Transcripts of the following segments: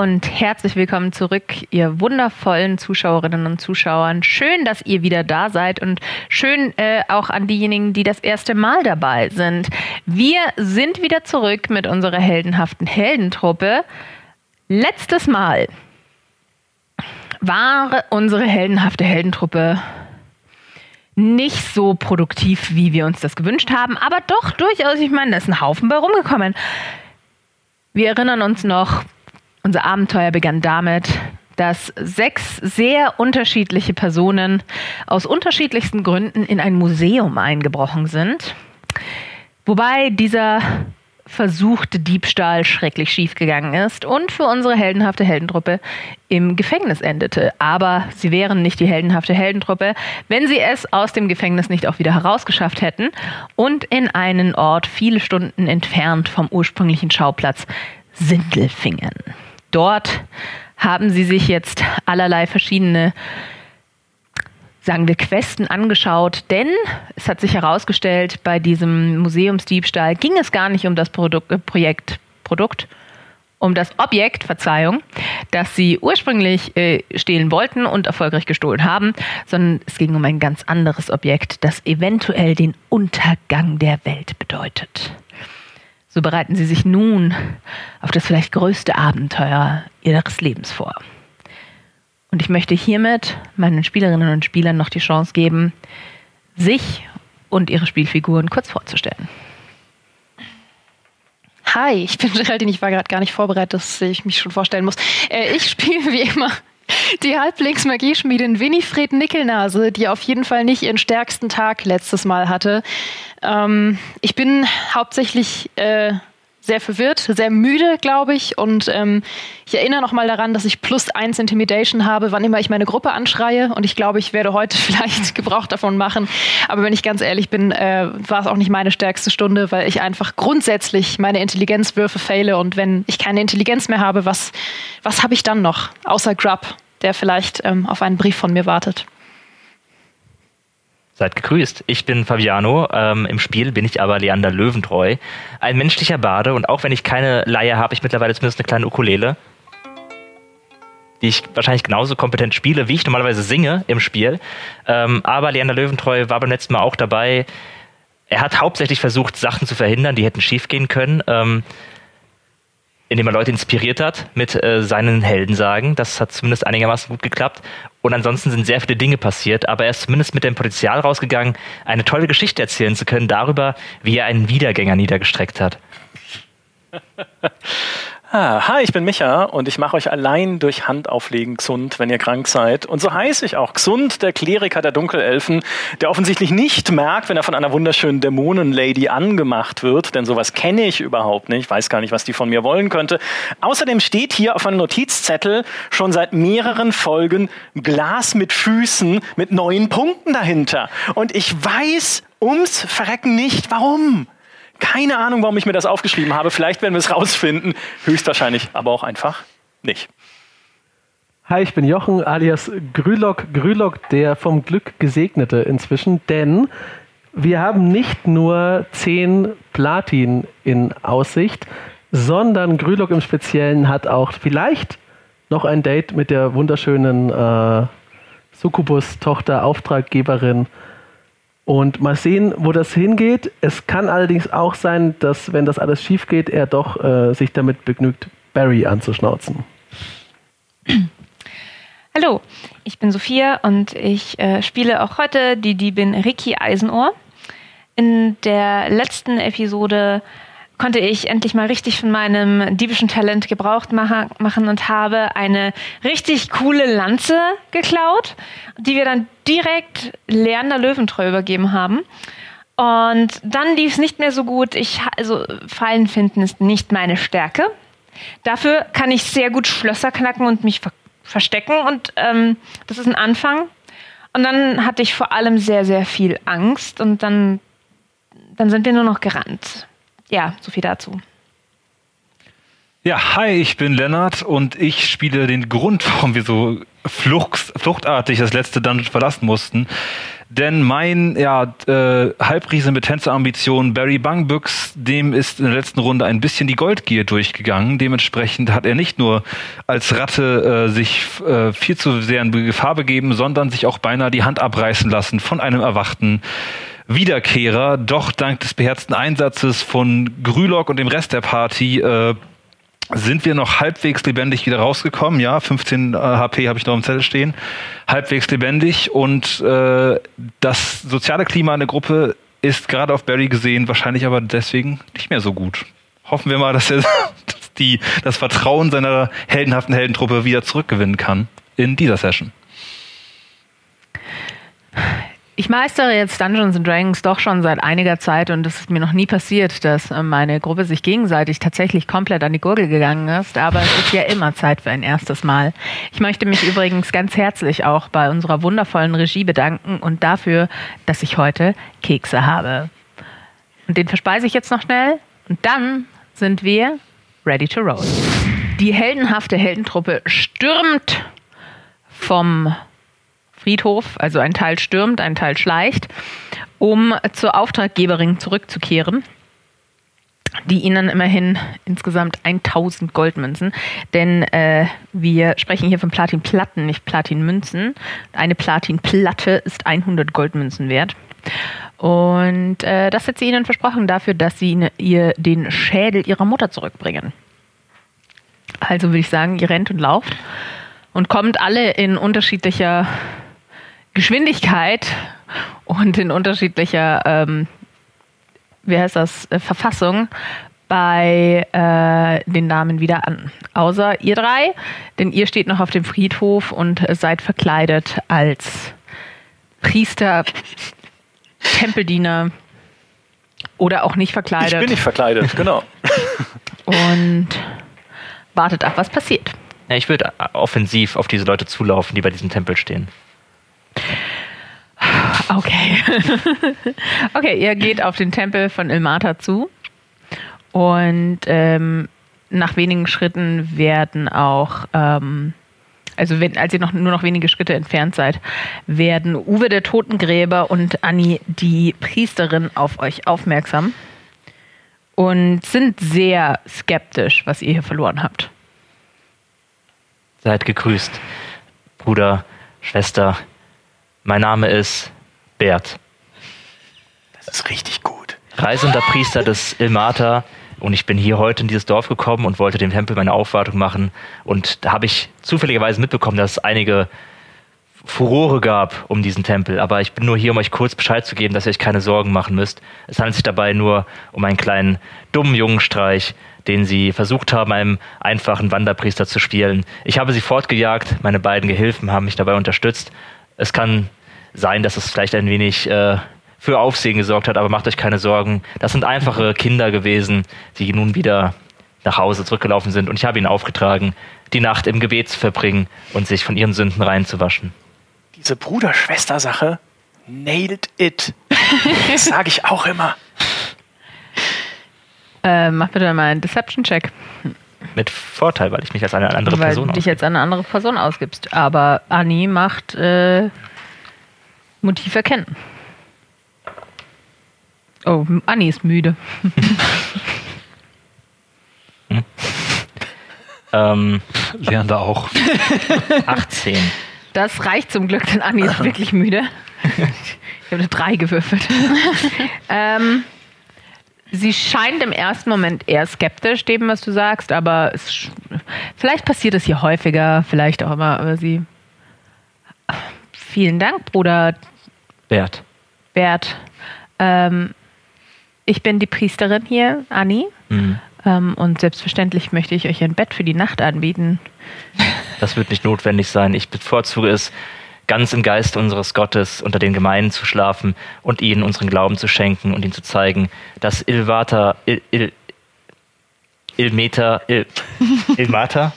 Und herzlich willkommen zurück, ihr wundervollen Zuschauerinnen und Zuschauern. Schön, dass ihr wieder da seid und schön äh, auch an diejenigen, die das erste Mal dabei sind. Wir sind wieder zurück mit unserer heldenhaften Heldentruppe. Letztes Mal war unsere heldenhafte Heldentruppe nicht so produktiv, wie wir uns das gewünscht haben, aber doch durchaus, ich meine, da ist ein Haufen bei rumgekommen. Wir erinnern uns noch, unser Abenteuer begann damit, dass sechs sehr unterschiedliche Personen aus unterschiedlichsten Gründen in ein Museum eingebrochen sind. Wobei dieser versuchte Diebstahl schrecklich schiefgegangen ist und für unsere heldenhafte Heldentruppe im Gefängnis endete. Aber sie wären nicht die heldenhafte Heldentruppe, wenn sie es aus dem Gefängnis nicht auch wieder herausgeschafft hätten und in einen Ort viele Stunden entfernt vom ursprünglichen Schauplatz Sindelfingen. Dort haben sie sich jetzt allerlei verschiedene sagen wir, Questen angeschaut, denn es hat sich herausgestellt, bei diesem Museumsdiebstahl ging es gar nicht um das Produkt, äh, Projekt, Produkt, um das Objekt, Verzeihung, das sie ursprünglich äh, stehlen wollten und erfolgreich gestohlen haben, sondern es ging um ein ganz anderes Objekt, das eventuell den Untergang der Welt bedeutet. So bereiten sie sich nun auf das vielleicht größte Abenteuer ihres Lebens vor. Und ich möchte hiermit meinen Spielerinnen und Spielern noch die Chance geben, sich und ihre Spielfiguren kurz vorzustellen. Hi, ich bin Geraldine. Ich war gerade gar nicht vorbereitet, dass ich mich schon vorstellen muss. Äh, ich spiele wie immer die Halblinks-Magieschmiedin Winifred Nickelnase, die auf jeden Fall nicht ihren stärksten Tag letztes Mal hatte. Ähm, ich bin hauptsächlich äh, sehr verwirrt, sehr müde, glaube ich. Und ähm, ich erinnere noch mal daran, dass ich plus eins Intimidation habe, wann immer ich meine Gruppe anschreie. Und ich glaube, ich werde heute vielleicht Gebrauch davon machen. Aber wenn ich ganz ehrlich bin, äh, war es auch nicht meine stärkste Stunde, weil ich einfach grundsätzlich meine Intelligenzwürfe fehle. Und wenn ich keine Intelligenz mehr habe, was, was habe ich dann noch? Außer Grub, der vielleicht ähm, auf einen Brief von mir wartet. Seid gegrüßt. Ich bin Fabiano. Ähm, Im Spiel bin ich aber Leander Löwentreu. Ein menschlicher Bade und auch wenn ich keine Leihe habe, ich mittlerweile zumindest eine kleine Ukulele, die ich wahrscheinlich genauso kompetent spiele, wie ich normalerweise singe im Spiel. Ähm, aber Leander Löwentreu war beim letzten Mal auch dabei. Er hat hauptsächlich versucht, Sachen zu verhindern, die hätten schiefgehen können. Ähm, indem er Leute inspiriert hat mit äh, seinen Heldensagen. Das hat zumindest einigermaßen gut geklappt. Und ansonsten sind sehr viele Dinge passiert, aber er ist zumindest mit dem Potenzial rausgegangen, eine tolle Geschichte erzählen zu können darüber, wie er einen Wiedergänger niedergestreckt hat. Ah, hi, ich bin Micha und ich mache euch allein durch Handauflegen gesund, wenn ihr krank seid. Und so heiße ich auch gesund, der Kleriker der Dunkelelfen, der offensichtlich nicht merkt, wenn er von einer wunderschönen Dämonenlady angemacht wird, denn sowas kenne ich überhaupt nicht, weiß gar nicht, was die von mir wollen könnte. Außerdem steht hier auf einem Notizzettel schon seit mehreren Folgen Glas mit Füßen mit neun Punkten dahinter. Und ich weiß ums Verrecken nicht, warum. Keine Ahnung, warum ich mir das aufgeschrieben habe. Vielleicht werden wir es rausfinden. Höchstwahrscheinlich, aber auch einfach nicht. Hi, ich bin Jochen alias Grülock Grülock, der vom Glück Gesegnete inzwischen, denn wir haben nicht nur 10 Platin in Aussicht, sondern Grülock im Speziellen hat auch vielleicht noch ein Date mit der wunderschönen äh, Succubus-Tochter, Auftraggeberin und mal sehen, wo das hingeht. Es kann allerdings auch sein, dass, wenn das alles schief geht, er doch äh, sich damit begnügt, Barry anzuschnauzen. Hallo, ich bin Sophia und ich äh, spiele auch heute die Diebin Ricky Eisenohr. In der letzten Episode konnte ich endlich mal richtig von meinem diebischen Talent Gebrauch machen und habe eine richtig coole Lanze geklaut, die wir dann direkt Leander Löwentreu übergeben haben. Und dann lief es nicht mehr so gut. Ich, also Fallen finden ist nicht meine Stärke. Dafür kann ich sehr gut Schlösser knacken und mich ver verstecken und ähm, das ist ein Anfang. Und dann hatte ich vor allem sehr, sehr viel Angst und dann, dann sind wir nur noch gerannt ja, so viel dazu. Ja, hi, ich bin Lennart und ich spiele den Grund, warum wir so flucht, fluchtartig das letzte Dungeon verlassen mussten. denn mein ja, äh, Halbriese mit Tänzerambitionen Barry Bungbüchs, dem ist in der letzten Runde ein bisschen die Goldgier durchgegangen. Dementsprechend hat er nicht nur als Ratte äh, sich äh, viel zu sehr in Gefahr begeben, sondern sich auch beinahe die Hand abreißen lassen von einem erwachten Wiederkehrer. Doch dank des beherzten Einsatzes von Grülock und dem Rest der Party äh, sind wir noch halbwegs lebendig wieder rausgekommen. Ja, 15 HP habe ich noch im Zettel stehen. Halbwegs lebendig und äh, das soziale Klima in der Gruppe ist gerade auf Barry gesehen wahrscheinlich aber deswegen nicht mehr so gut. Hoffen wir mal, dass er dass die, das Vertrauen seiner heldenhaften Heldentruppe wieder zurückgewinnen kann in dieser Session. Ich meistere jetzt Dungeons and Dragons doch schon seit einiger Zeit und es ist mir noch nie passiert, dass äh, meine Gruppe sich gegenseitig tatsächlich komplett an die Gurgel gegangen ist. Aber es ist ja immer Zeit für ein erstes Mal. Ich möchte mich übrigens ganz herzlich auch bei unserer wundervollen Regie bedanken und dafür, dass ich heute Kekse habe. Und den verspeise ich jetzt noch schnell und dann sind wir ready to roll. Die heldenhafte Heldentruppe stürmt vom Friedhof, also ein Teil stürmt, ein Teil schleicht, um zur Auftraggeberin zurückzukehren. Die ihnen immerhin insgesamt 1000 Goldmünzen, denn äh, wir sprechen hier von Platinplatten, nicht Platinmünzen. Eine Platinplatte ist 100 Goldmünzen wert. Und äh, das hat sie ihnen versprochen dafür, dass sie ihr den Schädel ihrer Mutter zurückbringen. Also würde ich sagen, ihr rennt und lauft und kommt alle in unterschiedlicher Geschwindigkeit und in unterschiedlicher, ähm, wie heißt das, äh, Verfassung bei äh, den Damen wieder an. Außer ihr drei, denn ihr steht noch auf dem Friedhof und seid verkleidet als Priester, Tempeldiener oder auch nicht verkleidet. Ich bin nicht verkleidet, genau. Und wartet ab, was passiert. Ja, ich würde offensiv auf diese Leute zulaufen, die bei diesem Tempel stehen. Okay. okay, ihr geht auf den Tempel von Ilmata zu. Und ähm, nach wenigen Schritten werden auch, ähm, also wenn, als ihr noch, nur noch wenige Schritte entfernt seid, werden Uwe der Totengräber und Anni die Priesterin auf euch aufmerksam und sind sehr skeptisch, was ihr hier verloren habt. Seid gegrüßt, Bruder, Schwester. Mein Name ist Bert. Das ist richtig gut. Reisender Priester des Ilmata. Und ich bin hier heute in dieses Dorf gekommen und wollte dem Tempel meine Aufwartung machen. Und da habe ich zufälligerweise mitbekommen, dass es einige Furore gab um diesen Tempel. Aber ich bin nur hier, um euch kurz Bescheid zu geben, dass ihr euch keine Sorgen machen müsst. Es handelt sich dabei nur um einen kleinen dummen Jungenstreich, den sie versucht haben, einem einfachen Wanderpriester zu spielen. Ich habe sie fortgejagt, meine beiden Gehilfen haben mich dabei unterstützt. Es kann sein, dass es vielleicht ein wenig äh, für Aufsehen gesorgt hat, aber macht euch keine Sorgen. Das sind einfache Kinder gewesen, die nun wieder nach Hause zurückgelaufen sind und ich habe ihnen aufgetragen, die Nacht im Gebet zu verbringen und sich von ihren Sünden reinzuwaschen. Diese Bruder-Schwester-Sache, nailed it. Das sage ich auch immer. Äh, mach bitte mal einen Deception-Check, Mit Vorteil, weil ich mich als eine andere weil Person du dich ausgebe. jetzt an eine andere Person ausgibst. Aber Anni macht äh, Motiv erkennen. Oh, Anni ist müde. Ähm, Lernen da auch. 18. Das reicht zum Glück, denn Anni ist wirklich müde. Ich habe eine 3 gewürfelt. ähm, sie scheint im ersten Moment eher skeptisch, dem, was du sagst, aber es, vielleicht passiert es hier häufiger, vielleicht auch immer, aber sie. Vielen Dank, Bruder Bert. Bert. Ähm, ich bin die Priesterin hier, Anni. Mhm. Ähm, und selbstverständlich möchte ich euch ein Bett für die Nacht anbieten. Das wird nicht notwendig sein. Ich bevorzuge es, ganz im Geiste unseres Gottes unter den Gemeinden zu schlafen und ihnen unseren Glauben zu schenken und ihnen zu zeigen, dass Ilvata, Il, Il, Ilmeter, Il, Ilmata,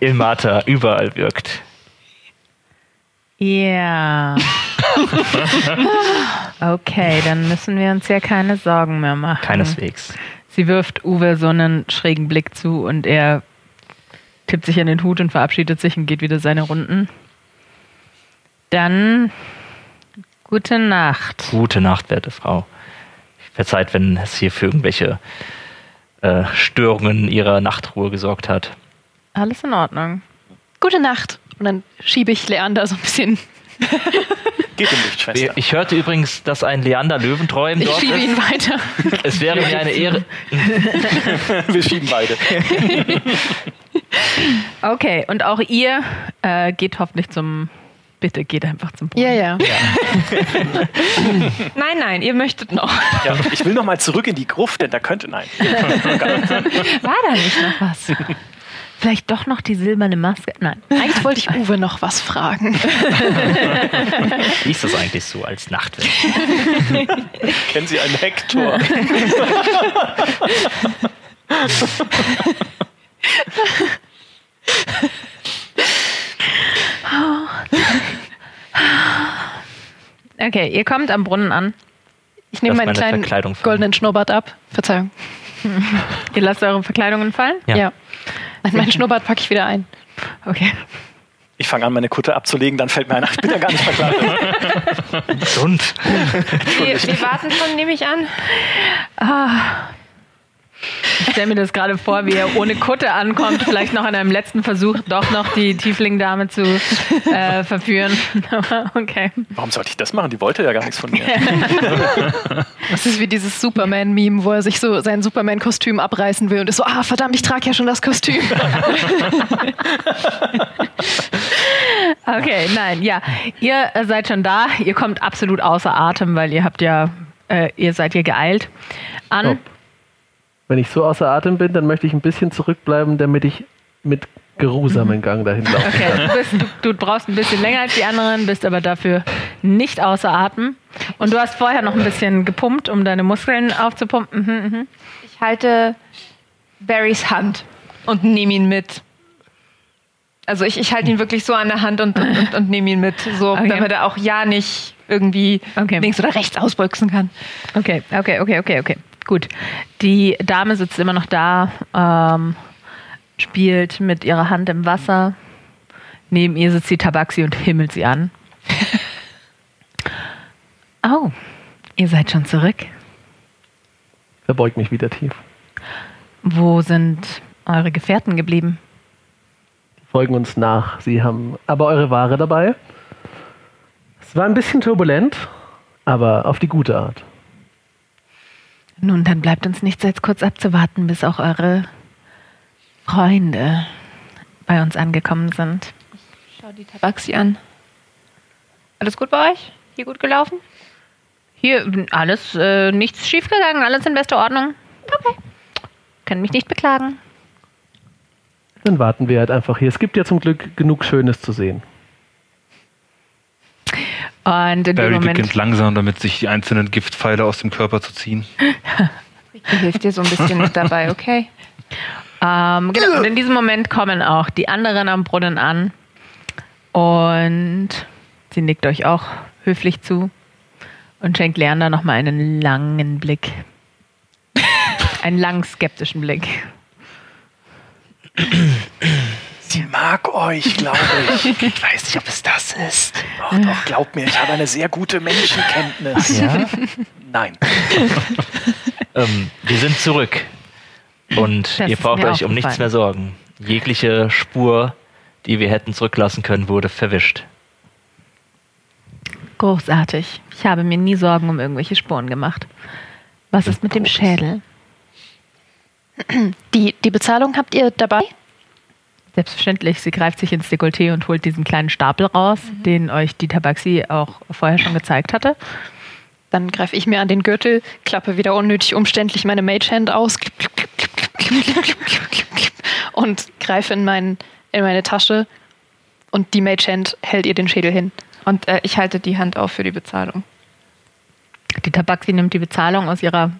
Ilmata überall wirkt. Ja. okay, dann müssen wir uns ja keine Sorgen mehr machen. Keineswegs. Sie wirft Uwe so einen schrägen Blick zu und er tippt sich an den Hut und verabschiedet sich und geht wieder seine Runden. Dann Gute Nacht. Gute Nacht, werte Frau. Verzeiht, wenn es hier für irgendwelche äh, Störungen ihrer Nachtruhe gesorgt hat. Alles in Ordnung. Gute Nacht. Und dann schiebe ich Leander so ein bisschen. Geht um dich, Schwester. Ich hörte übrigens, dass ein Leander Löwentreu im Ich Dorf schiebe ist. ihn weiter. Es wäre mir eine Ehre. Wir schieben beide. Okay, und auch ihr äh, geht hoffentlich zum. Bitte geht einfach zum Brunnen. Ja, ja. Nein, nein, ihr möchtet noch. Ja, ich will noch mal zurück in die Gruft, denn da könnte... Nein. War da nicht noch was? Vielleicht doch noch die silberne Maske? Nein. Eigentlich wollte ich Uwe noch was fragen. Wie ist das eigentlich so als Nachtwächter? Kennen Sie einen Hektor? Okay, ihr kommt am Brunnen an. Ich nehme meinen meine kleinen goldenen Schnurrbart ab. Verzeihung. Ihr lasst eure Verkleidungen fallen? Ja. Ja. Meinen Schnurrbart packe ich wieder ein. Okay. Ich fange an, meine Kutte abzulegen, dann fällt mir ein, ach, ich bin ja gar nicht verkleidet. Und? Wir, wir warten schon, nehme ich an. Ich stelle mir das gerade vor, wie er ohne Kutte ankommt, vielleicht noch in einem letzten Versuch doch noch die Tiefling-Dame zu äh, verführen. Okay. Warum sollte ich das machen? Die wollte ja gar nichts von mir. Das ist wie dieses Superman-Meme, wo er sich so sein Superman-Kostüm abreißen will und ist so, ah, verdammt, ich trage ja schon das Kostüm. Okay, nein, ja. Ihr äh, seid schon da. Ihr kommt absolut außer Atem, weil ihr habt ja, äh, ihr seid hier geeilt. An. Stopp. Wenn ich so außer Atem bin, dann möchte ich ein bisschen zurückbleiben, damit ich mit geruhsamen Gang dahin laufen Okay, kann. du, bist, du, du brauchst ein bisschen länger als die anderen, bist aber dafür nicht außer Atem. Und du hast vorher noch ein bisschen gepumpt, um deine Muskeln aufzupumpen. Mhm, mhm. Ich halte Barrys Hand und nehme ihn mit. Also ich, ich halte ihn wirklich so an der Hand und, und, und, und nehme ihn mit, so Okay. damit er auch ja nicht irgendwie Okay. links oder rechts ausbüchsen kann. Okay, okay, okay, okay, okay. Gut. Die Dame sitzt immer noch da, ähm, spielt mit ihrer Hand im Wasser. Neben ihr sitzt die Tabaxi und himmelt sie an. Oh, ihr seid schon zurück. Verbeug mich wieder tief. Wo sind eure Gefährten geblieben? Folgen uns nach. Sie haben aber eure Ware dabei. Es war ein bisschen turbulent, aber auf die gute Art. Nun, dann bleibt uns nichts als kurz abzuwarten, bis auch eure Freunde bei uns angekommen sind. Schau die Tabaxi an. Alles gut bei euch? Hier gut gelaufen? Hier alles, äh, nichts schiefgegangen, alles in bester Ordnung. Okay. Können mich nicht beklagen. Dann warten wir halt einfach hier. Es gibt ja zum Glück genug Schönes zu sehen. Und in Barry Moment. beginnt langsam, damit sich die einzelnen Giftpfeile aus dem Körper zu ziehen. Ich hilft dir so ein bisschen mit dabei, okay? Ähm, genau, und in diesem Moment kommen auch die anderen am Brunnen an. Und sie nickt euch auch höflich zu und schenkt Leander nochmal einen langen Blick. einen langen skeptischen Blick. Sie mag euch, glaube ich. Ich weiß nicht, ob es das ist. Doch, doch, glaubt mir, ich habe eine sehr gute Menschenkenntnis. Ja? Nein. ähm, wir sind zurück. Und Das ihr braucht euch um nichts mehr sorgen. Jegliche Spur, die wir hätten zurücklassen können, wurde verwischt. Großartig. Ich habe mir nie Sorgen um irgendwelche Spuren gemacht. Was ist mit dem Schädel? Die, die Bezahlung habt ihr dabei? Selbstverständlich, sie greift sich ins Dekolleté und holt diesen kleinen Stapel raus, mhm. den euch die Tabaxi auch vorher schon gezeigt hatte. Dann greife ich mir an den Gürtel, klappe wieder unnötig umständlich meine Mage Hand aus und greife in, mein, in meine Tasche und die Mage Hand hält ihr den Schädel hin. Und äh, ich halte die Hand auf für die Bezahlung. Die Tabaxi nimmt die Bezahlung aus ihrer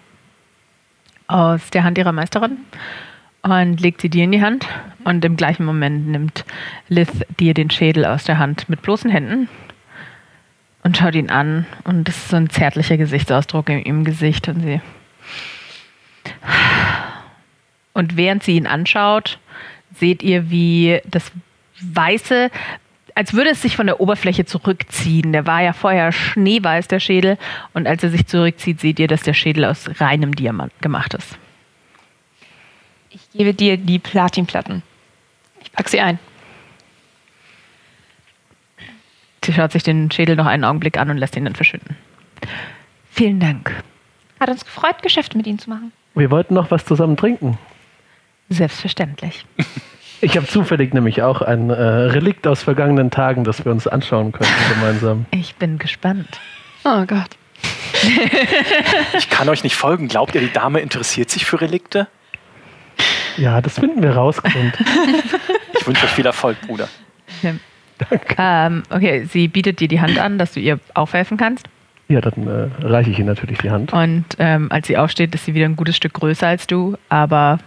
aus der Hand ihrer Meisterin und legt sie dir in die Hand und im gleichen Moment nimmt Liz dir den Schädel aus der Hand mit bloßen Händen und schaut ihn an. Und es ist so ein zärtlicher Gesichtsausdruck im, im Gesicht. Und sie. Und während sie ihn anschaut, seht ihr, wie das weiße, als würde es sich von der Oberfläche zurückziehen. Der war ja vorher schneeweiß, der Schädel. Und als er sich zurückzieht, seht ihr, dass der Schädel aus reinem Diamant gemacht ist. Ich gebe dir die Platinplatten. Pack sie ein. Sie schaut sich den Schädel noch einen Augenblick an und lässt ihn dann verschwinden. Vielen Dank. Hat uns gefreut, Geschäfte mit Ihnen zu machen. Wir wollten noch was zusammen trinken. Selbstverständlich. Ich habe zufällig nämlich auch ein äh, Relikt aus vergangenen Tagen, das wir uns anschauen könnten gemeinsam. Ich bin gespannt. Oh Gott. Ich kann euch nicht folgen. Glaubt ihr, die Dame interessiert sich für Relikte? Ja, das finden wir raus, Grund. Ich wünsche euch viel Erfolg, Bruder. Ähm, okay, sie bietet dir die Hand an, dass du ihr aufhelfen kannst. Ja, dann äh, reiche ich ihr natürlich die Hand. Und ähm, als sie aufsteht, ist sie wieder ein gutes Stück größer als du, aber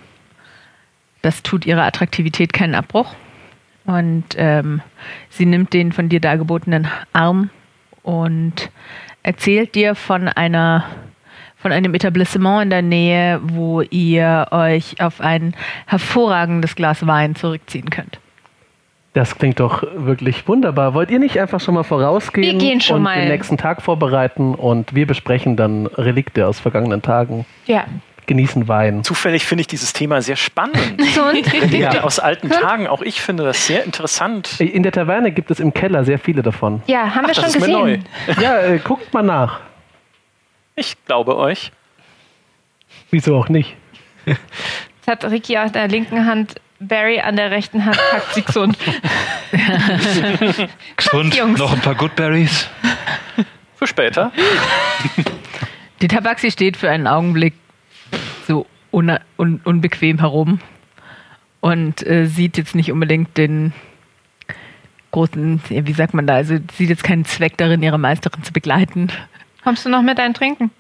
das tut ihrer Attraktivität keinen Abbruch. Und ähm, sie nimmt den von dir dargebotenen Arm und erzählt dir von einer von einem Etablissement in der Nähe, wo ihr euch auf ein hervorragendes Glas Wein zurückziehen könnt. Das klingt doch wirklich wunderbar. Wollt ihr nicht einfach schon mal vorausgehen Wir gehen schon und mal. den nächsten Tag vorbereiten und wir besprechen dann Relikte aus vergangenen Tagen, Ja. genießen Wein. Zufällig finde ich dieses Thema sehr spannend. Relikte aus alten Tagen. Auch ich finde das sehr interessant. In der Taverne gibt es im Keller sehr viele davon. ja, haben wir Ach, schon das ist mir neu. gesehen. Ja, äh, guckt mal nach. Ich glaube euch. Wieso auch nicht? Jetzt hat Ricky auf der linken Hand Barry, an der rechten Hand packt sie gesund. Und Jungs. noch ein paar Goodberries. Für später. Die Tabaxi steht für einen Augenblick so un un unbequem herum und äh, sieht jetzt nicht unbedingt den großen, wie sagt man da, also sieht jetzt keinen Zweck darin, ihre Meisterin zu begleiten. Kommst du noch mit ein Trinken?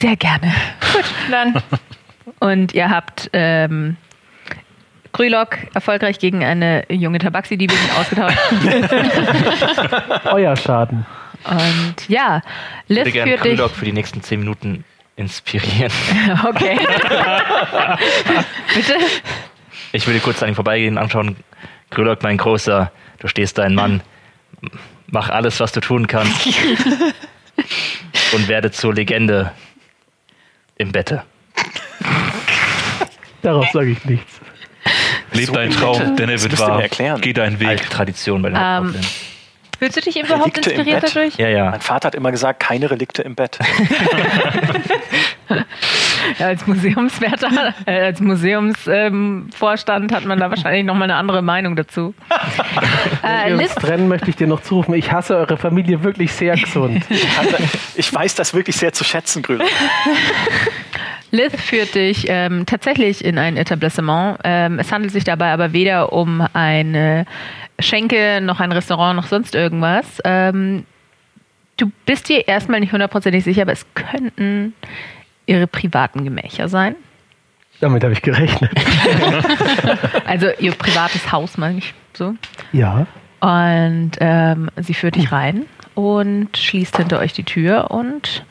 Sehr gerne. Gut, dann. Und ihr habt ähm, Krülock erfolgreich gegen eine junge Tabaxi-Diebin ausgetauscht. Euer Schaden. Und ja, Ich Liv würde gerne führt dich. Krülok für die nächsten zehn Minuten inspirieren. Okay. Bitte? Ich würde kurz an ihm vorbeigehen und anschauen. Krülok, mein Großer, du stehst dein Mann. Mach alles, was du tun kannst. und werde zur Legende im Bette. Darauf sage ich nichts. Leb So dein im Traum, denn er wird wahr. Geh deinen Weg. Alte Tradition bei den Ähm. Fühlst du dich überhaupt Relikte im inspiriert Bett? dadurch? Ja, ja. Mein Vater hat immer gesagt, keine Relikte im Bett. Ja, als Museumswärter, äh, als Museumsvorstand ähm, hat man da wahrscheinlich nochmal eine andere Meinung dazu. äh, uns trennen, möchte ich dir noch zurufen. Ich hasse eure Familie wirklich sehr gesund. Ich weiß das wirklich sehr zu schätzen, Grüner. Liv führt dich ähm, tatsächlich in ein Etablissement. Ähm, es handelt sich dabei aber weder um eine Schenke noch ein Restaurant noch sonst irgendwas. Ähm, du bist dir erstmal nicht hundertprozentig sicher, aber es könnten ihre privaten Gemächer sein. Damit habe ich gerechnet. Also ihr privates Haus, meine ich so. Ja. Und ähm, sie führt dich rein und schließt hinter euch die Tür. Und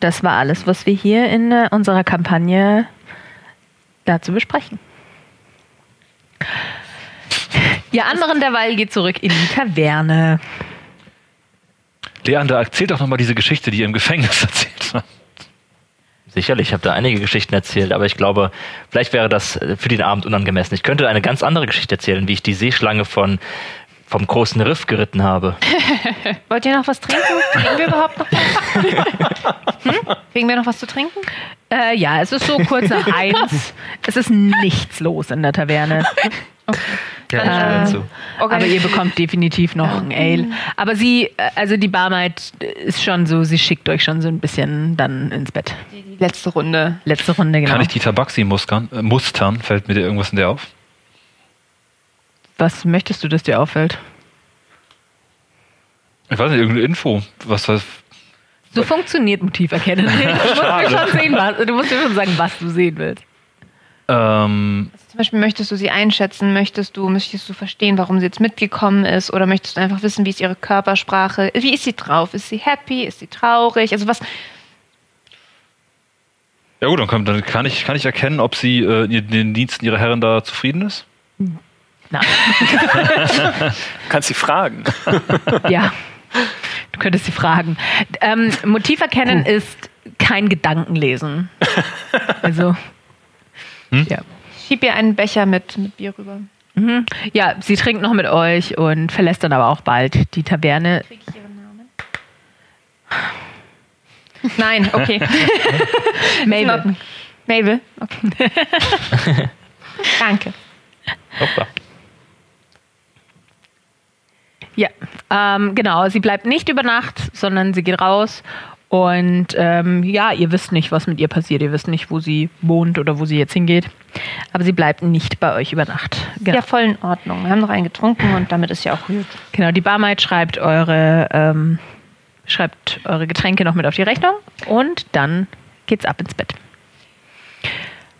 das war alles, was wir hier in äh, unserer Kampagne dazu besprechen. Ihr anderen derweil geht zurück in die Taverne. Leander, erzähl doch nochmal diese Geschichte, die ihr im Gefängnis erzählt habt. Sicherlich, ich habe da einige Geschichten erzählt, aber ich glaube, vielleicht wäre das äh, für den Abend unangemessen. Ich könnte eine ganz andere Geschichte erzählen, wie ich die Seeschlange von, vom großen Riff geritten habe. Wollt ihr noch was trinken? Kriegen wir überhaupt noch was? Hm? Kriegen wir noch was zu trinken? Äh, ja, es ist so kurz nach eins. Es ist nichts los in der Taverne. Ja, Äh, zu. Aber ihr bekommt definitiv noch ein Ale. Aber sie, äh, also die Barmaid ist schon so, sie schickt euch schon so ein bisschen dann ins Bett. Die letzte Runde. Letzte Runde, genau. Kann ich die Tabaxi mustern? Äh, mustern? Fällt mir dir irgendwas in der auf? Was möchtest du, dass dir auffällt? Ich weiß nicht, irgendeine Info. Was das. So funktioniert Motiverkennen. Du musst, mir schon sehen, was, du musst mir schon sagen, was du sehen willst. Ähm, Zum Beispiel möchtest du sie einschätzen, möchtest du, möchtest du verstehen, warum sie jetzt mitgekommen ist, oder möchtest du einfach wissen, wie ist ihre Körpersprache, wie ist sie drauf? Ist sie happy? Ist sie traurig? Also was, ja gut, dann, kann, dann kann, ich, kann ich erkennen, ob sie äh, in den Diensten ihrer Herren da zufrieden ist. Na, Kannst sie fragen. ja. Du könntest sie fragen. Ähm, Motiv erkennen ist kein Gedankenlesen. Also, ja. Schieb ihr einen Becher mit, mit Bier rüber. Mhm. Ja, sie trinkt noch mit euch und verlässt dann aber auch bald die Taverne. Krieg ich ihren Namen? Nein, okay. Mabel. Mabel, okay. Danke. Hoppa. Ja, ähm, genau. Sie bleibt nicht über Nacht, sondern sie geht raus. Und ähm, ja, ihr wisst nicht, was mit ihr passiert. Ihr wisst nicht, wo sie wohnt oder wo sie jetzt hingeht. Aber sie bleibt nicht bei euch über Nacht. Genau. Ja, voll in Ordnung. Wir haben noch einen getrunken und damit ist ja auch gut. Genau, die Barmaid schreibt eure, ähm, schreibt eure Getränke noch mit auf die Rechnung und dann geht's ab ins Bett.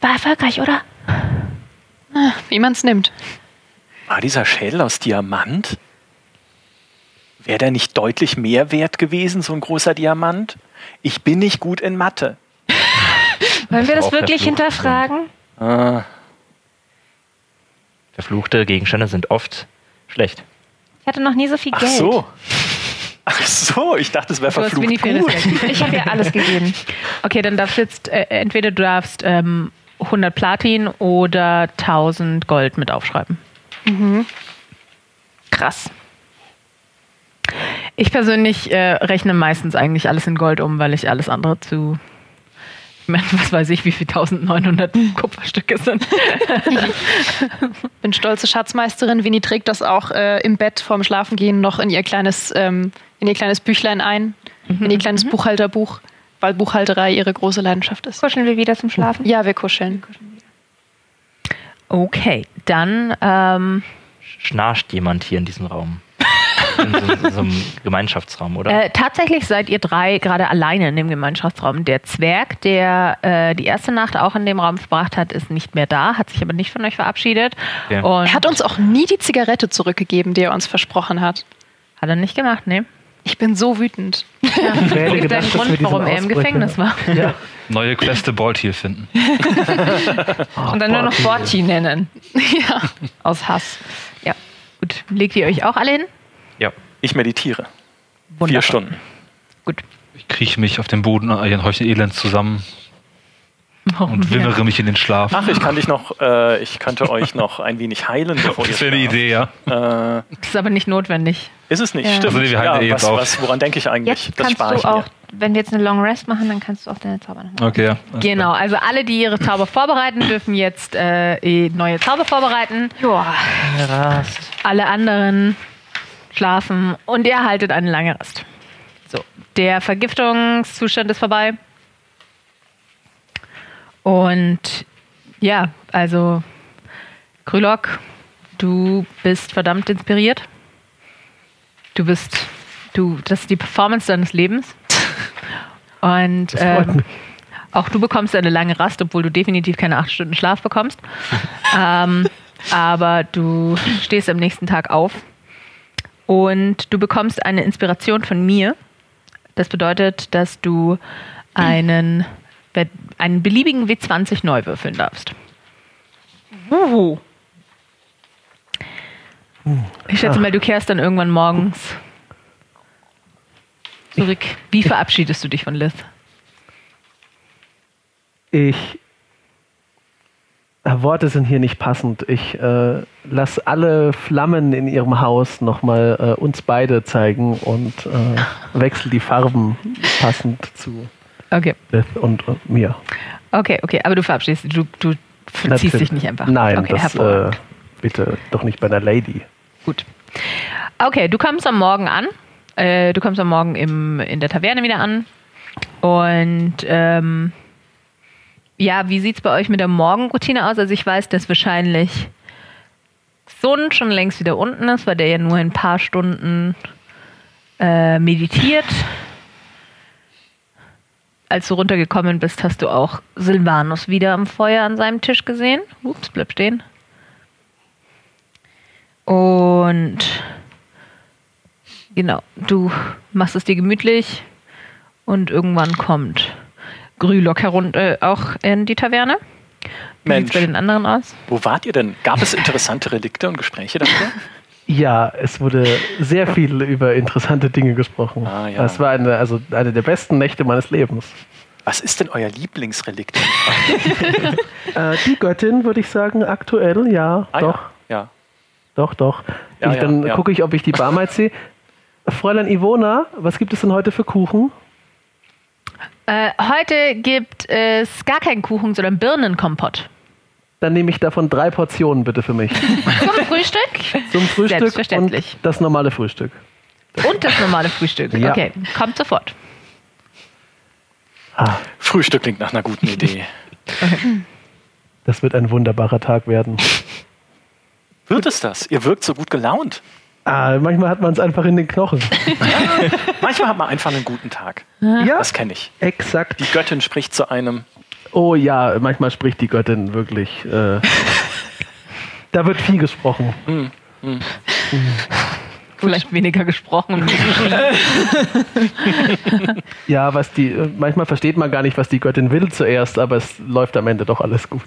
War erfolgreich, oder? Wie man es nimmt. War dieser Schädel aus Diamant? Wäre der nicht deutlich mehr wert gewesen, so ein großer Diamant? Ich bin nicht gut in Mathe. Wollen wir das wirklich hinterfragen? Ah, Verfluchte Gegenstände sind oft schlecht. Ich hatte noch nie so viel ach Geld. so. Ach so, ich dachte, es wäre verflucht gut. Ich habe ihr alles gegeben. Okay, dann darfst du jetzt, äh, entweder du darfst ähm, 100 Platin oder 1000 Gold mit aufschreiben. Krass. Ich persönlich äh, rechne meistens eigentlich alles in Gold um, weil ich alles andere zu. Ich meine, was weiß ich, wie viel 1900 Kupferstücke sind. Bin stolze Schatzmeisterin. Winnie trägt das auch äh, im Bett vorm Schlafengehen noch in ihr kleines, ähm, in ihr kleines Büchlein ein, in ihr kleines Buchhalterbuch, weil Buchhalterei ihre große Leidenschaft ist. Kuscheln wir wieder zum Schlafen? Ja, wir kuscheln. Okay, dann ähm, Schnarcht jemand hier in diesem Raum? In so, in so einem Gemeinschaftsraum, oder? Äh, tatsächlich seid ihr drei gerade alleine in dem Gemeinschaftsraum. Der Zwerg, der äh, die erste Nacht auch in dem Raum verbracht hat, ist nicht mehr da, hat sich aber nicht von euch verabschiedet. Okay. Und Er hat uns auch nie die Zigarette zurückgegeben, die er uns versprochen hat. hat er nicht gemacht, ne? Ich bin so wütend. Ich hätte Der gedacht, dass wir Grund, warum er im Gefängnis war. Ja. Neue Queste Baltier finden. Und dann nur noch Borti nennen. ja. Aus Hass. Ja, gut. Legt ihr euch auch alle hin? Ich meditiere. Wundervoll. Vier Stunden. Gut. Ich krieche mich auf dem Boden ein Häufchen Elend zusammen Warum und wimmere mich in den Schlaf. Ach, ich kann dich noch, äh, ich könnte euch noch ein wenig heilen, bevor ihr Das wäre eine. Idee, ja. Äh, Das ist aber nicht notwendig. ist es nicht, Ja. stimmt. Also, wir eh ja, jetzt was, auf. was, woran denke ich eigentlich? Jetzt das kannst spare ich du auch, mir. wenn wir jetzt eine Long Rest machen, dann kannst du auch deine Zauber nochmal. Okay, ja. Genau, also alle, die ihre Zauber vorbereiten, dürfen jetzt äh, eh neue Zauber vorbereiten. Ja. Alle anderen schlafen und ihr haltet eine lange Rast. So, der Vergiftungszustand ist vorbei. Und ja, also Krylok, du bist verdammt inspiriert. Du bist, du, das ist die Performance deines Lebens. Und ähm, auch du bekommst eine lange Rast, obwohl du definitiv keine acht Stunden Schlaf bekommst. ähm, aber du stehst am nächsten Tag auf und du bekommst eine Inspiration von mir. Das bedeutet, dass du einen, einen beliebigen W20 neu würfeln darfst. Ich schätze mal, du kehrst dann irgendwann morgens zurück. Wie verabschiedest du dich von Liz? Ich. Worte sind hier nicht passend. Ich äh, lasse alle Flammen in ihrem Haus nochmal äh, uns beide zeigen und äh, wechsle die Farben passend zu Okay, Beth und, und mir. okay, okay. Aber du verabschiedest dich. Du, du verziehst dich nicht einfach. Nein, okay, das äh, bitte doch nicht bei einer Lady. Gut. Okay, du kommst am Morgen an. Äh, du kommst am Morgen im, in der Taverne wieder an. Und ähm, ja, wie sieht es bei euch mit der Morgenroutine aus? Also ich weiß, dass wahrscheinlich Sun schon längst wieder unten ist, weil der ja nur ein paar Stunden äh, meditiert. Als du runtergekommen bist, hast du auch Silvanus wieder am Feuer an seinem Tisch gesehen. Ups, bleib stehen. Und genau, du machst es dir gemütlich und irgendwann kommt Grülock herunter, äh, auch in die Taverne. Wie Mensch, bei den anderen aus? wo wart ihr denn? Gab es interessante Relikte und Gespräche darüber? Ja, es wurde sehr viel über interessante Dinge gesprochen. Ah, ja. Es war eine, also eine der besten Nächte meines Lebens. Was ist denn euer Lieblingsrelikt? Äh, die Göttin, würde ich sagen, aktuell, ja, Ah, doch, Ja. ja. doch, doch. Ja, ich, ja, dann ja. gucke ich, ob ich die Barmaid sehe. Fräulein Ivona, was gibt es denn heute für Kuchen? Äh, heute gibt es gar keinen Kuchen, sondern Birnenkompott. Dann nehme ich davon drei Portionen bitte für mich. Zum Frühstück Zum Frühstück und Selbstverständlich. das normale Frühstück. und das normale Frühstück. Ja. Okay, kommt sofort. Ah, Frühstück klingt nach einer guten Idee. das wird ein wunderbarer Tag werden. Wird es das? Ihr wirkt so gut gelaunt. Ah, manchmal hat man es einfach in den Knochen. Manchmal hat man einfach einen guten Tag. Ja, Das kenne ich. exakt. Die Göttin spricht zu einem. Oh ja, manchmal spricht die Göttin wirklich. Äh, da wird viel gesprochen. Vielleicht weniger gesprochen. Ja, was die, manchmal versteht man gar nicht, was die Göttin will zuerst, aber es läuft am Ende doch alles gut.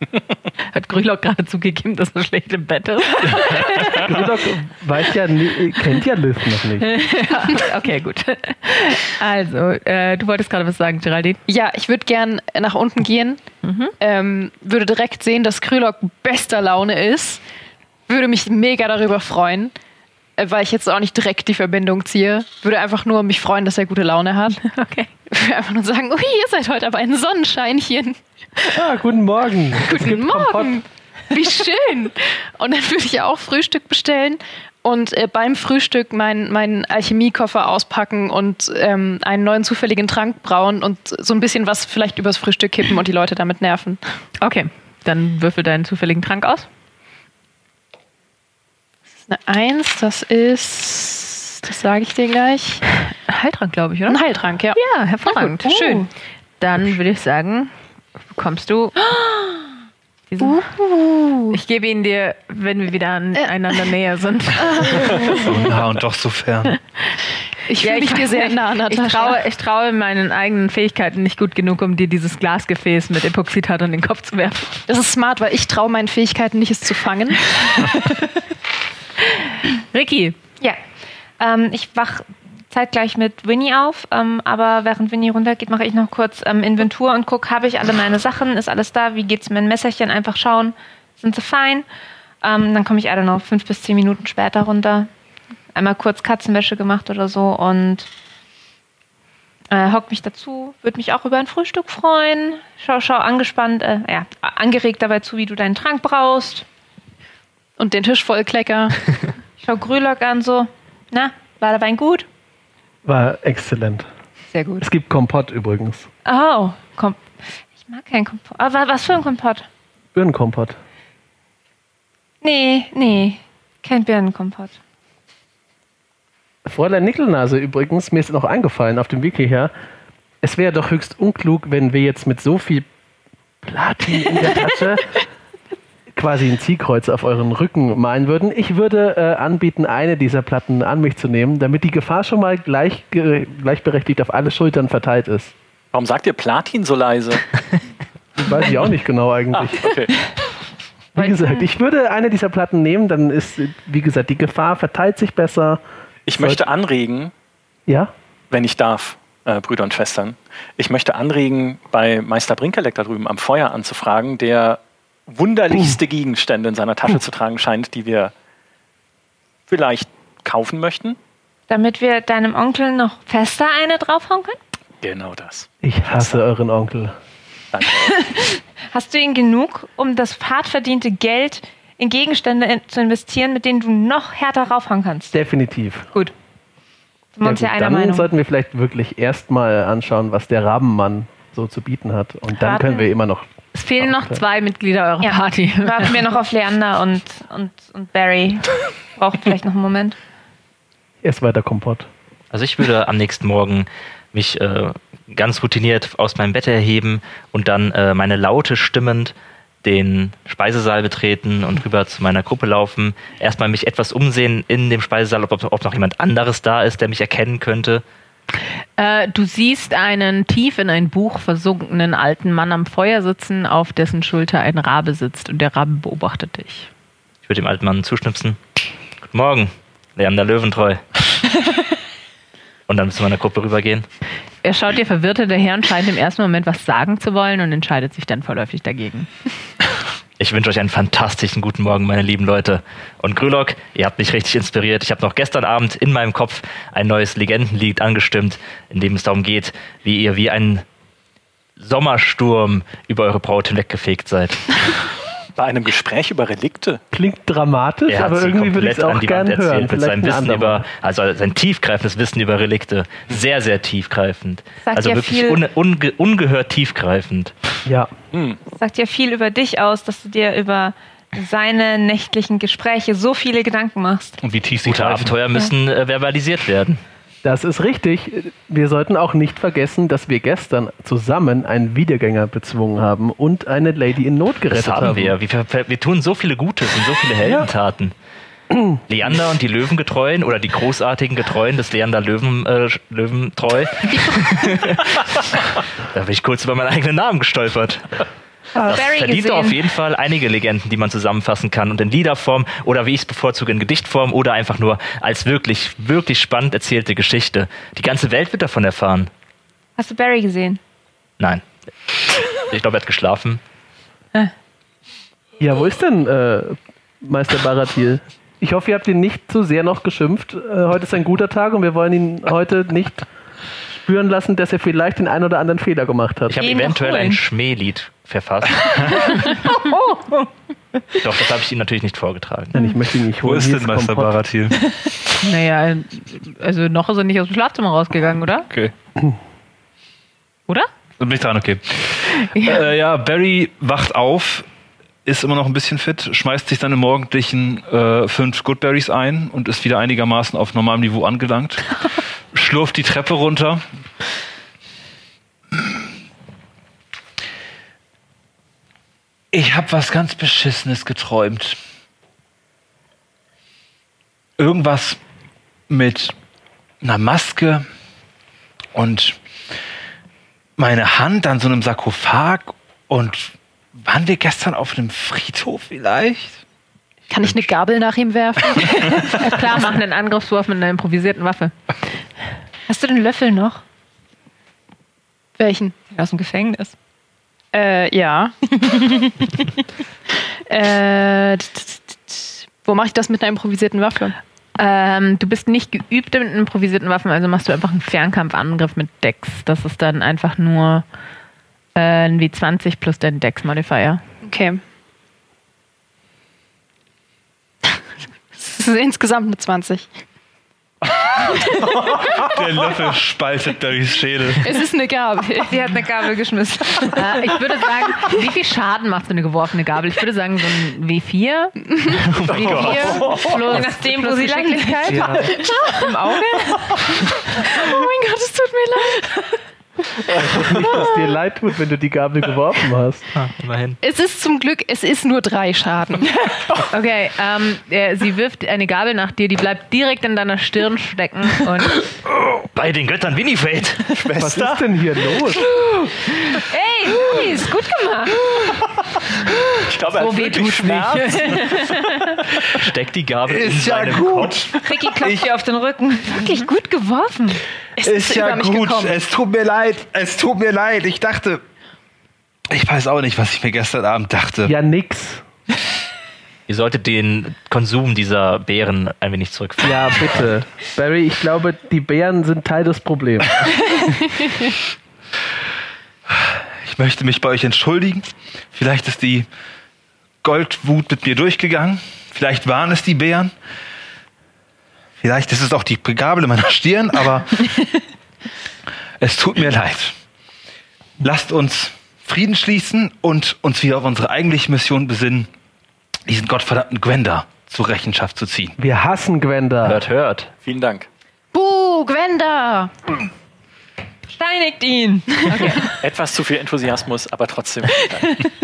Hat Grülock gerade zugegeben, dass er schlecht im Bett ist? Gridlock weiß ja, kennt ja Liv noch nicht. Okay, gut. Also, äh, du wolltest gerade was sagen, Geraldine. Ja, ich würde gern nach unten gehen. Ähm, würde direkt sehen, dass Krylok bester Laune ist. Würde mich mega darüber freuen, weil ich jetzt auch nicht direkt die Verbindung ziehe. Würde einfach nur mich freuen, dass er gute Laune hat. Okay. Würde einfach nur sagen, ui, ihr seid heute aber ein Sonnenscheinchen. Ah, guten Morgen. Guten Morgen. Kompott. Wie schön. Und dann würde ich ja auch Frühstück bestellen und äh, beim Frühstück meinen mein Alchemiekoffer auspacken und ähm, einen neuen zufälligen Trank brauen und so ein bisschen was vielleicht übers Frühstück kippen und die Leute damit nerven. Okay, dann würfel deinen zufälligen Trank aus. Eine Eins, das ist, das sage ich dir gleich, Heiltrank, glaube ich, oder? ein Heiltrank, ja. Ja, hervorragend. Gut, Schön. Dann würde ich sagen, bekommst du diesen. Ich gebe ihn dir, wenn wir wieder aneinander näher sind. So nah und doch so fern. Ich Ja, fühle mich dir sehr nah, ich Natascha. traue, ich traue meinen eigenen Fähigkeiten nicht gut genug, um dir dieses Glasgefäß mit Epoxidat an den Kopf zu werfen. Das ist smart, weil ich traue meinen Fähigkeiten nicht, es zu fangen. Ricky, Ja. Ähm, ich wach zeitgleich mit Winnie auf, ähm, aber während Winnie runtergeht, mache ich noch kurz ähm, Inventur und gucke, habe ich alle meine Sachen, ist alles da, wie geht's mit dem Messerchen, einfach schauen, sind sie fein. Ähm, dann komme ich alle noch fünf bis zehn Minuten später runter. Einmal kurz Katzenwäsche gemacht oder so und äh, hock mich dazu, würde mich auch über ein Frühstück freuen. Schau, schau angespannt, äh, ja, angeregt dabei zu, wie du deinen Trank brauchst. Und den Tisch voll Klecker. Schau Grülock an, so, na, war der Wein gut? War exzellent. sehr gut. Es gibt Kompott übrigens. Oh, Kom ich mag keinen Kompott. Aber was für ein Kompott? Birnenkompott. Nee, nee, kein Birnenkompott. Fräulein Nickelnase übrigens, mir ist noch eingefallen auf dem Weg hierher, es wäre doch höchst unklug, wenn wir jetzt mit so viel Platin in der Tasche quasi ein Ziehkreuz auf euren Rücken malen würden. Ich würde äh, anbieten, eine dieser Platten an mich zu nehmen, damit die Gefahr schon mal gleich, ge- gleichberechtigt auf alle Schultern verteilt ist. Warum sagt ihr Platin so leise? Weiß ich auch nicht genau Ah, eigentlich. okay. Wie gesagt, ich würde eine dieser Platten nehmen, dann ist, wie gesagt, die Gefahr verteilt sich besser. Ich möchte anregen, Ja? wenn ich darf, äh, Brüder und Schwestern, ich möchte anregen, bei Meister Brinkelleck da drüben am Feuer anzufragen, der wunderlichste Gegenstände in seiner Tasche zu tragen scheint, die wir vielleicht kaufen möchten. Damit wir deinem Onkel noch fester eine draufhauen können? Genau das. Ich hasse euren Onkel. Danke. Hast du ihn genug, um das hart verdiente Geld in Gegenstände in, zu investieren, mit denen du noch härter raufhauen kannst? Definitiv. Gut. Sind wir uns ja, gut, einer dann Meinung. sollten wir vielleicht wirklich erstmal anschauen, was der Rabenmann so zu bieten hat. Und dann Raten? können wir immer noch. Es fehlen noch zwei Mitglieder eurer Ja. Party. Warten wir noch auf Leander und, und, und Barry. Brauchen vielleicht noch einen Moment. Erst weiter Kompott. Also ich würde am nächsten Morgen mich äh, ganz routiniert aus meinem Bett erheben und dann äh, meine Laute stimmend den Speisesaal betreten und rüber zu meiner Gruppe laufen. Erstmal mich etwas umsehen in dem Speisesaal, ob, ob noch jemand anderes da ist, der mich erkennen könnte. Äh, du siehst einen tief in ein Buch versunkenen alten Mann am Feuer sitzen, auf dessen Schulter ein Rabe sitzt und der Rabe beobachtet dich. Ich würde dem alten Mann zuschnipsen. Guten Morgen, Leander Löwentreu. und dann zu meiner Gruppe rübergehen. Er schaut dir verwirrt hinterher und scheint im ersten Moment was sagen zu wollen und entscheidet sich dann vorläufig dagegen. Ich wünsche euch einen fantastischen guten Morgen, meine lieben Leute. Und Grülock, ihr habt mich richtig inspiriert. Ich habe noch gestern Abend in meinem Kopf ein neues Legendenlied angestimmt, in dem es darum geht, wie ihr wie ein Sommersturm über eure Braut hinweggefegt seid. Bei einem Gespräch über Relikte. Klingt dramatisch, Er hat aber sie irgendwie würde ich es komplett an auch die Wand gerne hören. erzählt mit Vielleicht seinem ein Wissen über, also sein tiefgreifendes Wissen über Relikte. Sehr, sehr tiefgreifend. Sagt also ja wirklich un, unge, ungehört tiefgreifend. Ja, Sagt ja viel über dich aus, dass du dir über seine nächtlichen Gespräche so viele Gedanken machst. Und wie tief sie Gute. Abenteuer müssen äh, verbalisiert werden. Das ist richtig. Wir sollten auch nicht vergessen, dass wir gestern zusammen einen Wiedergänger bezwungen haben und eine Lady in Not gerettet Das haben wir. Wir, wir. wir tun so viele Gutes und so viele Heldentaten. Leander und die Löwengetreuen oder die großartigen Getreuen des Leander Löwen, äh, Löwentreu. da bin ich kurz über meinen eigenen Namen gestolpert. Barry Verdient gesehen. auf jeden Fall einige Legenden, die man zusammenfassen kann und in Liederform oder wie ich es bevorzuge in Gedichtform oder einfach nur als wirklich, wirklich spannend erzählte Geschichte. Die ganze Welt wird davon erfahren. Hast du Barry gesehen? Nein. Ich glaube, er hat geschlafen. Ja, wo ist denn äh, Meister Baratil? Ich hoffe, ihr habt ihn nicht zu sehr noch geschimpft. Äh, heute ist ein guter Tag und wir wollen ihn heute nicht spüren lassen, dass er vielleicht den einen oder anderen Fehler gemacht hat. Ich habe eventuell ein. Schmählied verfasst. Doch, das habe ich ihm natürlich nicht vorgetragen. Nein, ich möchte ihn nicht Wo holen. ist Hier denn Meister. Baratil? Naja, also noch ist er nicht aus dem Schlafzimmer rausgegangen, oder? Okay. Oder? Bin ich dran, okay. Äh, ja, Barry wacht auf, ist immer noch ein bisschen fit, schmeißt sich seine morgendlichen äh, fünf Goodberries ein und ist wieder einigermaßen auf normalem Niveau angelangt. Schlurft die Treppe runter. Ich habe was ganz Beschissenes geträumt. Irgendwas mit einer Maske und meine Hand an so einem Sarkophag und waren wir gestern auf einem Friedhof vielleicht? Kann ich eine Gabel nach ihm werfen? Ja, klar, machen einen Angriffswurf mit einer improvisierten Waffe. Hast du den Löffel noch? Welchen? Aus dem Gefängnis. Äh, ja. äh, wo mache ich das mit einer improvisierten Waffe? Ähm, du bist nicht geübt mit improvisierten Waffen, also machst du einfach einen Fernkampfangriff mit Dex. Das ist dann einfach nur äh, ein W20 plus dein Dex-Modifier. Okay. Das ist insgesamt eine 20. Der Löffel spaltet Barrys Schädel. Es ist eine Gabel. Sie hat eine Gabel geschmissen. Äh, ich würde sagen, wie viel Schaden macht so eine geworfene Gabel? Ich würde sagen, so ein W4. W4 plus, Je nachdem, wo plus sie landet. Geschicklichkeit Ja, im Auge. Oh mein Gott, es tut mir leid. Nicht, dass dir leid tut, wenn du die Gabel geworfen hast. Immerhin. Es ist zum Glück, es ist nur drei Schaden. Okay, ähm, äh, sie wirft eine Gabel nach dir, die bleibt direkt in deiner Stirn stecken und Bei den Göttern Winifred. Was ist denn hier los? Ey, ist gut gemacht. Ich glaube, er so wirklich tut's Schmerz. Steckt die Gabel in seinem Kopf. Ricky klopft dir auf den Rücken. Wirklich gut geworfen. Es Ist ja über mich gut. gekommen. Es tut mir leid. Es tut mir leid. Ich dachte. Ich weiß auch nicht, was ich mir gestern Abend dachte. Ja, nix. Ihr solltet den Konsum dieser Beeren ein wenig zurückfahren. Ja, bitte. Barry, ich glaube, die Bären sind Teil des Problems. Ich möchte mich bei euch entschuldigen. Vielleicht ist die Goldwut mit mir durchgegangen. Vielleicht waren es die Bären. Vielleicht ist es auch die Gabel in meiner Stirn, aber es tut mir leid. Lasst uns Frieden schließen und uns wieder auf unsere eigentliche Mission besinnen, diesen gottverdammten Gwenda zur Rechenschaft zu ziehen. Wir hassen Gwenda. Hört, hört. Vielen Dank. Buh, Gwenda! Steinigt ihn. Etwas zu viel Enthusiasmus, aber trotzdem.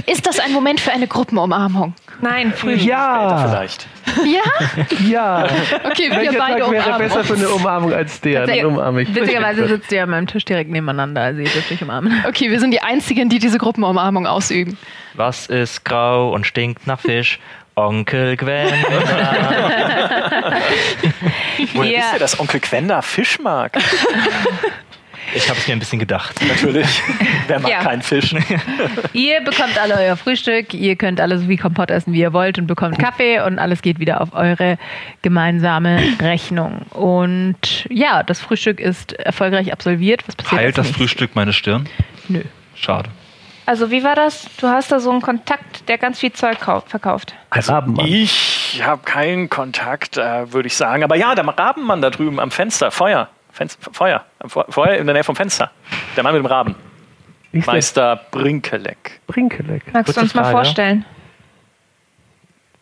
Ist das ein Moment für eine Gruppenumarmung? Nein, früh. Später Ja, vielleicht. Ja? Ja. Okay, wir Welcher beide Tag wäre umarmen besser für eine Umarmung als der? Dann umarme ich. Witzigerweise sitzt ihr an meinem Tisch direkt nebeneinander, also ihr dürft euch umarmen. Okay, wir sind die Einzigen, die diese Gruppenumarmung ausüben. Was ist grau und stinkt nach Fisch? Onkel Gwen. Woher Ja. wisst ihr, dass Onkel Quenda Fisch mag? Ich habe es mir ein bisschen gedacht. Natürlich. Wer mag Ja. keinen Fisch? Ihr bekommt alle euer Frühstück, ihr könnt alle so viel Kompott essen, wie ihr wollt und bekommt Kaffee und alles geht wieder auf eure gemeinsame Rechnung. Und ja, das Frühstück ist erfolgreich absolviert. Was passiert Heilt das nächstes? Frühstück meine Stirn? Nö. Schade. Also wie war das? Du hast da so einen Kontakt, der ganz viel Zeug kau- verkauft. Also, Rabenmann. Ich habe keinen Kontakt, äh, würde ich sagen. Aber ja, der Rabenmann da drüben am Fenster. Feuer. Fenster, Feuer. Fe- Feuer in der Nähe vom Fenster. Der Mann mit dem Raben. Ist Meister Brinkeleck. Brinkeleck? Magst Kurze du uns mal Frage. vorstellen?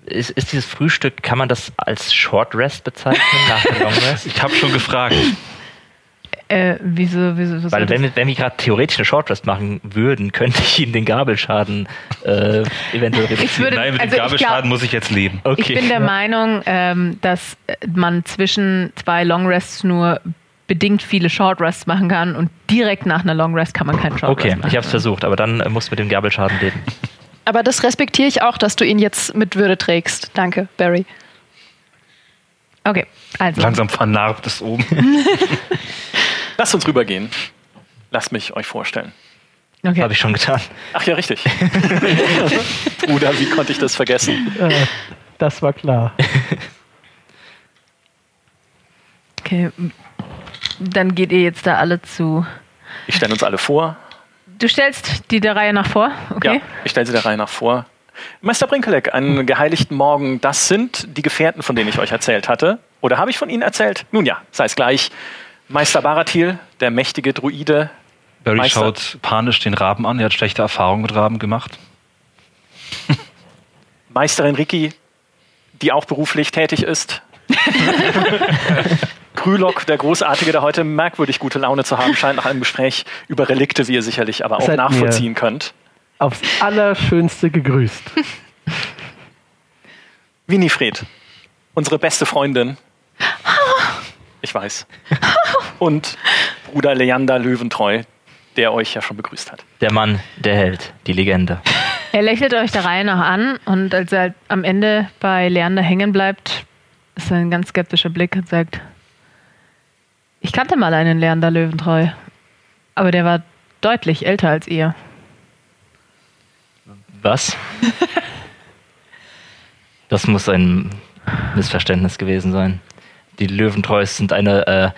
Ist, ist dieses Frühstück, kann man das als Short Rest bezeichnen nach Long Rest? Ich habe schon gefragt. Äh, wieso, wieso, wieso Weil wenn wir, wenn wir gerade theoretisch eine Short Rest machen würden, könnte ich Ihnen den Gabelschaden äh, eventuell reduzieren. Ich würde- Nein, mit also dem ich Gabelschaden glaub- muss ich jetzt leben. okay. Ich bin der Meinung, ähm, dass man zwischen zwei Long Rests nur bedingt viele Short Rests machen kann und direkt nach einer Long Rest kann man keinen Short Okay, Rest machen. ich habe es versucht, aber dann äh, musst du mit dem Gabelschaden leben. Aber das respektiere ich auch, dass du ihn jetzt mit Würde trägst. Danke, Barry. Okay, also. Langsam vernarbt es oben. Lasst uns rübergehen. Lasst mich euch vorstellen. Okay. Habe ich schon getan. Ach ja, richtig. Bruder, wie konnte ich das vergessen? Äh, das war klar. okay. Dann geht ihr jetzt da alle zu. Ich stelle uns alle vor. Du stellst die der Reihe nach vor, okay? Ja, ich stelle sie der Reihe nach vor. Meister Brinkeleck, einen geheiligten Morgen, das sind die Gefährten, von denen ich euch erzählt hatte. Oder habe ich von ihnen erzählt? Nun ja, sei es gleich. Meister Baratil, der mächtige Druide. Barry Meister. schaut panisch den Raben an. Er hat schlechte Erfahrungen mit Raben gemacht. Meisterin Ricky, die auch beruflich tätig ist. Krülock, der Großartige, der heute merkwürdig gute Laune zu haben scheint nach einem Gespräch über Relikte, wie ihr sicherlich aber auch nachvollziehen könnt. Aufs Allerschönste gegrüßt. Winifred, unsere beste Freundin. Ich weiß. Und Bruder Leander Löwentreu, der euch ja schon begrüßt hat. Der Mann, der Held, die Legende. Er lächelt euch der Reihe nach an und als er am Ende bei Leander hängen bleibt, ist ein ganz skeptischer Blick und sagt: Ich kannte mal einen Leander Löwentreu, aber der war deutlich älter als ihr. Was? Das muss ein Missverständnis gewesen sein. Die Löwentreus sind eine, äh,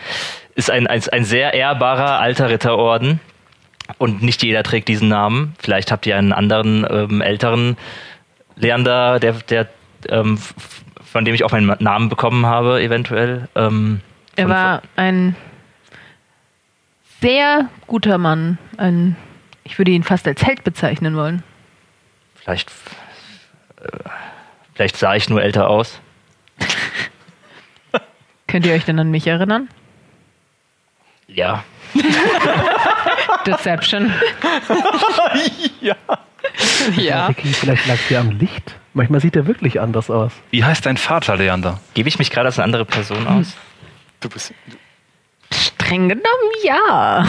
ist ein, ein, ein sehr ehrbarer alter Ritterorden und nicht jeder trägt diesen Namen. Vielleicht habt ihr einen anderen ähm, älteren Leander, der, der ähm, von dem ich auch meinen Namen bekommen habe, eventuell. Ähm, Er war ein sehr guter Mann. Ein, ich würde ihn fast als Held bezeichnen wollen. Vielleicht, äh, vielleicht sah ich nur älter aus. Könnt ihr euch denn an mich erinnern? Ja. Deception. Ja. Ricky, vielleicht lag es ja am Licht. Manchmal sieht er wirklich anders aus. Wie heißt dein Vater, Leander? Gebe ich mich gerade als eine andere Person aus? Du bist. Streng genommen ja.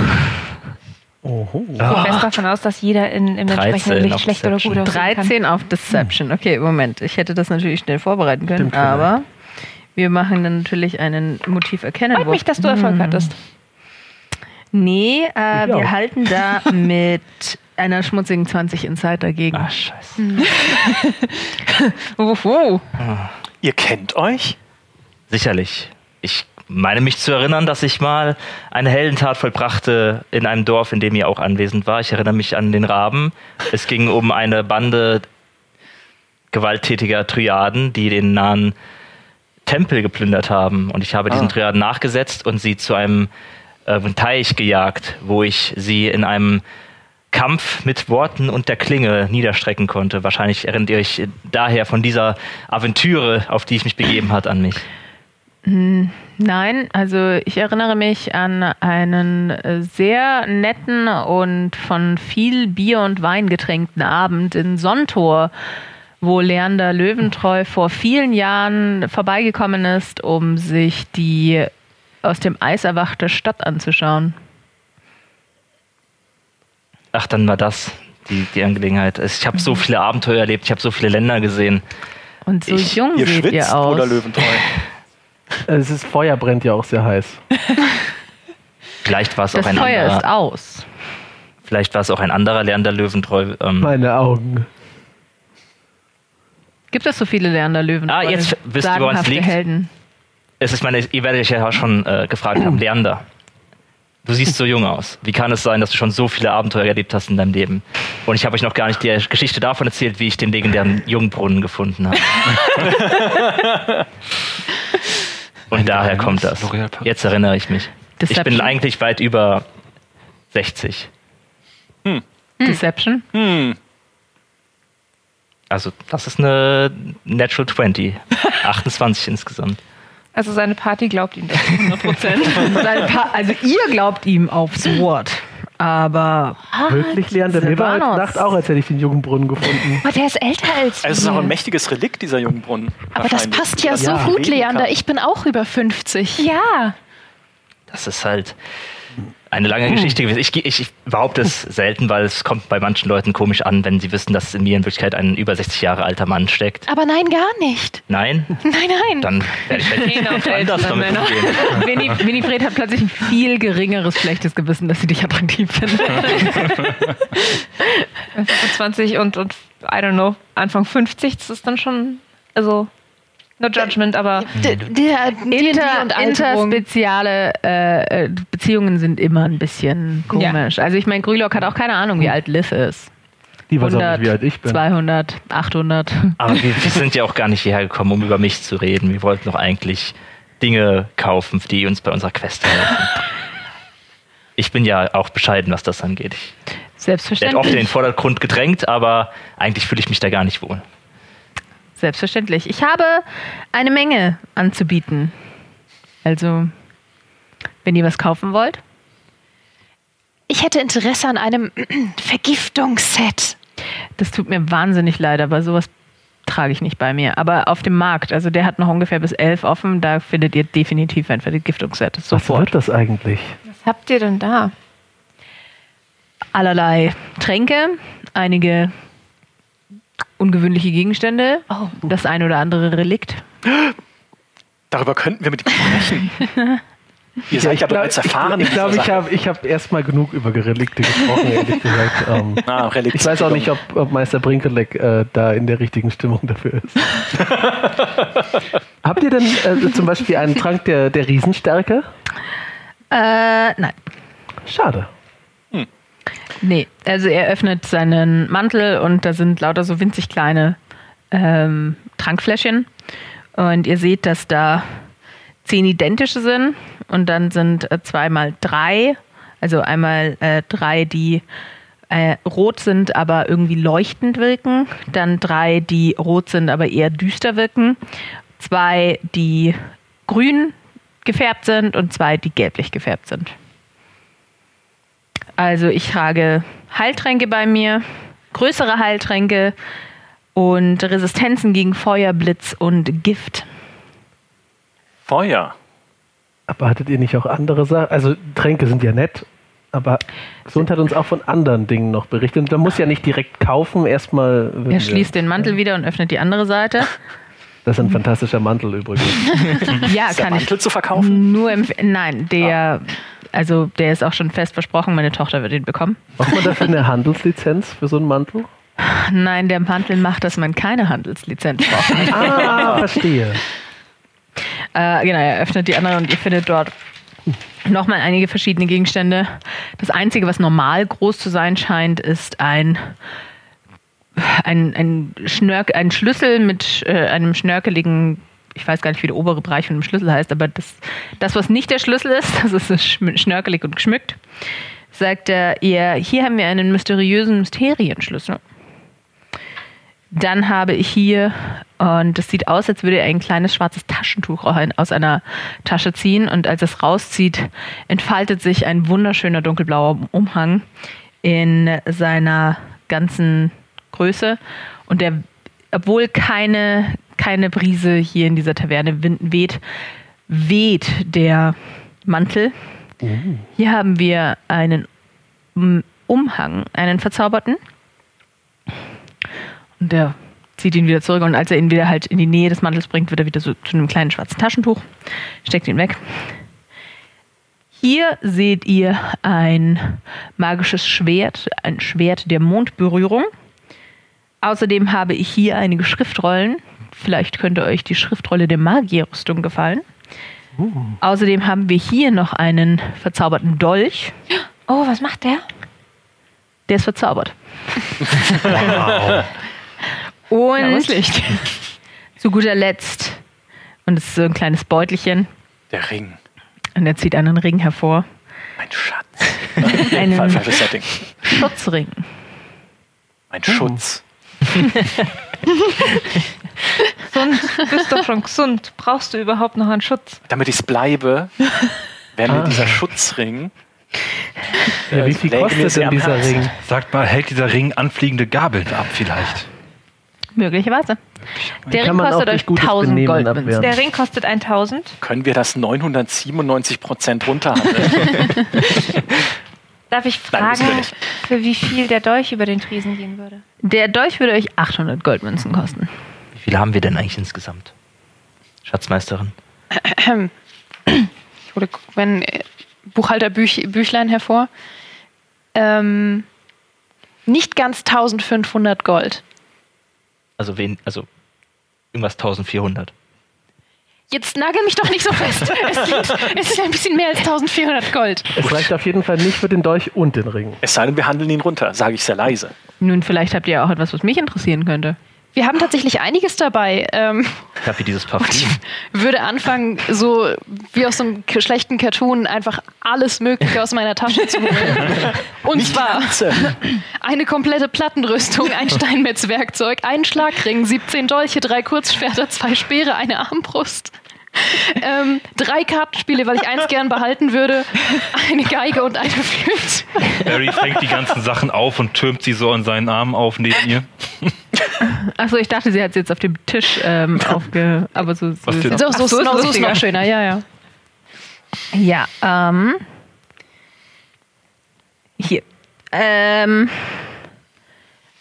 Oho. Ich gehe fest davon aus, dass jeder in, im 13 entsprechenden Licht schlecht oder gut aussehen kann. 13 auf Deception. Okay, Moment. Ich hätte das natürlich schnell vorbereiten können, Stimmt aber wir machen dann natürlich einen Motiv erkennen. Freut mich, dass du Erfolg hattest. Nee, äh, wir auch. halten da mit einer schmutzigen 20 Insight dagegen. Ah, scheiße. Uhu. Ihr kennt euch? Sicherlich. Ich meine mich zu erinnern, dass ich mal eine Heldentat vollbrachte in einem Dorf, in dem ihr auch anwesend war. Ich erinnere mich an den Raben. Es ging um eine Bande gewalttätiger Triaden, die den nahen Tempel geplündert haben. Und ich habe diesen Ah. Triaden nachgesetzt und sie zu einem äh, Teich gejagt, wo ich sie in einem Kampf mit Worten und der Klinge niederstrecken konnte. Wahrscheinlich erinnert ihr euch daher von dieser Aventüre, auf die ich mich begeben hat, an mich. Nein, also ich erinnere mich an einen sehr netten und von viel Bier und Wein getränkten Abend in Sontor, wo Leander Löwentreu vor vielen Jahren vorbeigekommen ist, um sich die aus dem Eis erwachte Stadt anzuschauen. Ach, dann war das die, die Angelegenheit. Ich habe so viele Abenteuer erlebt, ich habe so viele Länder gesehen. Und so Ich- jung Ihr seht schwitzt ihr aus. oder Löwentreu? Es ist Feuer brennt ja auch sehr heiß. Vielleicht war es auch Das ein Feuer ist anderer. aus. Vielleicht war es auch ein anderer Lernender Löwentreu. Ähm, Meine Augen. Gibt es so viele Leander Löwentreu? Ah, jetzt wisst ihr, woran es liegt. Helden. es ist meine, ihr werdet euch ja auch schon äh, gefragt haben, Leander. Du siehst so jung aus. Wie kann es sein, dass du schon so viele Abenteuer erlebt hast in deinem Leben? Und ich habe euch noch gar nicht die Geschichte davon erzählt, wie ich den legendären Jungbrunnen gefunden habe. Und daher kommt das. Jetzt erinnere ich mich. Ich bin Deception. eigentlich weit über 60. Deception. Hm. Also, das ist eine Natural 20. 28 insgesamt. Also seine Party glaubt ihm das 100 Prozent. Also ihr glaubt ihm aufs Wort. Aber Wirklich, Leander? Mir war heute Silvanos. Nacht auch, als hätte ich den Jungenbrunnen gefunden. Aber der ist älter als Also es ist auch wir. ein mächtiges Relikt, dieser Jungbrunnen. Aber das passt ja so man gut, Leander. Ich bin auch über 50. ja. Das ist halt eine lange Geschichte gewesen. Ich, ich, ich behaupte es selten, weil es kommt bei manchen Leuten komisch an, wenn sie wissen, dass in mir in Wirklichkeit ein über 60 Jahre alter Mann steckt. Aber nein, gar nicht. Nein? Nein, nein. Dann werde ich vielleicht anders damit Männer. umgehen. Winnie, Winifred hat plötzlich ein viel geringeres schlechtes Gewissen, dass sie dich attraktiv findet. 25 und, und, I don't know, Anfang 50, das ist dann schon, also, no judgment, aber D der D&D Inter, und interspeziale äh, äh, Beziehungen sind immer ein bisschen komisch. Also ich meine, Grülock hat auch keine Ahnung, wie alt Liv ist. Die weiß auch 100, nicht, wie alt ich bin. 200, 800. Aber wir, wir sind ja auch gar nicht hierher gekommen, um über mich zu reden. Wir wollten doch eigentlich Dinge kaufen, die uns bei unserer Quest helfen. Ich bin ja auch bescheiden, was das angeht. Ich werde oft in den Selbstverständlich. Vordergrund gedrängt, aber eigentlich fühle ich mich da gar nicht wohl. Selbstverständlich. Ich habe eine Menge anzubieten. Also, wenn ihr was kaufen wollt. Ich hätte Interesse an einem Vergiftungsset. Das tut mir wahnsinnig leid, aber sowas trage ich nicht bei mir. Aber auf dem Markt, also der hat noch ungefähr bis elf offen, da findet ihr definitiv ein Vergiftungsset. Was Sofort. wird das eigentlich? was habt ihr denn da? Allerlei Tränke, einige ungewöhnliche Gegenstände, Oh. das ein oder andere Relikt. Darüber könnten wir mit ihm sprechen. Ihr seid ja glaub- bereits erfahren. Ich glaube, ich habe ich hab erstmal genug über Relikte gesprochen, ehrlich gesagt. Ähm. Ah, Relikt- ich weiß auch nicht, ob, ob Meister Brinkeleck äh, da in der richtigen Stimmung dafür ist. Habt ihr denn äh, zum Beispiel einen Trank der, der Riesenstärke? Äh, nein. Schade. Nee, also er öffnet seinen Mantel und da sind lauter so winzig kleine ähm, Trankfläschchen. Und ihr seht, dass da zehn identische sind und dann sind äh, zweimal drei, also einmal äh, drei, die äh, rot sind, aber irgendwie leuchtend wirken, dann drei, die rot sind, aber eher düster wirken, zwei, die grün gefärbt sind und zwei, die gelblich gefärbt sind. Also ich trage Heiltränke bei mir, größere Heiltränke und Resistenzen gegen Feuer, Blitz und Gift. Feuer. Aber hattet ihr nicht auch andere Sachen? Also Tränke sind ja nett, aber Gesund hat uns auch von anderen Dingen noch berichtet. Und man muss ja nicht direkt kaufen, erstmal. Er wir- schließt den Mantel wieder und öffnet die andere Seite. Das ist ein fantastischer Mantel übrigens. Ja, Ist der kann ich Mantel zu verkaufen? nur empfehlen. Nein, der, also der ist auch schon fest versprochen, meine Tochter wird ihn bekommen. Braucht man dafür eine Handelslizenz für so einen Mantel? Nein, der Mantel macht, dass man keine Handelslizenz braucht. Ah, verstehe. Äh, genau, er öffnet die andere und ihr findet dort nochmal einige verschiedene Gegenstände. Das Einzige, was normal groß zu sein scheint, ist ein, ein, ein, Schnörk, ein Schlüssel mit äh, einem schnörkeligen, ich weiß gar nicht, wie der obere Bereich von dem Schlüssel heißt, aber das, das was nicht der Schlüssel ist, das ist schnörkelig und geschmückt, sagt er ihr, hier haben wir einen mysteriösen Mysterienschlüssel. Dann habe ich hier, und das sieht aus, als würde er ein kleines schwarzes Taschentuch aus einer Tasche ziehen. Und als es rauszieht, entfaltet sich ein wunderschöner dunkelblauer Umhang in seiner ganzen Größe. Und der obwohl keine, keine Brise hier in dieser Taverne wind- weht, weht der Mantel. Hier haben wir einen um, Umhang, einen verzauberten. Und der zieht ihn wieder zurück und als er ihn wieder halt in die Nähe des Mantels bringt, wird er wieder so zu einem kleinen schwarzen Taschentuch, steckt ihn weg. Hier seht ihr ein magisches Schwert, ein Schwert der Mondberührung. Außerdem habe ich hier einige Schriftrollen. Vielleicht könnte euch die Schriftrolle der Magierrüstung gefallen. Außerdem haben wir hier noch einen verzauberten Dolch. Oh, was macht der? Der ist verzaubert. Und Licht. zu guter Letzt, und es ist so ein kleines Beutelchen, Der Ring. und er zieht einen Ring hervor. Mein Schatz. Einen. Schutzring. Mein Schutz. Gesund, du bist doch schon gesund. Brauchst du überhaupt noch einen Schutz? Damit ich es bleibe, wäre mir Ah. dieser Schutzring. Ja, wie viel läge mir kostet denn dieser Herzen. Ring? Sagt mal, hält dieser Ring anfliegende Gabeln ab vielleicht? Möglicherweise. Der Ring kostet euch gutes 1000 Benehmen Goldmünzen. Der Ring kostet 1000. Können wir das 997 Prozent runterhandeln? Darf ich fragen, für wie viel der Dolch über den Tresen gehen würde? Der Dolch würde euch 800 Goldmünzen kosten. Wie viel haben wir denn eigentlich insgesamt? Schatzmeisterin. Ich hole mein äh, Buchhalterbüchlein hervor. Ähm, nicht ganz 1500 Gold. Also wen, also irgendwas 1400. Jetzt nagel mich doch nicht so fest. Es, geht, es ist ein bisschen mehr als 1400 Gold. Es reicht auf jeden Fall nicht für den Dolch und den Ring. es sei denn, wir handeln ihn runter, sage ich sehr leise. Nun, vielleicht habt ihr auch etwas, was mich interessieren könnte. Wir haben tatsächlich einiges dabei. Ähm, Ich habe hier dieses Parfüm. würde anfangen, so wie aus einem k- schlechten Cartoon, einfach alles Mögliche aus meiner Tasche zu holen. Und zwar eine komplette Plattenrüstung, ein Steinmetzwerkzeug, einen Schlagring, 17 Dolche, drei Kurzschwerter, zwei Speere, eine Armbrust. Ähm, drei Kartenspiele, weil ich eins gern behalten würde, eine Geige und eine Flöte. Barry fängt die ganzen Sachen auf und türmt sie so an seinen Armen auf neben ihr. Achso, ich dachte, sie hat es jetzt auf dem Tisch ähm, aufge... Aber so, so ist denn? auch- So, Ach, so, so, ist so ist lustiger. noch schöner, ja, ja. Ja, ähm. Hier. Ähm.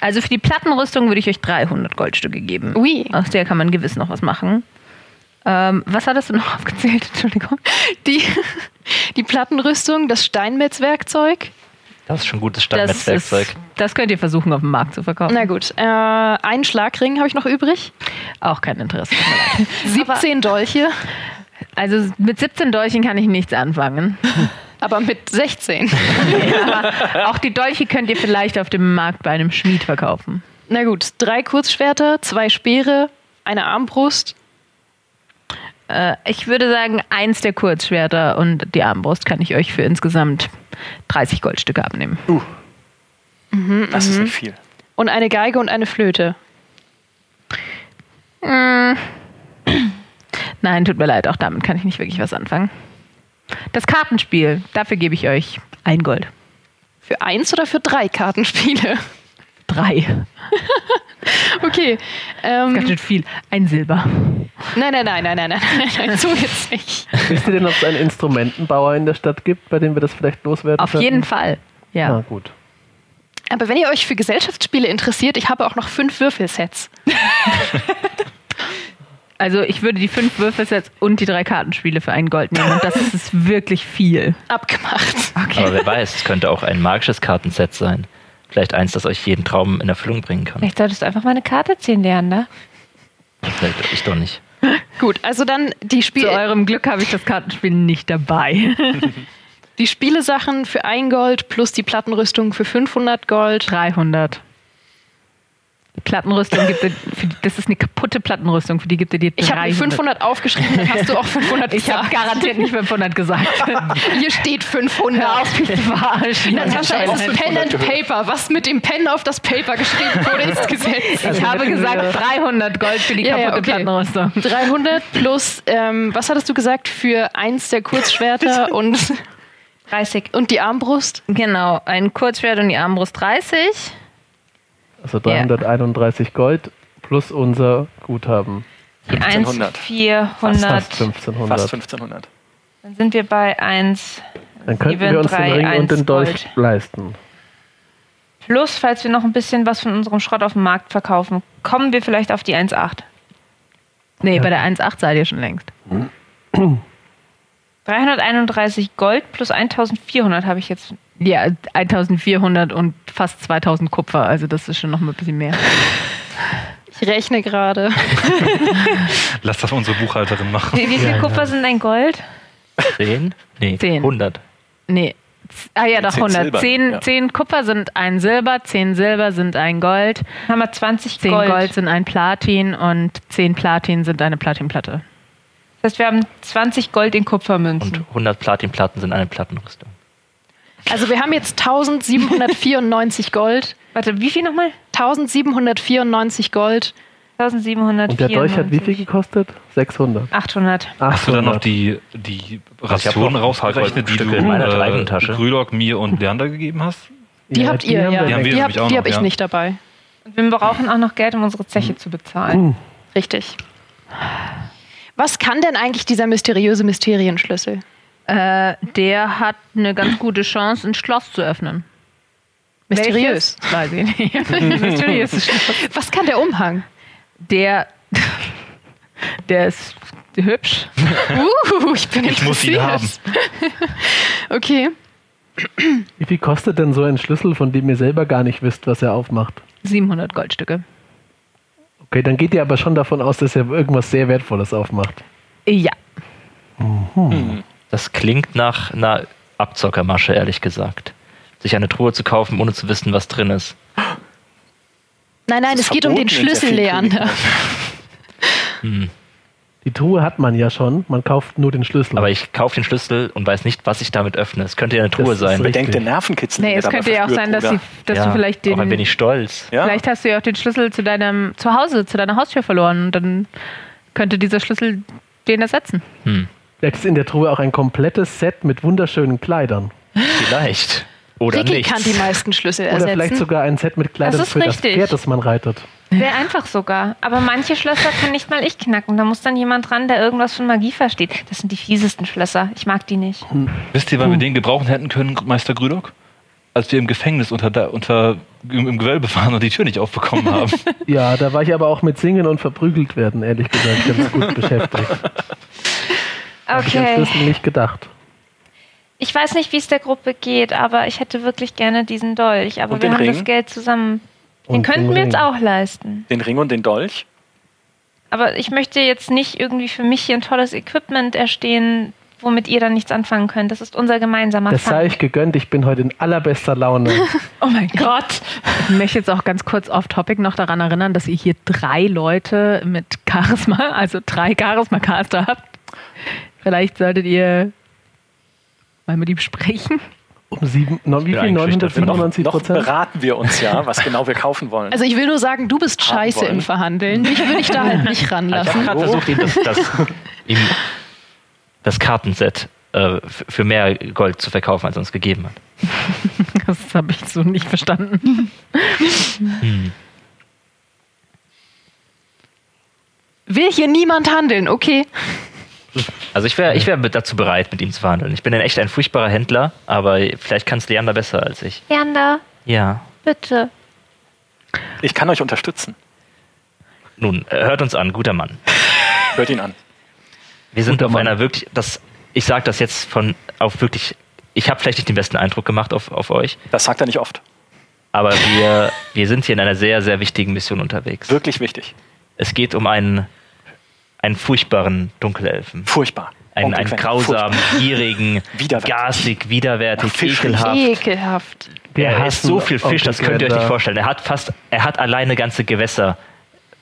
Also für die Plattenrüstung würde ich euch 300 Goldstücke geben. Ui. Aus der kann man gewiss noch was machen. Ähm, was hattest du noch aufgezählt? Entschuldigung. Die, die Plattenrüstung, das Steinmetzwerkzeug. Das ist schon gutes Das, Standardwerkzeug. ist, das könnt ihr versuchen, auf dem Markt zu verkaufen. Na gut, äh, einen Schlagring habe ich noch übrig. Auch kein Interesse. tut mir leid. 17 Dolche, Also mit 17 Dolchen kann ich nichts anfangen. aber mit 16. Aber auch die Dolche könnt ihr vielleicht auf dem Markt bei einem Schmied verkaufen. Na gut, drei Kurzschwerter, zwei Speere, eine Armbrust. Äh, ich würde sagen, eins der Kurzschwerter und die Armbrust kann ich euch für insgesamt 30 Goldstücke abnehmen. Das ist nicht viel. Und eine Geige und eine Flöte. Nein, tut mir leid, auch damit kann ich nicht wirklich was anfangen. Das Kartenspiel, dafür gebe ich euch ein Gold. Für eins oder für drei Kartenspiele? Drei. okay. Ähm, ganz schön viel. Ein Silber. Nein, nein, nein, nein, nein, nein, nein, nein so jetzt nicht. Wisst ihr denn, ob es einen Instrumentenbauer in der Stadt gibt, bei dem wir das vielleicht loswerden Auf könnten? jeden Fall, ja. Na gut. Aber wenn ihr euch für Gesellschaftsspiele interessiert, ich habe auch noch fünf Würfelsets. also ich würde die fünf Würfelsets und die drei Kartenspiele für einen Gold nehmen. Und das ist wirklich viel. Abgemacht. Okay. Aber wer weiß, es könnte auch ein magisches Kartenset sein. Vielleicht eins, das euch jeden Traum in Erfüllung bringen kann. Vielleicht solltest du einfach mal eine Karte ziehen, Leander. Vielleicht ich doch nicht. Gut, also dann die, Zu Spiel eurem Glück habe ich das Kartenspiel nicht dabei. die Spielesachen für ein Gold plus die Plattenrüstung für 500 Gold. 300. Plattenrüstung gibt die, das ist eine kaputte Plattenrüstung, für die gibt ihr dir 300. Ich habe mir 500 aufgeschrieben, dann hast du auch 500 Ich habe garantiert nicht 500 gesagt. Hier steht 500. Hör auf, verarschen. Natascha, es ist Pen and Paper. Was mit dem Pen auf das Paper geschrieben wurde, ist Gesetz. Ich habe gesagt 300 Gold für die ja, kaputte okay. Plattenrüstung. 300 plus, ähm, was hattest du gesagt, für eins der Kurzschwerter und, 30. und die Armbrust? Genau, ein Kurzschwert und die Armbrust 30. Also 331 Gold plus unser Guthaben. Die 1, 1500. 400. Fast 1500. Fast 1500. Dann sind wir bei 1. Dann könnten Sieben, wir uns drei, den Ring und den Dolch Gold. leisten. Plus, falls wir noch ein bisschen was von unserem Schrott auf dem Markt verkaufen, kommen wir vielleicht auf die 1,8. Nee, bei der 1,8 seid ihr schon längst. 331 Gold plus 1400 habe ich jetzt. Ja, 1400 und fast 2000 Kupfer, also das ist schon noch mal ein bisschen mehr. Ich rechne gerade. Lass das unsere Buchhalterin machen. Wie, wie viel Ja, Kupfer ja. sind ein Gold? 10? Nee, Zehn. 100. Nee. Ah ja, doch, Zehn 100. Silber, 10, ja. 10 Kupfer sind ein Silber, 10 Silber sind ein Gold, Haben wir 20 10 Gold. Gold. sind ein Platin und 10 Platin sind eine Platinplatte. Das heißt, wir haben 20 Gold in Kupfermünzen. Und 100 Platinplatten sind eine Plattenrüstung. Also wir haben jetzt 1794 Gold. Warte, wie viel nochmal? 1794 Gold. 1794. Und der Dolch hat wie viel gekostet? 600. 800. Hast du dann noch 800. die, die hab noch Rationen rausgerechnet, die du in meiner äh. Grülock, mir und Leander gegeben hast? Die Ja, habt die ihr, haben ja. Die haben wir Die habe auch die noch, hab ich ja. nicht dabei. Und wir brauchen auch noch Geld, um unsere Zeche zu bezahlen. Richtig. Was kann denn eigentlich dieser mysteriöse Mysterienschlüssel? Äh, der hat eine ganz gute Chance, ein Schloss zu öffnen. Mysteriös. Welches? Weiß ich nicht. Mysteriöses Schloss. Was kann der Umhang? Der, der ist hübsch. Uh, ich bin Ich muss ihn interessiert. Okay. Wie viel kostet denn so ein Schlüssel, von dem ihr selber gar nicht wisst, was er aufmacht? 700 Goldstücke. Okay, dann geht ihr aber schon davon aus, dass er irgendwas sehr Wertvolles aufmacht. Ja. Das klingt nach einer Abzockermasche, ehrlich gesagt. Sich eine Truhe zu kaufen, ohne zu wissen, was drin ist. Nein, nein, Das es geht um den Schlüssel, Leander. Die Truhe hat man ja schon, man kauft nur den Schlüssel. Aber ich kaufe den Schlüssel und weiß nicht, was ich damit öffne. Es könnte ja eine Das Truhe ist sein. richtig. Bedenkt den Nervenkitzel. Nee, es könnte ja auch sein, dass, sie, dass ja, du vielleicht den. auch ein wenig stolz. Ja? Vielleicht hast du ja auch den Schlüssel zu deinem Zuhause, zu deiner Haustür verloren. Und dann könnte dieser Schlüssel den ersetzen. Hm, Vielleicht ist in der Truhe auch ein komplettes Set mit wunderschönen Kleidern. vielleicht. Oder Ricky nicht. kann die meisten Schlüssel Oder vielleicht ersetzen. sogar ein Set mit Kleidern Das ist für das richtig. Pferd, das man reitet. Wäre einfach sogar. Aber manche Schlösser kann nicht mal ich knacken. Da muss dann jemand ran, der irgendwas von Magie versteht. Das sind die fiesesten Schlösser. Ich mag die nicht. Wisst ihr, wann wir den gebrauchen hätten können, Meister Grülock? Als wir im Gefängnis unter, da- unter im, im Gewölbe waren und die Tür nicht aufbekommen haben. Ja, da war ich aber auch mit Singen und verprügelt werden, ehrlich gesagt, ganz gut beschäftigt. Hab ich Okay. Schlüssel nicht gedacht. Ich weiß nicht, wie es der Gruppe geht, aber ich hätte wirklich gerne diesen Dolch. Aber Und wir den haben Ring? das Geld zusammen. Den Und könnten den wir jetzt Ring. auch leisten. Den Ring und den Dolch. Aber ich möchte jetzt nicht irgendwie für mich hier ein tolles Equipment erstehen, womit ihr dann nichts anfangen könnt. Das ist unser gemeinsamer Das sei Fang. ich gegönnt, ich bin heute in allerbester Laune. Oh mein Gott. Ich möchte jetzt auch ganz kurz off-topic noch daran erinnern, dass ihr hier drei Leute mit Charisma, also drei Charisma-Caster habt. Vielleicht solltet ihr mal mit ihm sprechen. Um sieben, wie viel? eingeschüchtert. Noch, 997 noch Prozent? beraten wir uns ja, was genau wir kaufen wollen. Also ich will nur sagen, du bist scheiße wollen. im Verhandeln. Mich würde ich da halt nicht Ich habe ranlassen. gerade versucht, ihm das, das, ihm das Kartenset äh, für mehr Gold zu verkaufen, als er uns gegeben hat. Das habe ich so nicht verstanden. Will hier niemand handeln, okay? Also ich wäre ich wär dazu bereit, mit ihm zu verhandeln. Ich bin in echt ein furchtbarer Händler, aber vielleicht kann es Leander besser als ich. Leander, Ja. bitte. Ich kann euch unterstützen. Nun, äh, hört uns an, guter Mann. Hört ihn an. Wir sind Guter auf Mann. einer wirklich, das, ich sage das jetzt von, auf wirklich, ich habe vielleicht nicht den besten Eindruck gemacht auf, auf euch, Das sagt er nicht oft. aber wir, wir sind hier in einer sehr, sehr wichtigen Mission unterwegs. Wirklich wichtig. Es geht um einen, einen furchtbaren Dunkelelfen. Furchtbar. Einen, einen grausamen, furchtbar. gierigen, Widerwärtig. garstig, widerwärtig, Fisch ekelhaft. Ekelhaft. Er isst so viel Fisch, das könnt ihr euch nicht vorstellen. Er hat fast, er hat alleine ganze Gewässer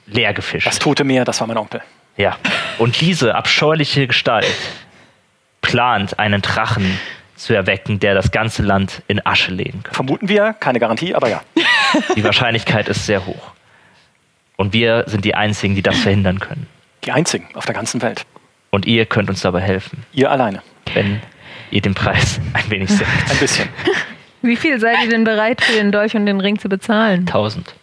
leer gefischt. Das Tote Meer, das war mein Onkel. Ja. Und diese abscheuliche Gestalt plant, einen Drachen zu erwecken, der das ganze Land in Asche legen kann. Vermuten wir, keine Garantie, aber ja. Die Wahrscheinlichkeit ist sehr hoch. Und wir sind die Einzigen, die das verhindern können. Die einzigen auf der ganzen Welt. Und ihr könnt uns dabei helfen, Ihr alleine. wenn ihr den Preis ein wenig senkt. Ein bisschen. Wie viel seid ihr denn bereit für den Dolch und den Ring zu bezahlen? 1000.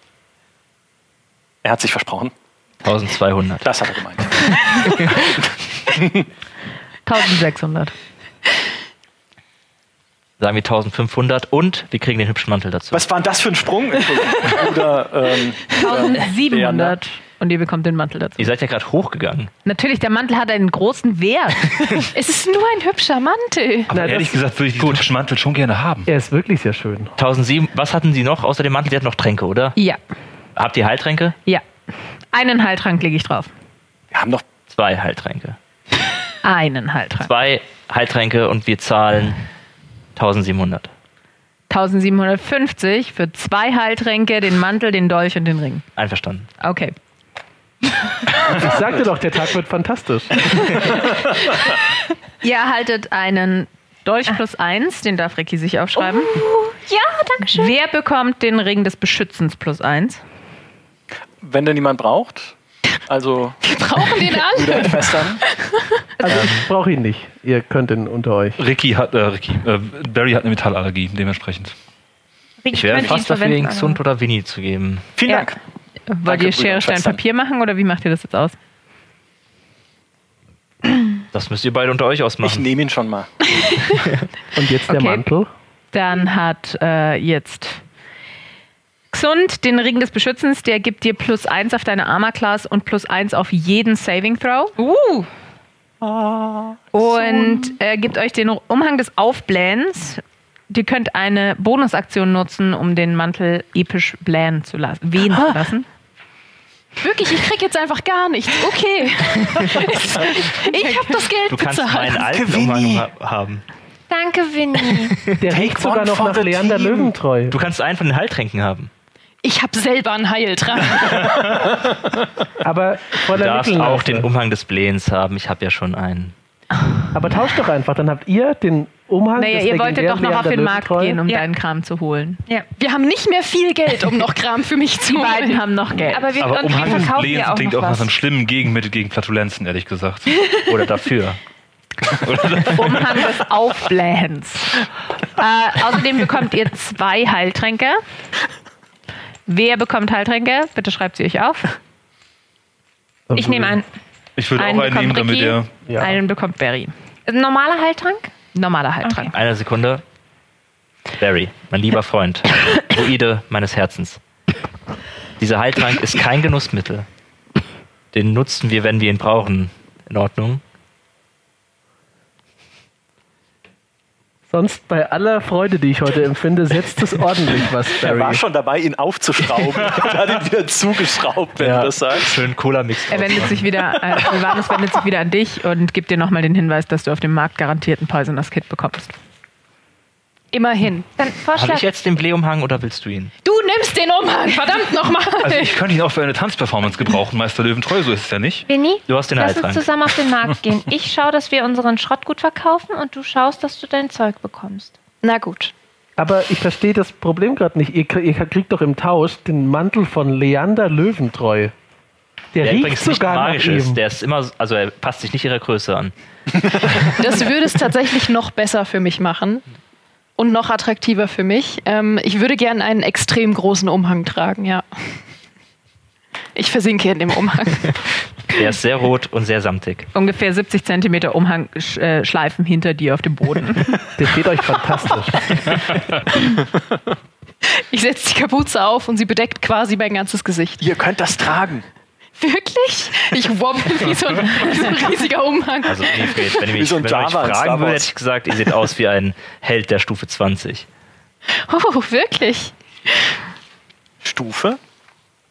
Er hat sich versprochen. 1200. Das hat er gemeint. 1600. Sagen wir 1500 und wir kriegen den hübschen Mantel dazu. Was war denn das für ein Sprung? Oder, ähm, 1700. Und ihr bekommt den Mantel dazu. Ihr seid ja gerade hochgegangen. Natürlich, der Mantel hat einen großen Wert. Es ist nur ein hübscher Mantel. Aber Na, ehrlich gesagt würde ich diesen hübschen Mantel schon gerne haben. Er ist wirklich sehr schön. 1007. Was hatten Sie noch außer dem Mantel? Sie hatten noch Tränke, oder? ja, Habt ihr Heiltränke? ja. Einen Heiltrank lege ich drauf. wir haben doch Zwei Heiltränke. Einen Heiltrank. Zwei Heiltränke und wir zahlen 1700. 1750 für zwei Heiltränke, den Mantel, den Dolch und den Ring. Einverstanden. Okay. Ich sagte doch, der Tag wird fantastisch. Ihr erhaltet einen Dolch plus eins, den darf Ricky sich aufschreiben. Ja, danke schön. Wer bekommt den Ring des Beschützens plus eins? wenn denn niemand braucht. Also Wir brauchen den alle. Also ich brauche ihn nicht. Ihr könnt ihn unter euch. Ricky hat, äh, Ricky, äh, Barry hat eine Metallallergie, dementsprechend. Ich wäre fast dafür, ihn Xund oder Winnie zu geben. Vielen Ja. Dank. Wollt Danke, ihr Schere, Stein. Papier machen oder wie macht ihr das jetzt aus? Das müsst ihr beide unter euch Ich ausmachen. nehme ihn schon mal. Und jetzt der Okay. Mantel. Dann hat äh, jetzt Xund den Ring des Beschützens, der gibt dir plus eins auf deine Armor Class und plus eins auf jeden Saving Throw. Uh, Und er gibt euch den Umhang des Aufblähens. Ihr könnt eine Bonusaktion nutzen, um den Mantel episch blähen zu lassen, wehen zu lassen. Wirklich, ich krieg jetzt einfach gar nichts. Okay. ich habe das Geld Du kannst bezahlt. meinen alten haben. Danke, Winnie. Der riecht sogar noch nach Leander team. Löwentreu. Du kannst einen von den Heiltränken haben. Ich habe selber einen Heiltrank. Aber Du darfst auch den Umhang des Blähens haben. Ich habe ja schon einen. Aber tauscht doch einfach. Dann habt ihr den Umhang Naja, ihr wolltet doch noch auf den Markt gehen, um Ja. deinen Kram zu holen. Ja. Wir haben nicht mehr viel Geld, um noch Kram für mich zu Die beiden holen. haben noch Geld. Aber wir, Aber und wir Umhang verkaufen Blähen ja auch klingt noch auch nach einem schlimmen Gegenmittel gegen Flatulenzen, ehrlich gesagt. Oder dafür. Umhang des Aufblähens. Äh, außerdem bekommt ihr zwei Heiltränke. Wer bekommt Heiltränke? Bitte schreibt sie euch auf. Ich nehme einen. Ich würde Einen auch einen nehmen, damit er. Ja. Einen bekommt Barry. Ein normaler Heiltrank? Normaler Heiltrank. Eine Sekunde. Barry, mein lieber Freund, Druide meines Herzens. Dieser Heiltrank ist kein Genussmittel. Den nutzen wir, wenn wir ihn brauchen. In Ordnung. Sonst bei aller Freude, die ich heute empfinde, setzt es ordentlich was, Er war Barry. schon dabei, ihn aufzuschrauben und hat ihn wieder zugeschraubt, wenn Ja. du das sagst. Schön Cola-Mix. Er wendet sich wieder, äh, wendet sich wieder an dich und gibt dir nochmal den Hinweis, dass du auf dem Markt garantiert ein Poisonous Kit bekommst. Immerhin. Dann Habe Vorschlag. ich jetzt den Blähumhang oder willst du ihn? Du nimmst den Umhang, verdammt nochmal. Also ich könnte ihn auch für eine Tanzperformance gebrauchen, Meister Löwentreu, so ist es ja nicht. Winnie, Du hast den lass uns Heiltrank. zusammen auf den Markt gehen. Ich schaue, dass wir unseren Schrott gut verkaufen und du schaust, dass du dein Zeug bekommst. Na gut. Aber ich verstehe das Problem gerade nicht. Ihr, ihr kriegt doch im Tausch den Mantel von Leander Löwentreu. Der, Der riecht sogar nach magisch ist. ihm. Der ist immer, also er passt sich nicht ihrer Größe an. Das würde es tatsächlich noch besser für mich machen. Und noch attraktiver für mich. Ähm, ich würde gerne einen extrem großen Umhang tragen, ja. Ich versinke in dem Umhang. Der ist sehr rot und sehr samtig. Ungefähr 70 Zentimeter Umhangschleifen hinter dir auf dem Boden. Der steht euch fantastisch. Ich setze die Kapuze auf und sie bedeckt quasi mein ganzes Gesicht. Ihr könnt das tragen. Wirklich? Ich wobble wie so ein, wie so ein riesiger Umhang. Also Wilfried, wenn ihr mich, so wenn mich Java Star fragen würdet, hätte ich gesagt, ihr seht aus wie ein Held der Stufe 20. Oh, wirklich? Stufe?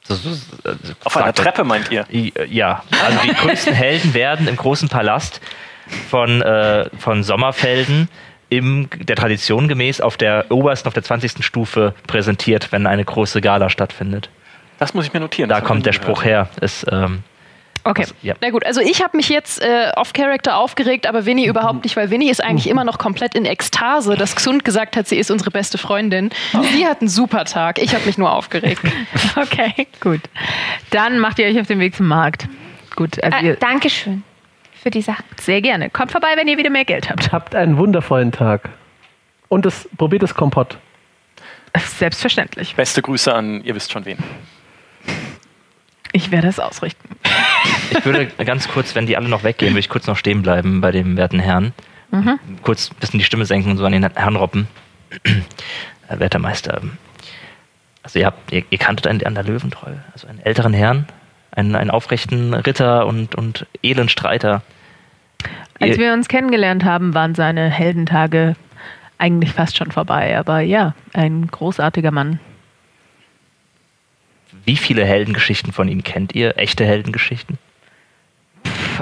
So, so, also Auf einer Treppe meint ihr? I- Ja, also die größten Helden werden im großen Palast von, äh, von Sommerfelden im, der Tradition gemäß auf der obersten, auf der 20. Stufe präsentiert, wenn eine große Gala stattfindet. Das muss ich mir notieren. Da kommt der nie Spruch gehört. her. Ist, ähm, Okay. also, ja. Na gut, also ich habe mich jetzt äh, off-Character aufgeregt, aber Winnie überhaupt nicht, weil Winnie ist eigentlich immer noch komplett in Ekstase, dass Xund gesagt hat, sie ist unsere beste Freundin. Sie hat einen super Tag. Ich habe mich nur aufgeregt. Okay, gut. Dann macht ihr euch auf den Weg zum Markt. Gut, also Äh, Dankeschön für die Sache. sehr gerne. Kommt vorbei, wenn ihr wieder mehr Geld habt. Habt einen wundervollen Tag. Und das, probiert das Kompott. Selbstverständlich. Beste Grüße an, ihr wisst schon wen. Ich werde es ausrichten. Ich würde ganz kurz, wenn die alle noch weggehen, würde ich kurz noch stehen bleiben bei dem werten Herrn. Kurz ein bisschen die Stimme senken und so an den Herrn roppen. Äh, werter Meister, also ihr habt, ihr, ihr kanntet einen an der Löwentreu, also einen älteren Herrn, einen, einen aufrechten Ritter und, und edlen Streiter. Als Ihr- wir uns kennengelernt haben, waren seine Heldentage eigentlich fast schon vorbei. Aber ja, ein großartiger Mann. Wie viele Heldengeschichten von ihm kennt ihr? Echte Heldengeschichten?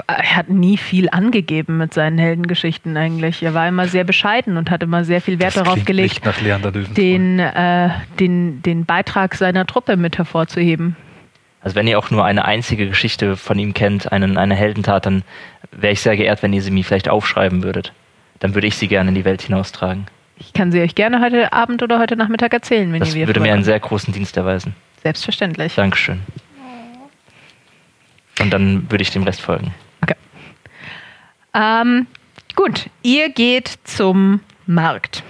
Er hat nie viel angegeben mit seinen Heldengeschichten eigentlich. Er war immer sehr bescheiden und hat immer sehr viel Wert Das darauf gelegt, den, äh, den, den Beitrag seiner Truppe mit hervorzuheben. Also wenn ihr auch nur eine einzige Geschichte von ihm kennt, einen, eine Heldentat, dann wäre ich sehr geehrt, wenn ihr sie mir vielleicht aufschreiben würdet. Dann würde ich sie gerne in die Welt hinaustragen. Ich kann sie euch gerne heute Abend oder heute Nachmittag erzählen, wenn Das ihr wieder würde mir einen sehr großen Dienst erweisen. Selbstverständlich. Dankeschön. Und dann würde ich dem Rest folgen. Okay. Ähm, gut, ihr geht zum Markt.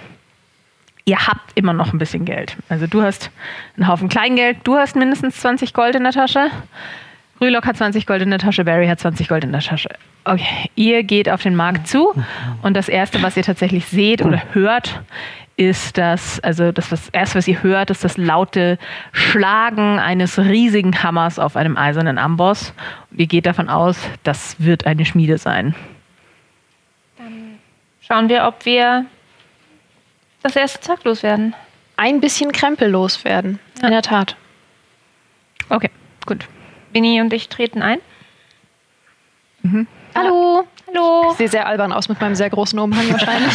Ihr habt immer noch ein bisschen Geld. Also du hast einen Haufen Kleingeld, du hast mindestens 20 Gold in der Tasche. Rülock hat 20 Gold in der Tasche, Barry hat 20 Gold in der Tasche. Okay, ihr geht auf den Markt zu und das Erste, was ihr tatsächlich seht oder hört, ist das, also das was, Erste, was ihr hört, ist das laute Schlagen eines riesigen Hammers auf einem eisernen Amboss. Und ihr geht davon aus, das wird eine Schmiede sein. Schauen wir, ob wir das erste Zeug loswerden. Ein bisschen Krempel loswerden. In der Tat. Okay, gut. Winnie und ich treten ein. Hallo. Hallo. Ich sehe sehr albern aus mit meinem sehr großen Umhang wahrscheinlich.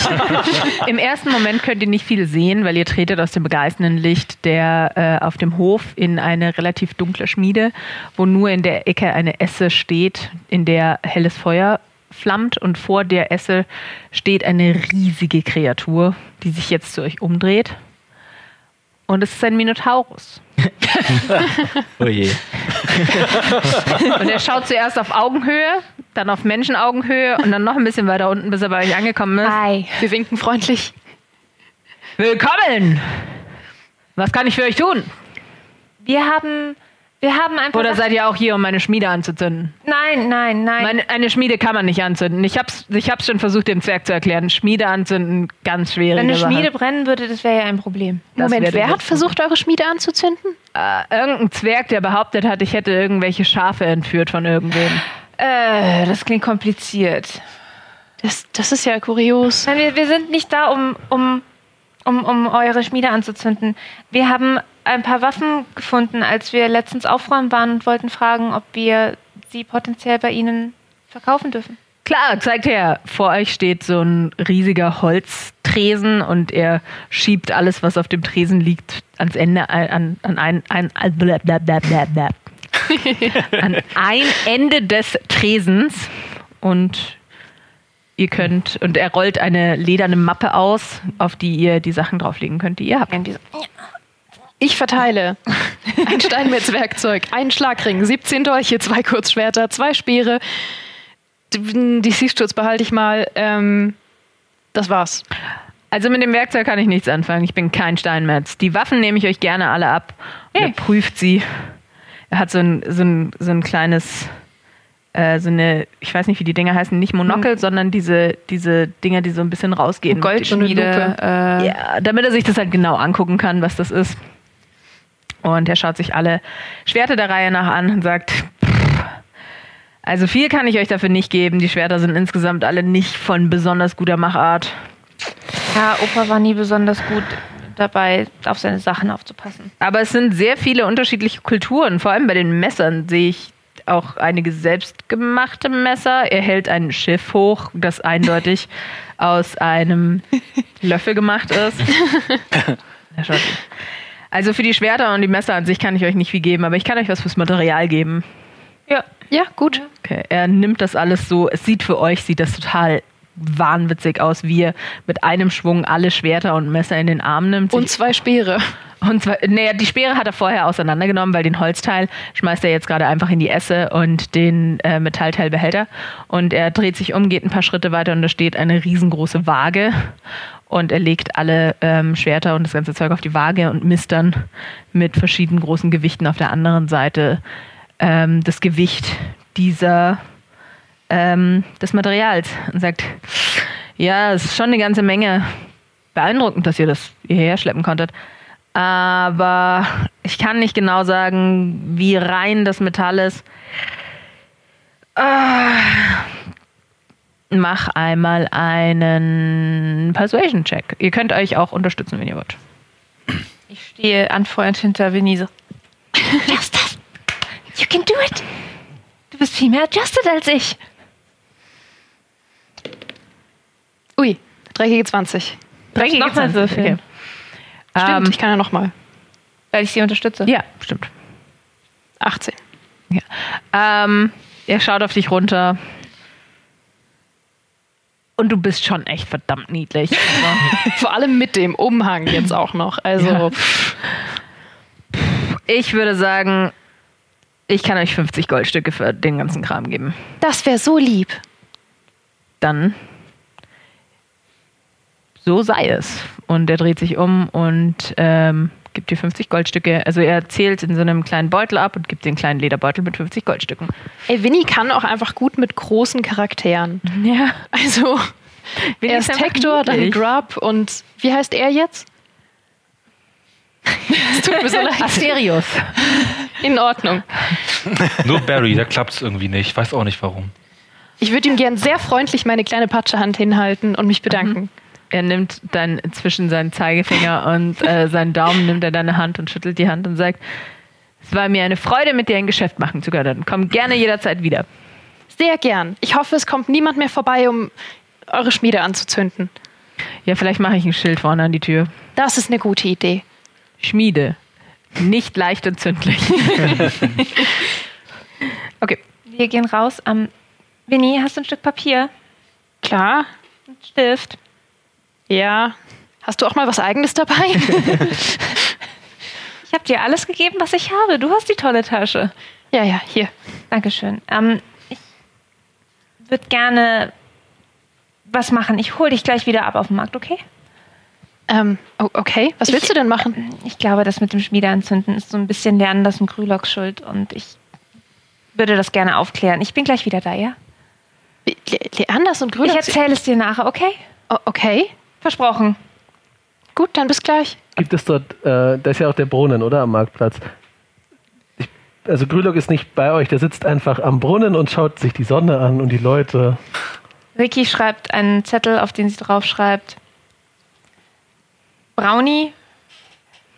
Im ersten Moment könnt ihr nicht viel sehen, weil ihr tretet aus dem begeisternden Licht der äh, auf dem Hof in eine relativ dunkle Schmiede, wo nur in der Ecke eine Esse steht, in der helles Feuer flammt und vor der Esse steht eine riesige Kreatur, die sich jetzt zu euch umdreht. Und es ist ein Minotaurus. Oh je. Und er schaut zuerst auf Augenhöhe, dann auf Menschenaugenhöhe und dann noch ein bisschen weiter unten, bis er bei euch angekommen ist. Hi. Wir winken freundlich. Willkommen! Was kann ich für euch tun? Wir haben, wir haben einfach. Oder seid ihr auch hier, um meine Schmiede anzuzünden? nein, nein, nein. Meine, eine Schmiede kann man nicht anzünden. Ich hab's, ich hab's schon versucht, dem Zwerg zu erklären. Schmiede anzünden, ganz schwierige Wenn eine Sache. Schmiede brennen würde, das wäre ja ein Problem. Das Moment, wer hat versucht, eure Schmiede anzuzünden? Äh, irgendein Zwerg, der behauptet hat, ich hätte irgendwelche Schafe entführt von irgendwem. Äh, das klingt kompliziert. Das, das ist ja kurios. Nein, wir, wir sind nicht da, um, um, um, um eure Schmiede anzuzünden. Wir haben ein paar Waffen gefunden, als wir letztens aufräumen waren und wollten fragen, ob wir sie potenziell bei Ihnen verkaufen dürfen. Klar, zeigt her. Vor euch steht so ein riesiger Holztresen und er schiebt alles, was auf dem Tresen liegt, ans Ende, ein- an, an, ein, ein, an, ein Ende des Tresens und ihr könnt, und er rollt eine lederne Mappe aus, auf die ihr die Sachen drauflegen könnt, die ihr habt. So, Ich verteile ein Steinmetzwerkzeug, einen Schlagring, 17 Dolche, zwei Kurzschwerter, zwei Speere. Die Siechsturz behalte ich mal. Ähm, das war's. Also mit dem Werkzeug kann ich nichts anfangen. Ich bin kein Steinmetz. Die Waffen nehme ich euch gerne alle ab. Und er Hey. prüft sie. Er hat so ein, so ein, so ein kleines, äh, so eine, ich weiß nicht, wie die Dinger heißen, nicht Monokel, sondern diese, diese Dinger, die so ein bisschen rausgehen. Goldschmiede. Äh, Ja, damit er sich das halt genau angucken kann, was das ist. Und er schaut sich alle Schwerter der Reihe nach an und sagt, "Pff, also viel kann ich euch dafür nicht geben. Die Schwerter sind insgesamt alle nicht von besonders guter Machart. ja, Opa war nie besonders gut dabei, auf seine Sachen aufzupassen. Aber es sind sehr viele unterschiedliche Kulturen. Vor allem bei den Messern sehe ich auch einige selbstgemachte Messer. Er hält ein Schiff hoch, das eindeutig aus einem Löffel gemacht ist. Also für die Schwerter und die Messer an sich kann ich euch nicht viel geben, aber ich kann euch was fürs Material geben. Ja. Ja, gut. Okay, er nimmt das alles so, es sieht für euch, sieht das total wahnwitzig aus, wie er mit einem Schwung alle Schwerter und Messer in den Arm nimmt. Und zwei Speere. Und zwar, naja, die Speere hat er vorher auseinandergenommen, weil den Holzteil schmeißt er jetzt gerade einfach in die Esse und den äh, Metallteil behält er. Und er dreht sich um, geht ein paar Schritte weiter und da steht eine riesengroße Waage. Und er legt alle ähm, Schwerter und das ganze Zeug auf die Waage und misst dann mit verschiedenen großen Gewichten auf der anderen Seite ähm, das Gewicht dieser ähm, des Materials und sagt, ja, es ist schon eine ganze Menge. Beeindruckend, dass ihr das hierher schleppen konntet. Aber ich kann nicht genau sagen, wie rein das Metall ist. Ah, mach einmal einen Persuasion-Check. Ihr könnt euch auch unterstützen, wenn ihr wollt. Ich stehe anfeuernd hinter so. Just das. You can do it. Du bist viel mehr adjusted als ich. Ui, dreckige 20. Dreckige nochmal 20, würfeln. Stimmt, Ähm, ich kann ja nochmal. Weil ich sie unterstütze. Ja, stimmt. 18. Ähm, er schaut auf dich runter. Und du bist schon echt verdammt niedlich. Aber Vor allem mit dem Umhang jetzt auch noch. Also, Ja. ich würde sagen, ich kann euch 50 Goldstücke für den ganzen Kram geben. das wäre so lieb. Dann so sei es. Und er dreht sich um und ähm, gibt dir 50 Goldstücke. Also er zählt in so einem kleinen Beutel ab und gibt dir einen kleinen Lederbeutel mit 50 Goldstücken. Ey, Winnie kann auch einfach gut mit großen Charakteren. Ja. Also, Winnie erst ist Hector, dann. Grub und wie heißt er jetzt? Es tut mir so leid. Asterius. In Ordnung. Nur Barry, da klappt es irgendwie nicht. Ich weiß auch nicht warum. Ich würde ihm gern sehr freundlich meine kleine Patschehand hinhalten und mich bedanken. Er nimmt dann zwischen seinen Zeigefinger und äh, seinen Daumen nimmt er deine Hand und schüttelt die Hand und sagt, es war mir eine Freude, mit dir ein Geschäft machen zu können. Komm gerne jederzeit wieder. Sehr gern. Ich hoffe, es kommt niemand mehr vorbei, um eure Schmiede anzuzünden. Ja, vielleicht mache ich ein Schild vorne an die Tür. Das ist eine gute Idee. Schmiede. Nicht leicht entzündlich. okay. Wir gehen raus. Ähm, Vinny, hast du ein Stück Papier? Klar. Ein Stift? Ja. Hast du auch mal was Eigenes dabei? Ich habe dir alles gegeben, was ich habe. Du hast die tolle Tasche. ja, ja, hier. Dankeschön. Ähm, ich würde gerne was machen. Ich hole dich gleich wieder ab auf dem Markt, okay? Ähm, okay. Was willst Ich- du denn machen? Ich glaube, das mit dem Schmiedeanzünden ist so ein bisschen Lernen lassen Grülock schuld und ich würde das gerne aufklären. Ich bin gleich wieder da, ja? Le Leanders und Grüner? Ich erzähle es dir nachher, okay? O- okay. Versprochen. Gut, dann bis gleich. Gibt es dort, äh, da ist ja auch der Brunnen, oder? Am Marktplatz. Ich, also Grülock ist nicht bei euch, der sitzt einfach am Brunnen und schaut sich die Sonne an und die Leute. Ricky schreibt einen Zettel, auf den sie drauf schreibt. Brownie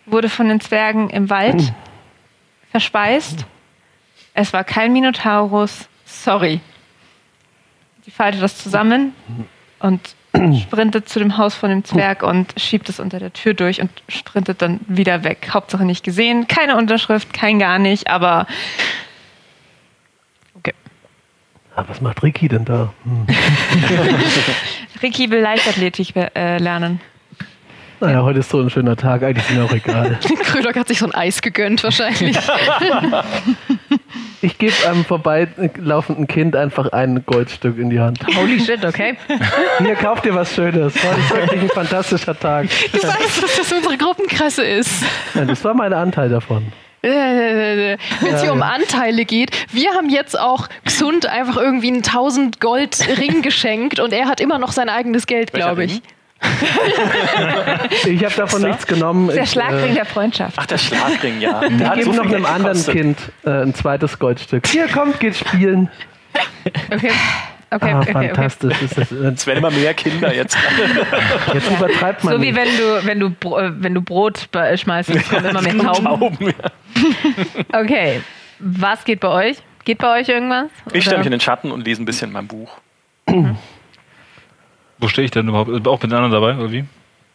wurde von den Zwergen im Wald verspeist. Es war kein Minotaurus. Sorry. Sie faltet das zusammen und sprintet zu dem Haus von dem Zwerg und schiebt es unter der Tür durch und sprintet dann wieder weg. Hauptsache nicht gesehen. Keine Unterschrift, kein gar nicht, aber Ah, was macht Ricky denn da? Hm. Ricky will Leichtathletik äh, lernen. Naja, heute ist so ein schöner Tag, eigentlich ist mir auch egal. Grülock hat sich so ein Eis gegönnt wahrscheinlich. Ich gebe einem vorbeilaufenden Kind einfach ein Goldstück in die Hand. Holy shit, okay. Hier, kauft dir was Schönes. Heute ist wirklich ein fantastischer Tag. Du weißt, dass das unsere Gruppenkresse ist. Ja, das war mein Anteil davon. Wenn es hier um Anteile geht, wir haben jetzt auch Gesund einfach irgendwie einen 1000 Gold Ring geschenkt und er hat immer noch sein eigenes Geld, glaube ich. Ring? Ich habe davon nichts genommen. Der Ich, Schlagring äh, der Freundschaft. Ach, der Schlagring, ja. Der Ich hat gebe so noch einem Geld anderen gekostet. Kind äh, ein zweites Goldstück. Hier, kommt, geht spielen. Okay. Okay, Ah, okay, okay. fantastisch. Ist das, äh, Es werden immer mehr Kinder jetzt. jetzt übertreibt man So wie wenn du, wenn du, äh, wenn du Brot be- schmeißt, es kommen immer mehr Tauben. Tauben. ja. Okay. Was geht bei euch? Geht bei euch irgendwas? Ich stelle mich in den Schatten und lese ein bisschen mein Buch. Wo stehe ich denn überhaupt? Auch mit den anderen dabei, oder wie?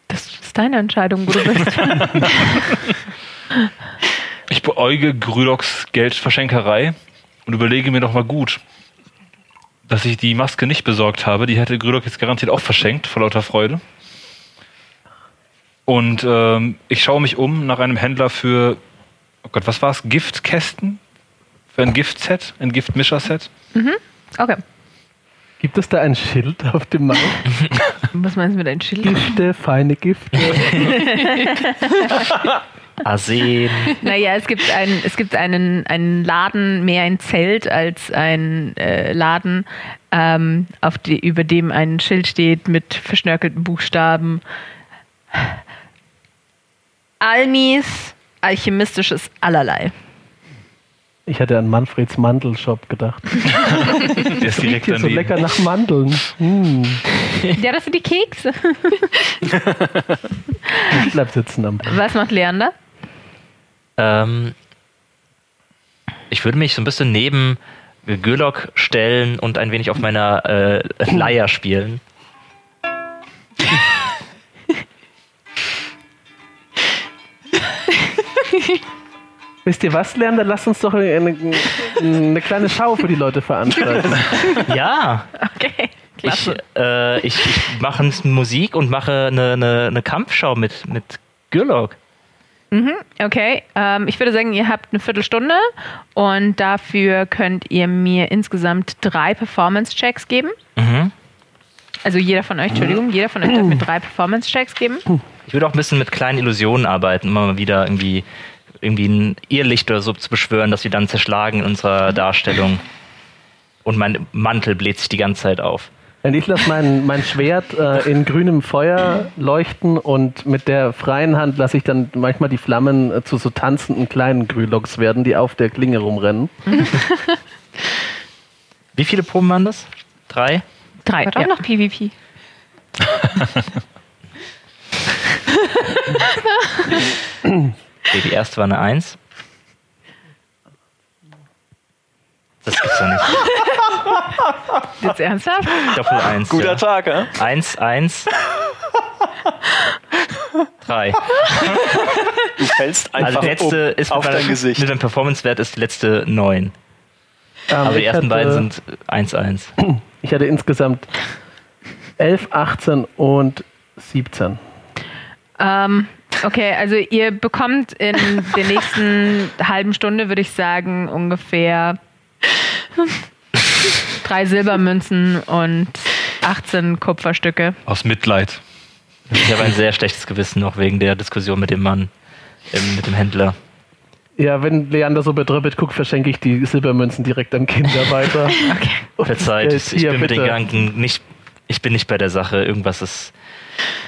Das ist deine Entscheidung, wo du bist. Ich beäuge Grülocks Geldverschenkerei und überlege mir doch mal gut, dass ich die Maske nicht besorgt habe. Die hätte Grülock jetzt garantiert auch verschenkt, vor lauter Freude. Und ähm, ich schaue mich um nach einem Händler für, oh Gott, was war es? Giftkästen? Für ein Giftset? Ein Giftmischerset? Okay. Gibt es da ein Schild auf dem Markt? Was meinst du mit deinem Schild? Gifte, feine Gifte. Arsen. Naja, es gibt, ein, es gibt einen, einen Laden, mehr ein Zelt als ein äh, Laden, ähm, auf die, über dem ein Schild steht mit verschnörkelten Buchstaben. Almis, alchemistisches Allerlei. Ich hätte an Manfreds Mandelshop gedacht. Der ist direkt Riecht hier so lecker nach Mandeln. Hm. Ja, das sind die Kekse. Ich bleib sitzen am Boden. Was macht Leander? Ähm, ich würde mich so ein bisschen neben Gülok stellen und ein wenig auf meiner äh, Leier spielen. Wisst ihr was, Lerner? Lasst uns doch eine, eine kleine Schau für die Leute veranstalten. Ja, Okay, ich, klasse. äh, ich, ich mache Musik und mache eine, eine, eine Kampfschau mit, mit Gülok. Okay, ähm, ich würde sagen, ihr habt eine Viertelstunde und dafür könnt ihr mir insgesamt drei Performance-Checks geben. Mhm. Also jeder von euch, Entschuldigung, jeder von euch darf mir drei Performance-Checks geben. Ich würde auch ein bisschen mit kleinen Illusionen arbeiten, immer mal wieder irgendwie, irgendwie ein Irrlicht oder so zu beschwören, dass wir dann zerschlagen in unserer Darstellung. Und mein Mantel bläht sich die ganze Zeit auf. Und ich lasse mein, mein Schwert äh, in grünem Feuer leuchten und mit der freien Hand lasse ich dann manchmal die Flammen äh, zu so tanzenden kleinen Grüloks werden, die auf der Klinge rumrennen. Wie viele Proben waren das? Drei? Drei. War doch Ja. noch PvP. Okay, die erste war eine Eins. Das gibt's doch nicht. Jetzt ernsthaft? Doppel Eins. Guter ja. Tag, ja? Eins, eins. Drei. Du fällst einfach Also die letzte um ist auf mit dein Gesicht. Mit dem Performance-Wert ist die letzte neun. Ähm, Aber die ersten hatte- beiden sind eins, eins. Ich hatte insgesamt 11, 18 und 17. Ähm, okay, also ihr bekommt in der nächsten halben Stunde, würde ich sagen, ungefähr drei Silbermünzen und 18 Kupferstücke. Aus Mitleid. Ich habe ein sehr schlechtes Gewissen noch wegen der Diskussion mit dem Mann, ähm, mit dem Händler. Ja, wenn Leander so bedröppelt guckt, verschenke ich die Silbermünzen direkt an Kinder weiter. Und Verzeiht, ich hier, bin mit den bitte. Gedanken nicht, ich bin nicht bei der Sache. Irgendwas ist.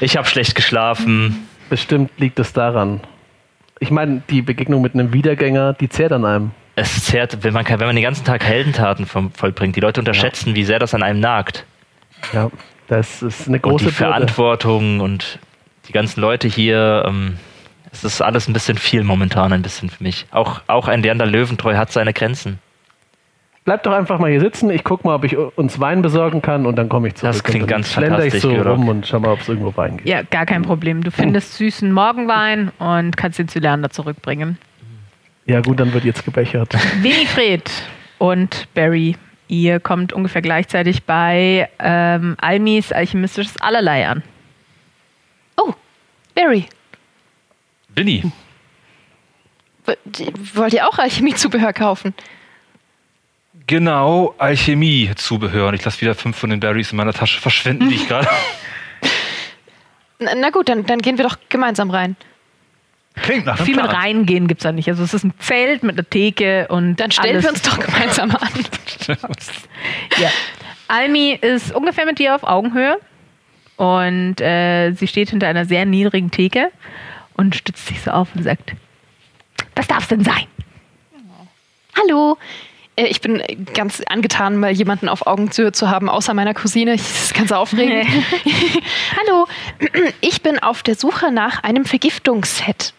Ich habe schlecht geschlafen. Bestimmt liegt es daran. Ich meine, die Begegnung mit einem Wiedergänger, die zehrt an einem. Es zerrt, wenn man, kann- wenn man den ganzen Tag Heldentaten vom, vollbringt. Die Leute unterschätzen, wie sehr das an einem nagt. Ja, das ist eine Und große die Bürde. Verantwortung und die ganzen Leute hier. Ähm, es ist alles ein bisschen viel momentan, ein bisschen für mich. Auch, auch ein Leander Löwentreu hat seine Grenzen. Bleib doch einfach mal hier sitzen. Ich guck mal, ob ich uns Wein besorgen kann und dann komme ich zurück. Das klingt und dann ganz schlender ich fantastisch, so Georg. rum und schau mal, ob es irgendwo Wein gibt. Ja, gar kein Problem. Du findest süßen Morgenwein und kannst ihn zu Leander zurückbringen. Ja gut, dann wird jetzt gebechert. Winifred und Barry, ihr kommt ungefähr gleichzeitig bei ähm, Almis alchemistisches Allerlei an. Oh, Barry, Binny, w- die- wollt ihr auch Alchemiezubehör kaufen? Genau, Alchemie-Zubehör. Und ich lasse wieder fünf von den Berries in meiner Tasche verschwinden, die ich gerade. Na, na gut, dann, dann gehen wir doch gemeinsam rein. Klingt nach einem Viel mit reingehen gibt es da nicht. Also es ist ein Zelt mit einer Theke und Dann stellen alles. wir uns doch gemeinsam an. Ja. Almi ist ungefähr mit dir auf Augenhöhe und äh, sie steht hinter einer sehr niedrigen Theke und stützt sich so auf und sagt, was darf es denn sein? Hallo. Äh, Ich bin ganz angetan, mal jemanden auf Augenzüge zu haben, außer meiner Cousine. Ich- Das ist ganz aufregend. Hallo. Ich bin auf der Suche nach einem Vergiftungsset.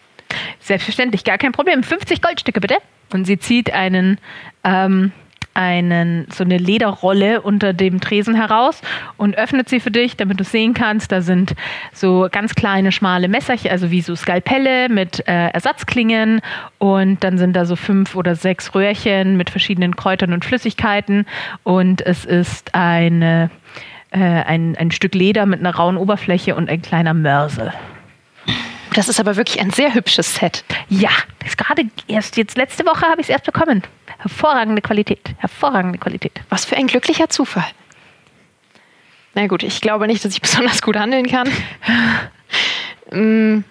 Selbstverständlich, gar kein Problem. 50 Goldstücke bitte. Und sie zieht einen, ähm, einen, so eine Lederrolle unter dem Tresen heraus und öffnet sie für dich, damit du sehen kannst. Da sind so ganz kleine, schmale Messerchen, also wie so Skalpelle mit äh, Ersatzklingen. Und dann sind da so fünf oder sechs Röhrchen mit verschiedenen Kräutern und Flüssigkeiten. Und es ist eine, äh, ein, ein Stück Leder mit einer rauen Oberfläche und ein kleiner Mörser. Das ist aber wirklich ein sehr hübsches Set. Ja, das ist gerade erst jetzt letzte Woche habe ich es erst bekommen. Hervorragende Qualität. Hervorragende Qualität. Was für ein glücklicher Zufall. Na gut, ich glaube nicht, dass ich besonders gut handeln kann. Mm,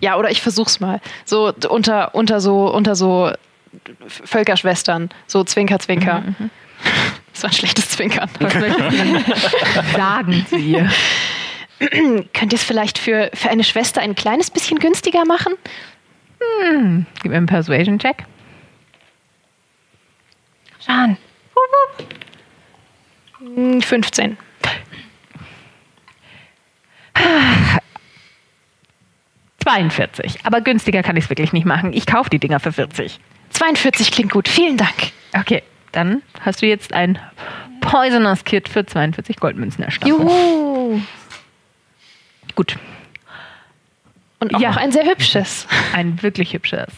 Ja, oder ich versuch's mal. So unter, unter so, unter so Völkerschwestern. So Zwinker, Zwinker. Das war ein schlechtes Zwinkern. Was sagen ihr? Könnt ihr es vielleicht für, für eine Schwester ein kleines bisschen günstiger machen? Gib mir einen Persuasion-Check. Schauen. Hm, 15. Hm, 42. Aber günstiger kann ich es wirklich nicht machen. Ich kaufe die Dinger für 40. 42 klingt gut. Vielen Dank. Okay, dann hast du jetzt ein Poisonous Kit für 42 Goldmünzen erstanden. Juhu. Gut, Und auch Ja. noch ein sehr hübsches. ein wirklich hübsches.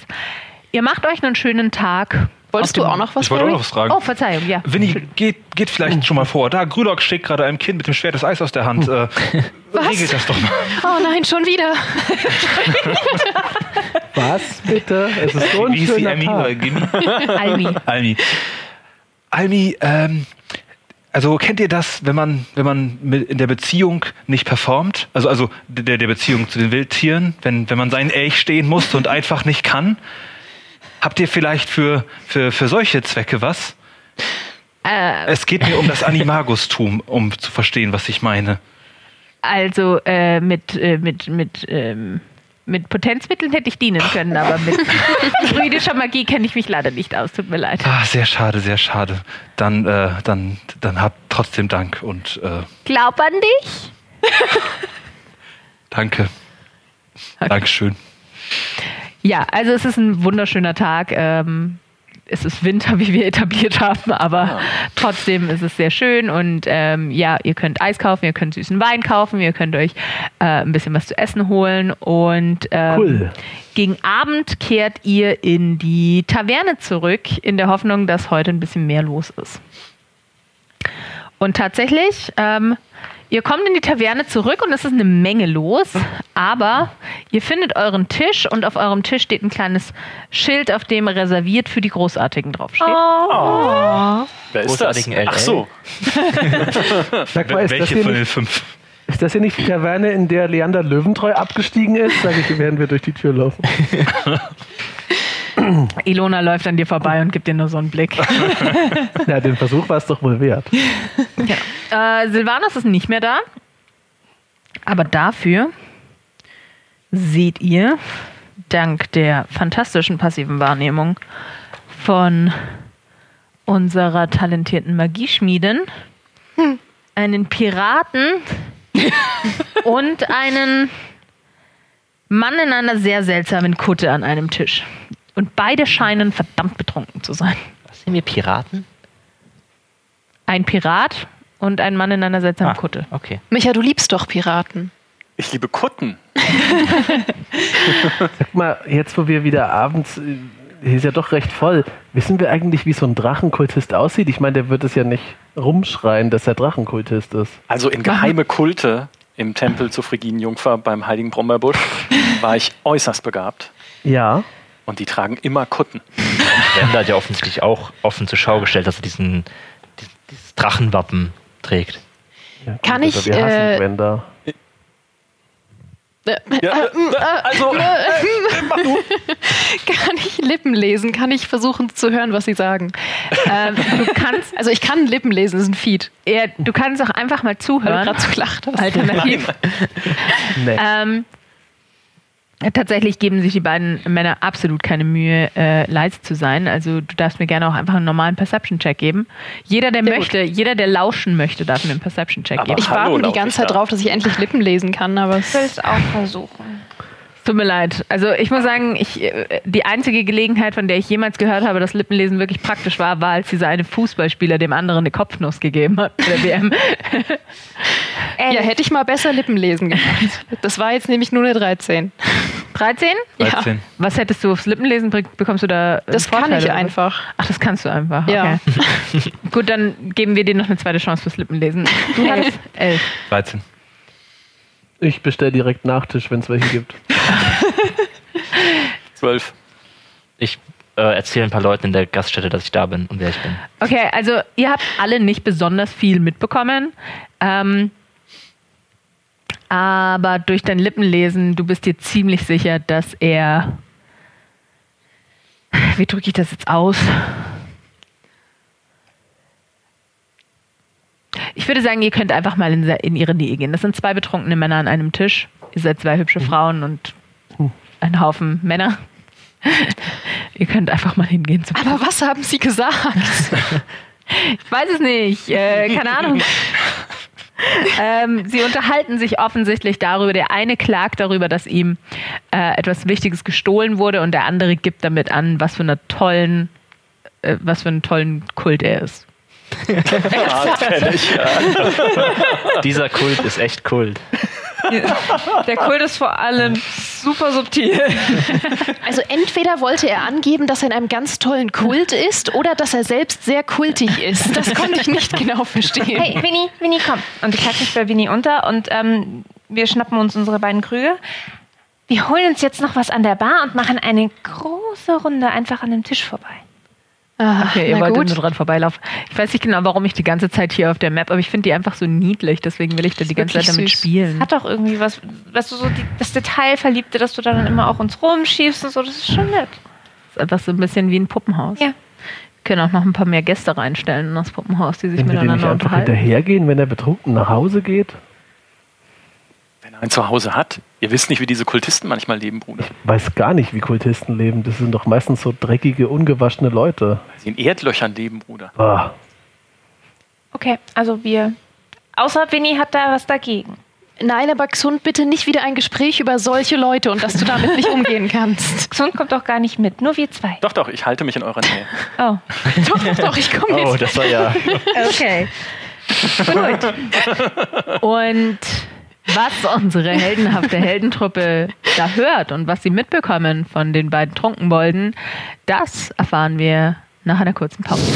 Ihr macht euch einen schönen Tag. Wolltest du auch noch was Ich wollte auch noch was fragen. Oh, Verzeihung, ja. Winnie, geht, geht vielleicht schon mal vor. Da, Grülock steckt gerade einem Kind mit dem Schwert das Eis aus der Hand. Äh, regelt das doch mal. Oh nein, schon wieder. Was bitte? Es ist so ein Wie schöner Tag. Almi. Almi. Almi, ähm, also kennt ihr das, wenn man, wenn man in der Beziehung nicht performt? Also, also der, der Beziehung zu den Wildtieren, wenn, wenn man seinen Elch stehen muss und einfach nicht kann? Habt ihr vielleicht für, für, für solche Zwecke was? Äh, Es geht mir um das Animagustum, um zu verstehen, was ich meine. also äh, mit, äh, mit, mit, ähm, mit Potenzmitteln hätte ich dienen können, aber mit druidischer Magie kenne ich mich leider nicht aus. Tut mir leid. Ah, sehr schade, sehr schade. Dann, äh, dann, dann habt trotzdem Dank und äh, Glaub an dich. danke. Dankeschön. Ja, also es ist ein wunderschöner Tag. Ähm, es ist Winter, wie wir etabliert haben, aber trotzdem ist es sehr schön und ähm, ja, ihr könnt Eis kaufen, ihr könnt süßen Wein kaufen, ihr könnt euch äh, ein bisschen was zu essen holen und ähm, Cool. gegen Abend kehrt ihr in die Taverne zurück, in der Hoffnung, dass heute ein bisschen mehr los ist. Und tatsächlich, ähm, ihr kommt in die Taverne zurück und es ist eine Menge los, aber ihr findet euren Tisch und auf eurem Tisch steht ein kleines Schild, auf dem reserviert für die Großartigen draufsteht. Wer ist das? Großartigen LL. Ach so. Sag mal, ist das, Welche hier von den nicht, fünf? ist das hier nicht die Taverne, in der Leander Löwentreu abgestiegen ist? Sag ich, während wir durch die Tür laufen. Ilona läuft an dir vorbei und gibt dir nur so einen Blick. Ja, den Versuch war es doch wohl wert. Äh, Silvanas ist nicht mehr da. Aber dafür seht ihr, dank der fantastischen passiven Wahrnehmung von unserer talentierten Magieschmiedin, einen Piraten und einen Mann in einer sehr seltsamen Kutte an einem Tisch. Und beide scheinen verdammt betrunken zu sein. Was sind wir Piraten? Ein Pirat und ein Mann in einer seltsamen Ah, Kutte. Okay. Micha, du liebst doch Piraten. Ich liebe Kutten. Sag mal, jetzt wo wir wieder abends, äh, hier ist ja doch recht voll, wissen wir eigentlich, wie so ein Drachenkultist aussieht? Ich meine, der wird es ja nicht rumschreien, dass er Drachenkultist ist. Also in geheime Kulte im Tempel zur Friginenjungfer beim Heiligen Brombeerbusch war ich äußerst begabt. Ja. Und die tragen immer Kutten. Wender hat ja offensichtlich auch offen zur Schau gestellt, dass er diesen, dies- dieses Drachenwappen trägt. ja Kann also ich, Wir hassen äh, Gwenda. Äh, Ja, äh, äh, also, Kann ich Lippen lesen? Kann ich versuchen zu hören, was sie sagen? Ähm, du kannst Also ich kann Lippen lesen, das ist ein Feed. Ja, du kannst auch einfach mal Weil du zuhören. gerade so gelacht hast. Alternativ. Nee. Ähm, tatsächlich geben sich die beiden Männer absolut keine Mühe, äh, leise zu sein. Also du darfst mir gerne auch einfach einen normalen Perception-Check geben. Jeder, der Sehr möchte, jeder, der lauschen möchte, darf mir einen Perception-Check geben. Ich warte die ganze Zeit da. drauf, dass ich endlich Lippen lesen kann, aber es Ich will es auch versuchen. Tut mir leid. Also ich muss sagen, ich, äh, die einzige Gelegenheit, von der ich jemals gehört habe, dass Lippenlesen wirklich praktisch war, war, als dieser eine Fußballspieler dem anderen eine Kopfnuss gegeben hat bei der WM. ja, hätte ich mal besser Lippen lesen gemacht. Das war jetzt nämlich nur eine 13. 13? 13. Was hättest du aufs Lippenlesen? Bekommst du da äh, Das kann Vorteile, ich oder einfach. Ach, das kannst du einfach. Ja. Okay. Gut, dann geben wir dir noch eine zweite Chance fürs Lippenlesen. Du hast elf. 13. Ich bestelle direkt Nachtisch, wenn es welche gibt. zwölf. Ich äh, erzähle ein paar Leuten in der Gaststätte, dass ich da bin und wer ich bin. Okay, also ihr habt alle nicht besonders viel mitbekommen. Ähm, Aber durch dein Lippenlesen, du bist dir ziemlich sicher, dass er. Wie drücke ich das jetzt aus? Ich würde sagen, ihr könnt einfach mal in, in ihre Nähe gehen. Das sind zwei betrunkene Männer an einem Tisch. Ihr seid zwei hübsche Frauen und ein Haufen Männer. ihr könnt einfach mal hingehen. Zum Aber was haben Sie gesagt? ich weiß es nicht. Äh, keine Ahnung. ähm, sie unterhalten sich offensichtlich darüber. Der eine klagt darüber, dass ihm äh, etwas Wichtiges gestohlen wurde und der andere gibt damit an, was für einen tollen, äh, was für einen tollen Kult er ist. Kenn ich, ja. Dieser Kult ist echt Kult. Der Kult ist vor allem super subtil. Also entweder wollte er angeben, dass er in einem ganz tollen Kult ist oder dass er selbst sehr kultig ist. Das konnte ich nicht genau verstehen. Hey, Winnie, Winnie, komm. Und ich halte mich bei Winnie unter und ähm, wir schnappen uns unsere beiden Krüge. Wir holen uns jetzt noch was an der Bar und machen eine große Runde einfach an dem Tisch vorbei. Ah, Okay, ihr wollt gut. nur dran vorbeilaufen. Ich weiß nicht genau, warum ich die ganze Zeit hier auf der Map, aber ich finde die einfach so niedlich, deswegen will ich da die ganze Zeit damit süß. spielen. Hat doch irgendwie was, weißt du, so die, das Detailverliebte, dass du da dann immer auch uns rumschiebst und so, das ist schon nett. ist einfach so ein bisschen wie ein Puppenhaus. Ja. Wir können auch noch ein paar mehr Gäste reinstellen in das Puppenhaus, die sich Wenn wir dem nicht miteinander einfach unterhalten. hinterhergehen, wenn er betrunken nach Hause geht? Wenn er ein Zuhause hat. Ihr wisst nicht, wie diese Kultisten manchmal leben, Bruder. Weiß gar nicht, wie Kultisten leben. Das sind doch meistens so dreckige, ungewaschene Leute. Weil sie in Erdlöchern leben, Bruder. Ah, Okay, also wir. Außer Winnie hat da was dagegen. Nein, aber Xund, bitte nicht wieder ein Gespräch über solche Leute und dass du damit nicht umgehen kannst. Xund kommt doch gar nicht mit, nur wir zwei. Doch, doch, ich halte mich in eurer Nähe. Oh. doch, doch, doch, ich komme Oh, mit. das war ja. Okay. Gut. Und was unsere heldenhafte Heldentruppe da hört und was sie mitbekommen von den beiden Trunkenbolden, das erfahren wir nach einer kurzen Pause.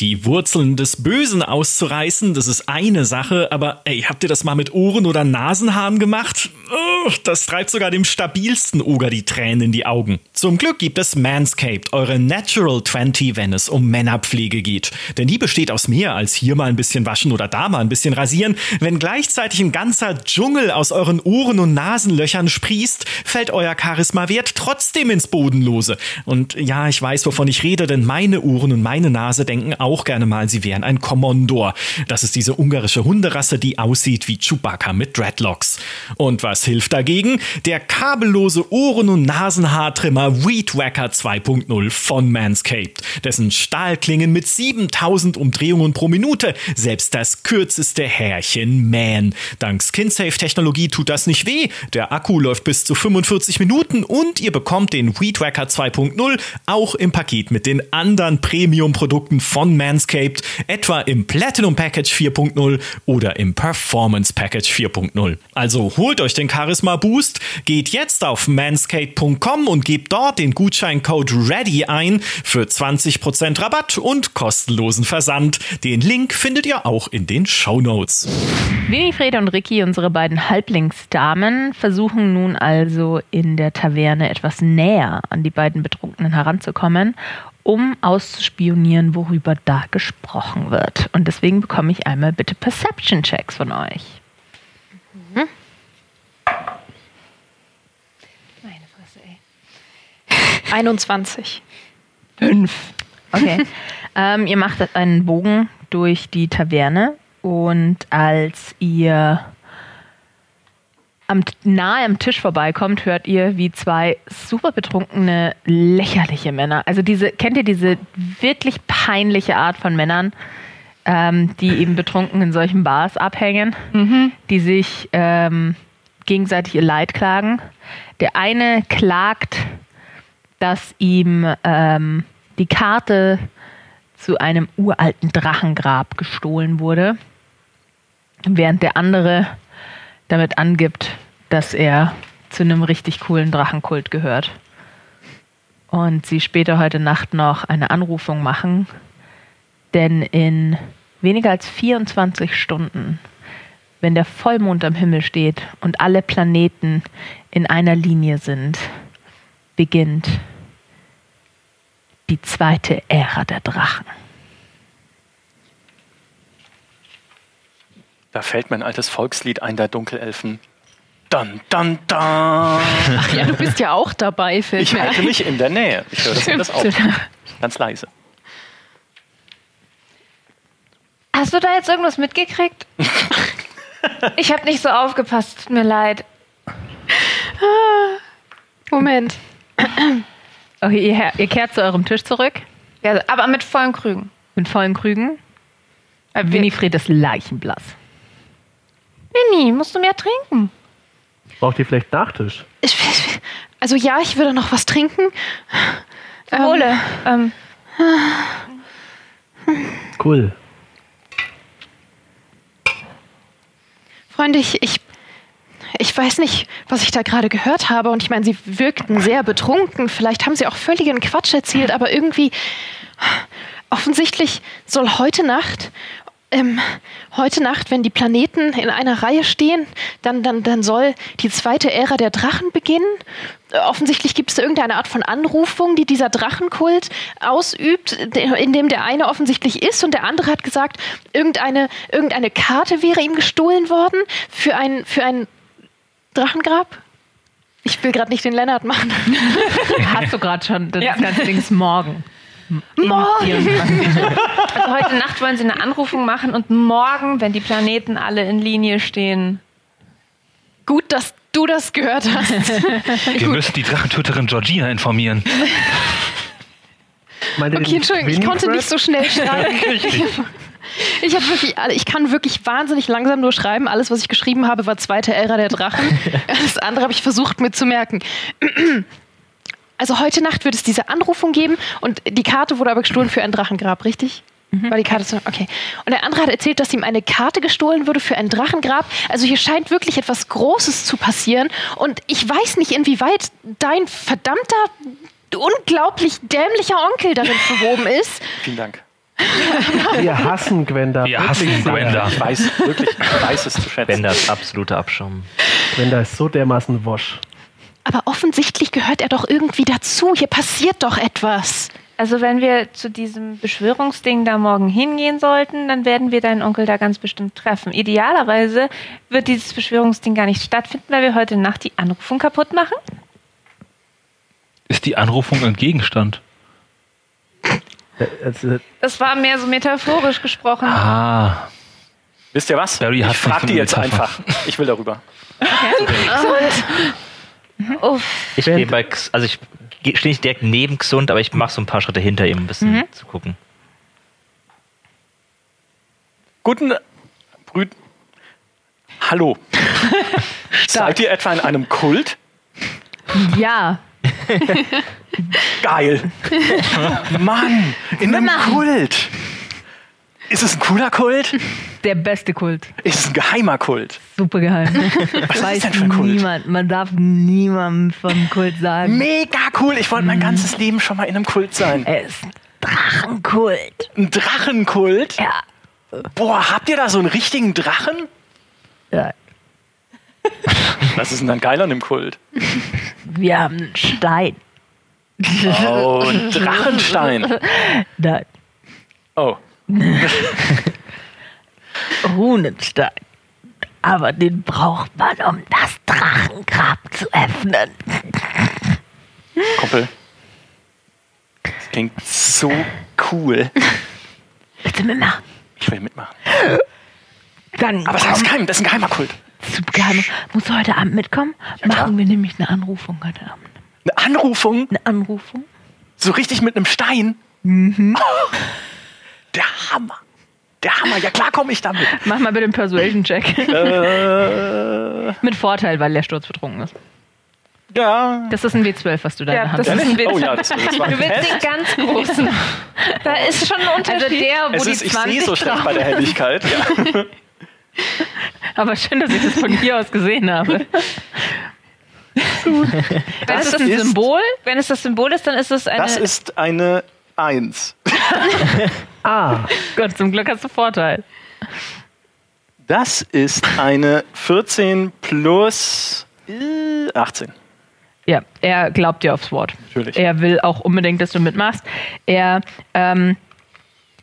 Die Wurzeln des Bösen auszureißen, das ist eine Sache, aber ey, habt ihr das mal mit Ohren- oder Nasenhaaren gemacht? Oh, das treibt sogar dem stabilsten Oger die Tränen in die Augen. Zum Glück gibt es Manscaped, eure Natural 20, wenn es um Männerpflege geht. Denn die besteht aus mehr als hier mal ein bisschen waschen oder da mal ein bisschen rasieren. Wenn gleichzeitig ein ganzer Dschungel aus euren Ohren- und Nasenlöchern sprießt, fällt euer Charisma-Wert trotzdem ins Bodenlose. Und ja, ich weiß, wovon ich rede, denn meine Ohren und meine Nase denken auch gerne mal, sie wären ein Commondor. Das ist diese ungarische Hunderasse, die aussieht wie Chewbacca mit Dreadlocks. Und was hilft dagegen? Der kabellose Ohren- und Nasenhaartrimmer Weed Wacker 2.0 von Manscaped. Dessen Stahlklingen mit 7000 Umdrehungen pro Minute selbst das kürzeste Härchen mähen. Dank SkinSafe-Technologie tut das nicht weh. Der Akku läuft bis zu 45 Minuten und ihr bekommt den Weed Wacker 2.0 auch im Paket mit den anderen Premium-Produkten von Manscaped, etwa im Platinum Package 4.0 oder im Performance Package 4.0. Also holt euch den Charisma Boost, geht jetzt auf manscaped.com und gebt dort den Gutscheincode READY ein für 20% Rabatt und kostenlosen Versand. Den Link findet ihr auch in den Shownotes. Winifred und Ricky, unsere beiden Halblingsdamen, versuchen nun also in der Taverne etwas näher an die beiden Betrunkenen heranzukommen, um auszuspionieren, worüber da gesprochen wird. Und deswegen bekomme ich einmal bitte Perception-Checks von euch. Meine Fresse, ey. 21. Okay. ähm, ihr macht einen Bogen durch die Taverne und als ihr am, nahe am Tisch vorbeikommt, hört ihr, wie zwei super betrunkene, lächerliche Männer, also diese, kennt ihr diese wirklich peinliche Art von Männern, ähm, die eben betrunken in solchen Bars abhängen, die sich ähm, gegenseitig ihr Leid klagen. Der eine klagt, dass ihm ähm, die Karte zu einem uralten Drachengrab gestohlen wurde, während der andere damit angibt, dass er zu einem richtig coolen Drachenkult gehört. Und sie später heute Nacht noch eine Anrufung machen, denn in weniger als 24 Stunden, wenn der Vollmond am Himmel steht und alle Planeten in einer Linie sind, beginnt die zweite Ära der Drachen. Da fällt mir ein altes Volkslied ein, der Dunkelelfen. Dun, dun, dun. Ach ja, du bist ja auch dabei, fällt Ich halte mich in der Nähe. Ich höre das alles auch. Ganz leise. Hast du da jetzt irgendwas mitgekriegt? ich habe nicht so aufgepasst, tut mir leid. Moment. Okay, ihr, ihr kehrt zu eurem Tisch zurück Ja, aber mit vollen Krügen. mit vollen Krügen. Äh, Winifred ist leichenblass. Winnie, musst du mehr trinken? Braucht ihr vielleicht Nachtisch? Ich, also ja, ich würde noch was trinken. Ähm, Ole, ähm, Cool. Freunde, ich, ich, ich weiß nicht, was ich da gerade gehört habe. Und ich meine, sie wirkten sehr betrunken. Vielleicht haben sie auch völligen Quatsch erzählt, aber irgendwie offensichtlich soll heute Nacht. Ähm, heute Nacht, wenn die Planeten in einer Reihe stehen, dann, dann, dann soll die zweite Ära der Drachen beginnen. Äh, Offensichtlich gibt es irgendeine Art von Anrufung, die dieser Drachenkult ausübt, in dem der eine offensichtlich ist und der andere hat gesagt, irgendeine, irgendeine Karte wäre ihm gestohlen worden für ein, für ein Drachengrab. Ich will gerade nicht den Lennart machen. Hast du gerade schon, das Ja. ganze Ding ist morgen. Morgen! also heute Nacht wollen sie eine Anrufung machen und morgen, wenn die Planeten alle in Linie stehen. Gut, dass du das gehört hast. Wir müssen die Drachentöterin Georgina informieren. Meint ihr Okay, Entschuldigung, ich konnte nicht so schnell schreiben. Ich habe wirklich, ich kann wirklich wahnsinnig langsam nur schreiben. Alles, was ich geschrieben habe, war zweite Ära der Drachen. Das andere habe ich versucht mir zu merken. Also heute Nacht wird es diese Anrufung geben und die Karte wurde aber gestohlen für ein Drachengrab, richtig? War die Karte so, okay. Und der andere hat erzählt, dass ihm eine Karte gestohlen wurde für ein Drachengrab. Also hier scheint wirklich etwas Großes zu passieren. Und ich weiß nicht, inwieweit dein verdammter, unglaublich dämlicher Onkel darin verwoben ist. Vielen Dank. Wir hassen Gwenda. Wir hassen. Gwenda. Ich weiß wirklich, ich weiß es zu schätzen. Bender ist absoluter Abschaum. Gwenda ist so dermaßen wosch. Aber offensichtlich gehört er doch irgendwie dazu. Hier passiert doch etwas. Also wenn wir zu diesem Beschwörungsding da morgen hingehen sollten, dann werden wir deinen Onkel da ganz bestimmt treffen. Idealerweise wird dieses Beschwörungsding gar nicht stattfinden, weil wir heute Nacht die Anrufung kaputt machen. Ist die Anrufung ein Gegenstand? Das war mehr so metaphorisch gesprochen. Ah. Wisst ihr was? Barry hat ich frag fünf die jetzt Metapher. einfach. Ich will darüber. Uff. Ich stehe bei, also ich stehe nicht direkt neben Xund, aber ich mache so ein paar Schritte hinter ihm, um ein bisschen zu gucken. Guten Brüd. Hallo. Seid ihr etwa in einem Kult? Ja, Geil. Mann, in einem Kult. Ist es ein cooler Kult? Der beste Kult. Ist es ein geheimer Kult? Super geheim. Was ist Weiß denn für ein Kult? niemand. Man darf niemandem vom Kult sagen. Mega cool. Ich wollte mein ganzes Leben schon mal in einem Kult sein. Er ist ein Drachenkult. Ein Drachenkult? Ja. Boah, habt ihr da so einen richtigen Drachen? ja. Was ist denn dann geil an dem Kult? Wir haben einen Stein. Oh, ein Drachenstein. Nein, Oh, Runenstein. Aber den braucht man, um das Drachengrab zu öffnen. Kumpel. Das klingt so cool. Bitte mitmachen. Ich will mitmachen. Dann Aber sag es keinem, das ist ein geheimer Kult. Super geheim. Muss heute Abend mitkommen? Machen wir nämlich eine Anrufung heute Abend. Eine Anrufung, Eine Anrufung? so richtig mit einem Stein. Mhm. Der Hammer. Der Hammer. Ja klar komme ich damit. Mach mal bitte einen Persuasion-Check. Äh, Mit Vorteil, weil der Sturz betrunken ist. ja. Das ist ein W12, was du da in Ja, der Hand das hast. ist ein Witz. Oh ja, das, das war Du willst Test. den ganz großen. Da ist schon ein Also Unterschied. der, wo Es die ist, ich 20 sehe so schlecht bei der Helligkeit. Ja. Aber schön, dass ich das von hier aus gesehen habe. Wenn Das es ist ein ist- Symbol. Wenn es das Symbol ist, dann ist es eine. Das ist eine Eins. Ah, Gott, zum Glück hast du Vorteil. Das ist eine 14 plus äh, 18. Ja, er glaubt dir aufs Wort. Natürlich. Er will auch unbedingt, dass du mitmachst. Er ähm,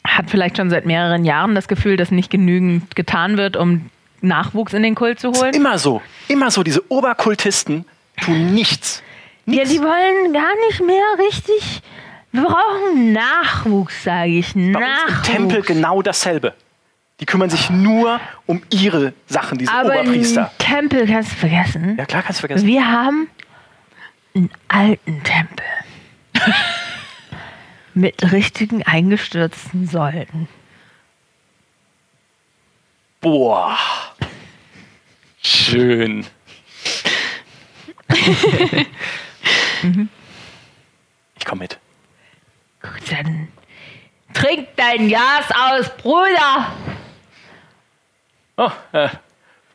hat vielleicht schon seit mehreren Jahren das Gefühl, dass nicht genügend getan wird, um Nachwuchs in den Kult zu holen. Immer so. Immer so. Diese Oberkultisten tun nichts. Ja, die wollen gar nicht mehr richtig. Wir brauchen Nachwuchs, sage ich. Bei uns Nachwuchs. im Tempel genau dasselbe. Die kümmern sich nur um ihre Sachen, diese Aber Oberpriester. im Tempel kannst du vergessen. Ja, klar, kannst du vergessen. Wir haben einen alten Tempel. Mit richtigen eingestürzten Säulen. Boah. Schön. ich komme mit. Dann trink dein Jas aus, Bruder. Oh, äh,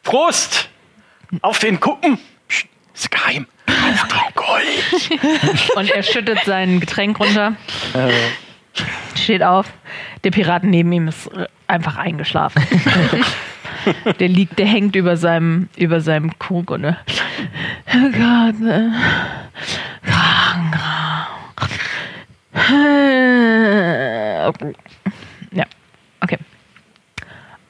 Prost! Auf den Kuppen! Psst, ist geheim. Auf den Gold. Und er schüttet sein Getränk runter. Steht auf. Der Piraten neben ihm ist einfach eingeschlafen. der liegt, der hängt über seinem, über seinem Krug und ne? Oh Gott, ne? Ja, okay.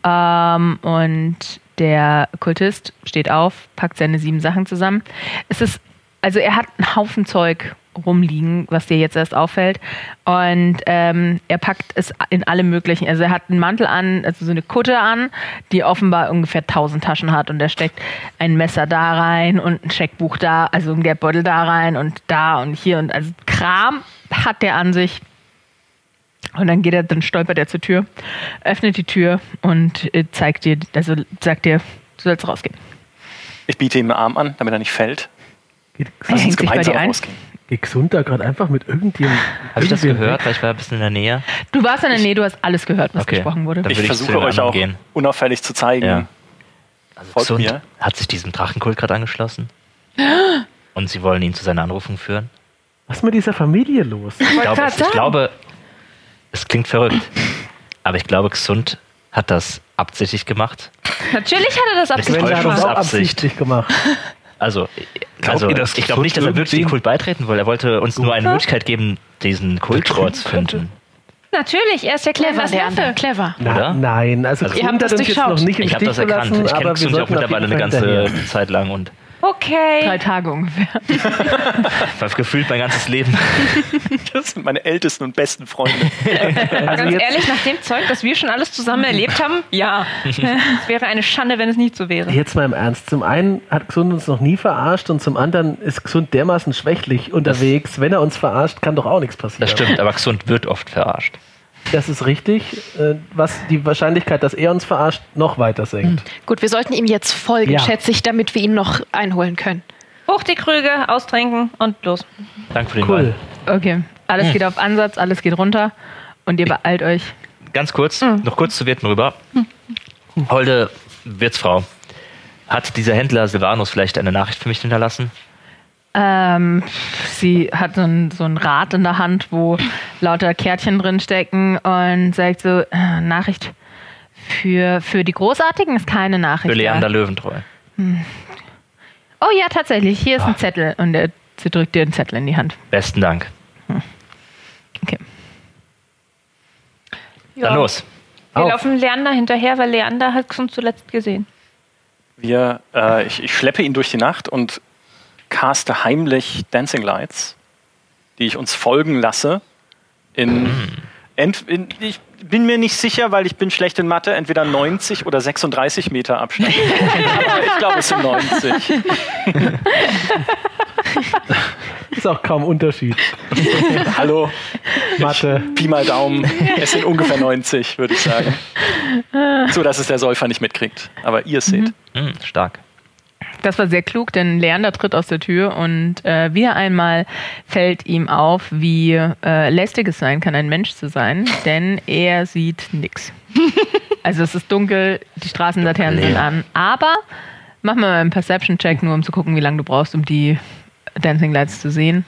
Ähm, und der Kultist steht auf, packt seine sieben Sachen zusammen. Es ist, also er hat einen Haufen Zeug rumliegen, was dir jetzt erst auffällt. Und ähm, er packt es in alle möglichen. Also er hat einen Mantel an, also so eine Kutte an, die offenbar ungefähr 1000 Taschen hat. Und er steckt ein Messer da rein und ein Scheckbuch da, also ein Geldbeutel da rein und da und hier. Und also Kram hat der an sich. Und dann geht er, dann stolpert er zur Tür, öffnet die Tür und äh, zeigt dir, also sagt dir, du sollst rausgehen. Ich biete ihm einen Arm an, damit er nicht fällt. Geht, Er Lass uns gemeinsam rausgehen. gesund da gerade einfach mit irgendjemandem. Habe ich das gehört? weg? Weil ich war ein bisschen in der Nähe. Du warst in der Nähe, du hast alles gehört, was Okay. gesprochen wurde. Ich ich versuche euch auch gehen. unauffällig zu zeigen. Ja. Also Folgt Xund mir. hat sich diesem Drachenkult gerade angeschlossen. Und sie wollen ihn zu seiner Anrufung führen. Was ist mit dieser Familie los? Ich glaube, ich sagen. glaube, es klingt verrückt. Aber ich glaube, Xund hat das absichtlich gemacht. Natürlich hat er das absichtlich Sven hat das absichtlich gemacht. Also, also ihr, ich glaube nicht, dass er wirklich dem Kult beitreten will. Er wollte uns nur eine Möglichkeit geben, diesen Kult vorzufinden. Natürlich, er ist der Clever, Neffe. clever. Na, Oder? Nein, also, Also- Ihr habt das uns jetzt noch nicht im Ich habe das erkannt. Ich kenne Xund ja auch mittlerweile eine ganze. Zeit lang und Okay. Drei Tage ungefähr. war gefühlt mein ganzes Leben. Das sind meine ältesten und besten Freunde. Also Ganz jetzt, ehrlich, nach dem Zeug, das wir schon alles zusammen erlebt haben, ja. Es wäre eine Schande, wenn es nicht so wäre. jetzt mal im Ernst. Zum einen hat Gesund uns noch nie verarscht und zum anderen ist Gesund dermaßen schwächlich unterwegs. Wenn er uns verarscht, kann doch auch nichts passieren. Das stimmt, aber Xund wird oft verarscht. Das ist richtig, äh, was die Wahrscheinlichkeit, dass er uns verarscht, noch weiter senkt. Gut, wir sollten ihm jetzt folgen, Ja. schätze ich, damit wir ihn noch einholen können. Hoch die Krüge, austrinken und los. Danke für den Cool. Ball. Okay, alles geht auf Ansatz, alles geht runter und ihr beeilt euch. Ganz kurz, noch kurz zu Wirten rüber. Holde Wirtsfrau, hat dieser Händler Silvanus vielleicht eine Nachricht für mich hinterlassen? Ähm, sie hat so ein, so ein Rad in der Hand, wo lauter Kärtchen drin stecken und sagt so, äh, Nachricht für, für die Großartigen ist keine Nachricht. Für Leander da. Löwentreu. Oh ja, tatsächlich, hier ist ein Zettel und er, sie drückt dir einen Zettel in die Hand. Besten Dank. Okay. Dann los. Wir Auf. laufen Leander hinterher, weil Leander hat uns zuletzt gesehen. Wir, äh, ich, ich schleppe ihn durch die Nacht und caste heimlich Dancing Lights, die ich uns folgen lasse. In, ent, in, ich bin mir nicht sicher, weil ich bin schlecht in Mathe, entweder 90 oder 36 Meter Abstand. Aber ich glaube, es sind 90. Ist auch kaum Unterschied. Hallo, Mathe. Pi mal Daumen. Es sind ungefähr 90, würde ich sagen. So, dass es der Säufer nicht mitkriegt. Aber ihr es seht. Hm, stark. Das war sehr klug, denn Leander tritt aus der Tür und äh, wieder einmal fällt ihm auf, wie äh, lästig es sein kann, ein Mensch zu sein, denn er sieht nix. Also es ist dunkel, die Straßenlaternen sind an, aber mach mal einen Perception-Check, nur um zu gucken, wie lange du brauchst, um die Dancing Lights zu sehen.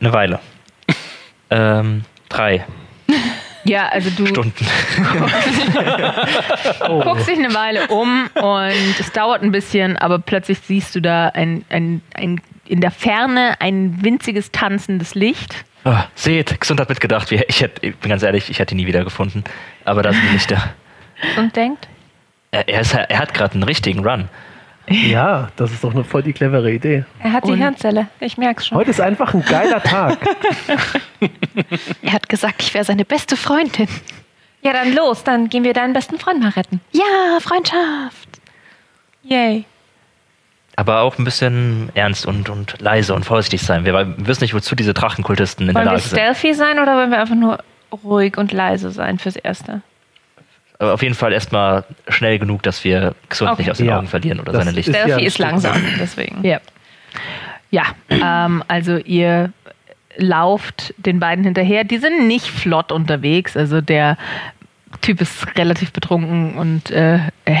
Eine Weile. ähm, drei Ja, also du Stunden. guckst dich eine Weile um und es dauert ein bisschen, aber plötzlich siehst du da ein, ein, ein, in der Ferne ein winziges tanzendes Licht. Ah, seht, Gesund hat mitgedacht. Ich, hätte, ich bin ganz ehrlich, ich hätte ihn nie wieder gefunden. Aber da sind die Lichter. und denkt? Er, er, ist, er hat gerade einen richtigen Run. Ja, das ist doch eine voll die clevere Idee. Er hat die Und- Hirnzelle. Ich merk's schon. Heute ist einfach ein geiler Tag. Er hat gesagt, ich wäre seine beste Freundin. Ja, dann los. Dann gehen wir deinen besten Freund mal retten. Ja, Freundschaft. Yay. Aber auch ein bisschen ernst und, und leise und vorsichtig sein. Wir wissen nicht, wozu diese Drachenkultisten in der Wollen wir Lage sind. stealthy sein oder wollen wir einfach nur ruhig und leise sein fürs Erste? Aber auf jeden Fall erstmal schnell genug, dass wir Gesund Okay. nicht aus den Ja. Augen verlieren oder Das seine Licht. ist ja ist langsam, deswegen. Ja. Ja, ähm, also ihr lauft den beiden hinterher. Die sind nicht flott unterwegs. Also der Typ ist relativ betrunken und äh, äh,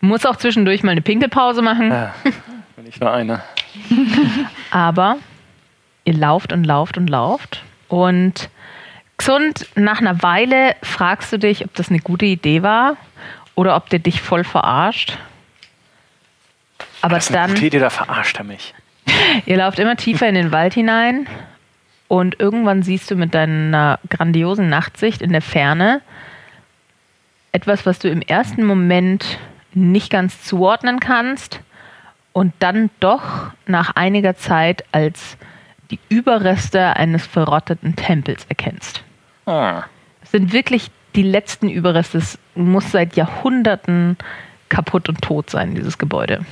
muss auch zwischendurch mal eine Pinkelpause machen. Ja, ich nur einer. Aber ihr lauft und lauft und lauft. Und Xund, nach einer Weile fragst du dich, ob das eine gute Idee war oder ob der dich voll verarscht. Aber Das ist eine dann, gute Idee, da verarscht er mich. ihr lauft immer tiefer in den Wald hinein und irgendwann siehst du mit deiner grandiosen Nachtsicht in der Ferne etwas, was du im ersten Moment nicht ganz zuordnen kannst und dann doch nach einiger Zeit als die Überreste eines verrotteten Tempels erkennst. Ah. Es sind wirklich die letzten Überreste. Es muss seit Jahrhunderten kaputt und tot sein, dieses Gebäude.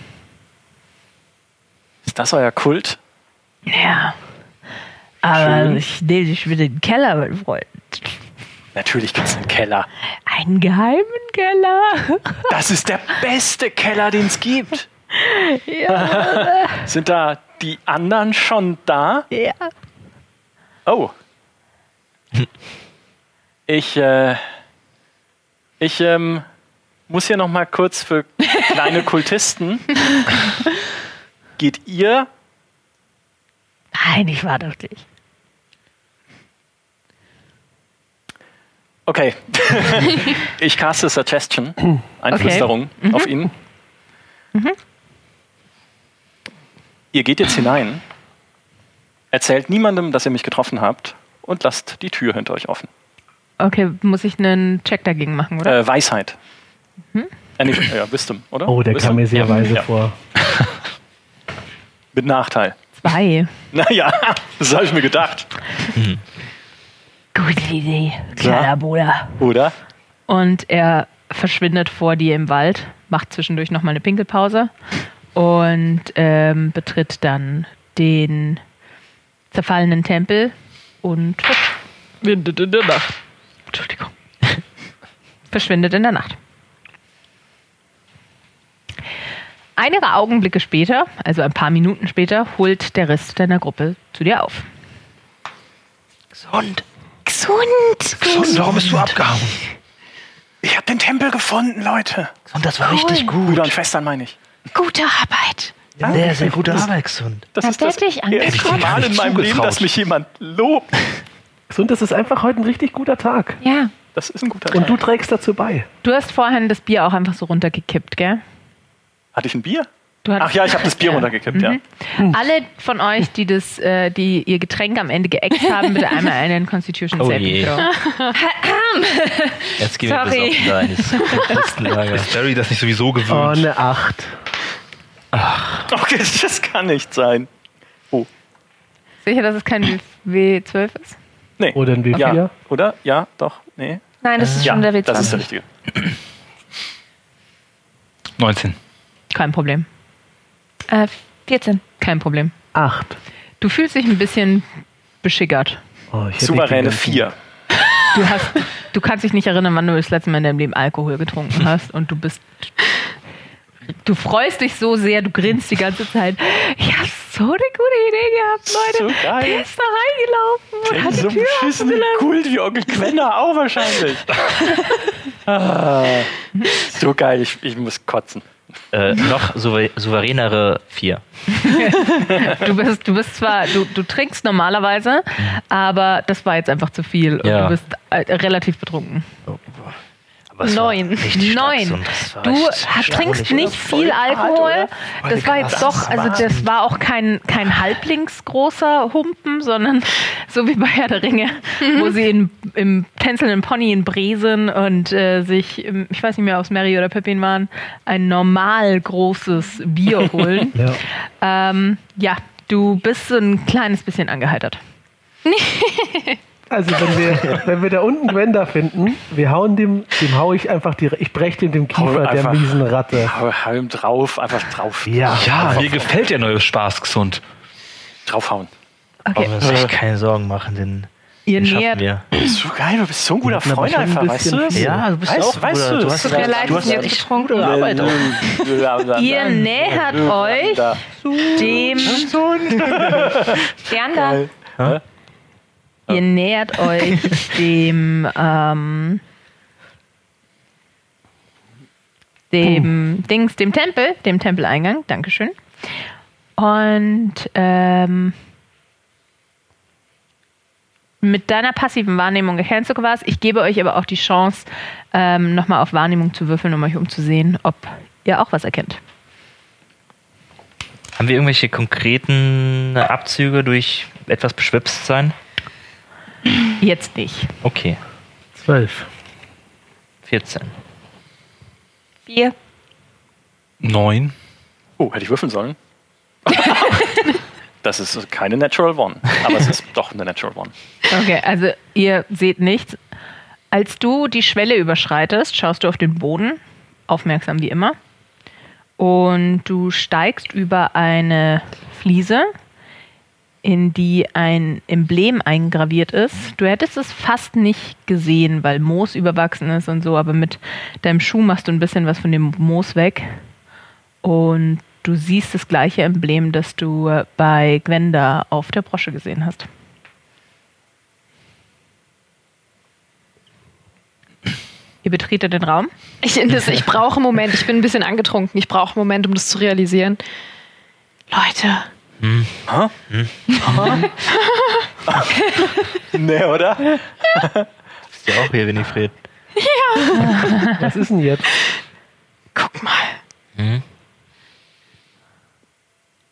Ist das euer Kult? Ja. Aber ich nehme dich mit in den Keller, mein Freund. Natürlich gibt es einen Keller. Einen geheimen Keller. Das ist der beste Keller, den es gibt. Sind da die anderen schon da? Ja. Oh. Ich, äh, ich ähm, muss hier noch mal kurz für kleine Kultisten. Geht ihr? Nein, ich war doch nicht. Okay. ich caste Suggestion, Einflüsterung auf ihn. Ihr geht jetzt hinein, erzählt niemandem, dass ihr mich getroffen habt und lasst die Tür hinter euch offen. Okay, muss ich einen Check dagegen machen, oder? Äh, Weisheit. Äh, nicht, ja, Wisdom, oder? Oh, der Wisdom? kam mir sehr ja. weise ja. vor. Mit Nachteil. Zwei. Naja, das habe ich mir gedacht. Gute Idee, kleiner Bruder. Oder? Und er verschwindet vor dir im Wald, macht zwischendurch nochmal eine Pinkelpause und ähm, betritt dann den zerfallenen Tempel und verschwindet in der Nacht. Entschuldigung. verschwindet in der Nacht. Einige Augenblicke später, also ein paar Minuten später, holt der Rest deiner Gruppe zu dir auf. Gesund. Gesund. Und warum bist du abgehauen? Ich habe den Tempel gefunden, Leute. Und das war richtig gut. Brüder und Schwestern meine ich. Gute Arbeit. Sehr, sehr gute Arbeit, Gesund. Das ist der das dich erste? Mal in meinem Leben, dass mich jemand lobt. Und das ist einfach heute ein richtig guter Tag. Ja. Das ist ein guter Und Tag. du trägst dazu bei. Du hast vorhin das Bier auch einfach so runtergekippt, gell? Hatte ich ein Bier? Du hattest- Ach ja, ich habe das Bier runtergekippt, ja. Alle von euch, die das, äh, die ihr Getränk am Ende geäxt haben, bitte einmal einen Constitution Oh Saving. Throw. Jetzt gehen wir Sorry. besoffen das Kultistenlager. Ist Barry das nicht sowieso Oh, gewöhnt? eine Acht. Okay, das kann nicht sein. Sicher, dass es kein W- W12 ist? Nee. Oder ein W4. Ja, oder? Ja, doch. Nee. Nein, das ist Ja, schon der W20. das ist der richtige. 19. Kein Problem. Äh, 14. Kein Problem. Acht. Du fühlst dich ein bisschen beschickert. Oh, Souveräne nicht die ganzen- 4. Du, hast, du kannst dich nicht erinnern, wann du das letzte Mal in deinem Leben Alkohol getrunken hast und du bist. Du freust dich so sehr, du grinst die ganze Zeit. Ich habe so eine gute Idee gehabt, Leute. So geil. Der ist da reingelaufen und hat so die Tür beschissen offen gelassen. Kult wie Onkel Quenner auch wahrscheinlich. ah, so geil, ich, ich muss kotzen. Äh, noch souver souveränere vier. Du bist, du bist zwar, du, du trinkst normalerweise, aber das war jetzt einfach zu viel und Ja. du bist äh, relativ betrunken. Aber es war Neun. Neun. Du trinkst nicht viel Alkohol. Das war jetzt doch, also das war auch kein, kein halblingsgroßer Humpen, sondern so wie bei Herr der Ringe, wo sie in, im tänzelnden Pony in Bresen und äh, sich, im, ich weiß nicht mehr, ob es Mary oder Pepin waren, ein normal großes Bier holen. Ja. ähm, ja, du bist so ein kleines bisschen angeheitert. Also wenn wir, wenn wir da unten Gwenda finden, wir hauen dem, dem hau ich einfach die, ich breche dem den Hau Kiefer der einfach. miesen Ratte. Hau, hau ihm drauf, einfach drauf. Ja. Ja, mir gefällt der neue Spaß gesund. Draufhauen. Aber wir uns echt keine Sorgen machen, denn Ihr den nähert wir. Bist du geil, du bist so ein guter aber Freund schon ein einfach, weißt du das? Ja, du bist Weißt- auch weißt du Du es? hast, mir leid, du ich hast jetzt gute Arbeit. Ihr nähert euch dem Leander, Geil. Ihr nähert euch dem, ähm, dem Dings, dem Tempel, dem Tempeleingang. Dankeschön. Und ähm, mit deiner passiven Wahrnehmung erkennst du was. Ich gebe euch aber auch die Chance, ähm, nochmal auf Wahrnehmung zu würfeln, um euch umzusehen, ob ihr auch was erkennt. Haben wir irgendwelche konkreten Abzüge durch etwas beschwipst sein? Jetzt nicht. Okay, Zwölf. 14. vier. Neun. Oh, hätte ich würfeln sollen? das ist keine Natural One, aber es ist doch eine Natural One. Okay, also ihr seht nichts. Als du die Schwelle überschreitest, schaust du auf den Boden, aufmerksam wie immer. Und du steigst über eine Fliese, in die ein Emblem eingraviert ist. Du hättest es fast nicht gesehen, weil Moos überwachsen ist und so, aber mit deinem Schuh machst du ein bisschen was von dem Moos weg. Und du siehst das gleiche Emblem, das du äh, bei Gwenda auf der Brosche gesehen hast. Ihr betretet den Raum. Ich, ich brauche einen Moment, ich bin ein bisschen angetrunken. Ich brauche einen Moment, um das zu realisieren. Leute, Nee, oder? Ist ja auch hier, Winifred. Was ist denn jetzt? guck mal.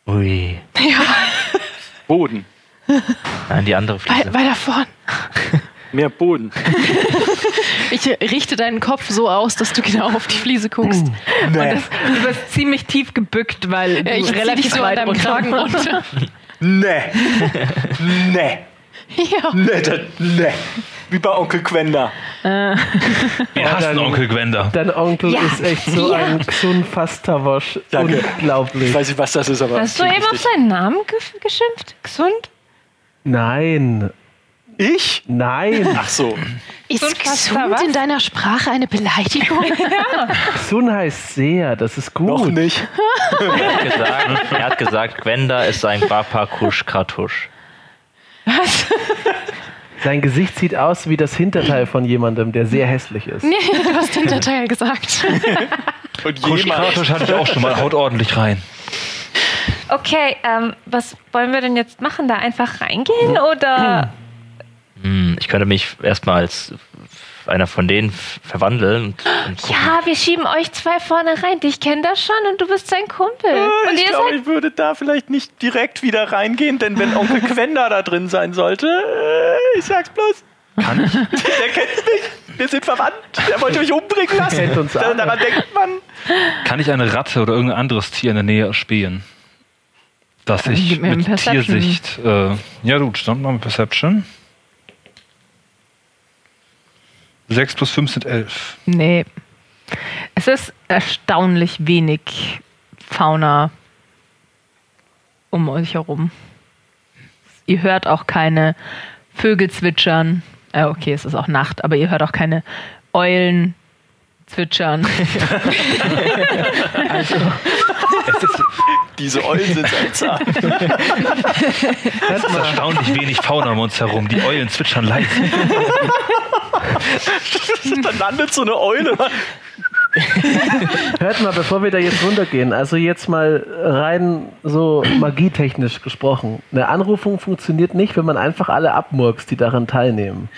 Ui. Boden. Nein, die andere Fliese. Wei- Weiter vorn. Mehr Boden. Ich richte deinen Kopf so aus, dass du genau auf die Fliese guckst. Nee. Du wirst ziemlich tief gebückt, weil du Ja, ich relativ dich so an weit deinem runter Kragen runter. Nee. Nee. Ja. Nee, das, nee. Wie bei Onkel Gwenda. Wir hassen Onkel Gwenda. Dein Onkel Ja. ist echt so Ja. ein Fastawosch. Danke. Unglaublich. Ich weiß nicht, was das ist, aber. Hast du eben auf seinen Namen ge geschimpft? Gesund? Nein, Ich? nein. Ach so. Ist gesund was? in deiner Sprache eine Beleidigung? Sun heißt sehr, das ist gut. Noch nicht. Er hat gesagt, er hat gesagt Gwenda ist ein Bapakusch Kartusch. Sein Gesicht sieht aus wie das Hinterteil von jemandem, der sehr hässlich ist. nee, du hast Hinterteil gesagt. Und Kusch. Kartusch hatte ich auch schon mal. Haut ordentlich rein. Okay, ähm, was wollen wir denn jetzt machen? Da einfach reingehen oder? Ich könnte mich erstmal als einer von denen verwandeln und, und. Ja, wir schieben euch zwei vorne rein. Dich kennt das schon und du bist sein Kumpel. und Ich glaube, seid. ich würde da vielleicht nicht direkt wieder reingehen, denn wenn Onkel Gwenda da drin sein sollte, äh, ich sag's bloß. Kann ich? Der kennt mich. Wir sind verwandt. Der wollte mich umbringen lassen. Kennt uns alle. Daran denkt man. Kann ich eine Ratte oder irgendein anderes Tier in der Nähe erspähen? Dass ich mit Perception. Tiersicht. Äh, ja, gut, dann machen wir Perception. 6 plus 5 sind 11. Nee. Es ist erstaunlich wenig Fauna um euch herum. Ihr hört auch keine Vögel zwitschern. Äh, okay, es ist auch Nacht, aber ihr hört auch keine Eulen zwitschern. Diese Eulen sind seltsam. Es ist erstaunlich wenig Fauna um uns herum. Die Eulen zwitschern leise. Dann landet so eine Eule. Hört mal, bevor wir da jetzt runtergehen, also jetzt mal rein so magietechnisch gesprochen. Eine Anrufung funktioniert nicht, wenn man einfach alle abmurkst, die daran teilnehmen.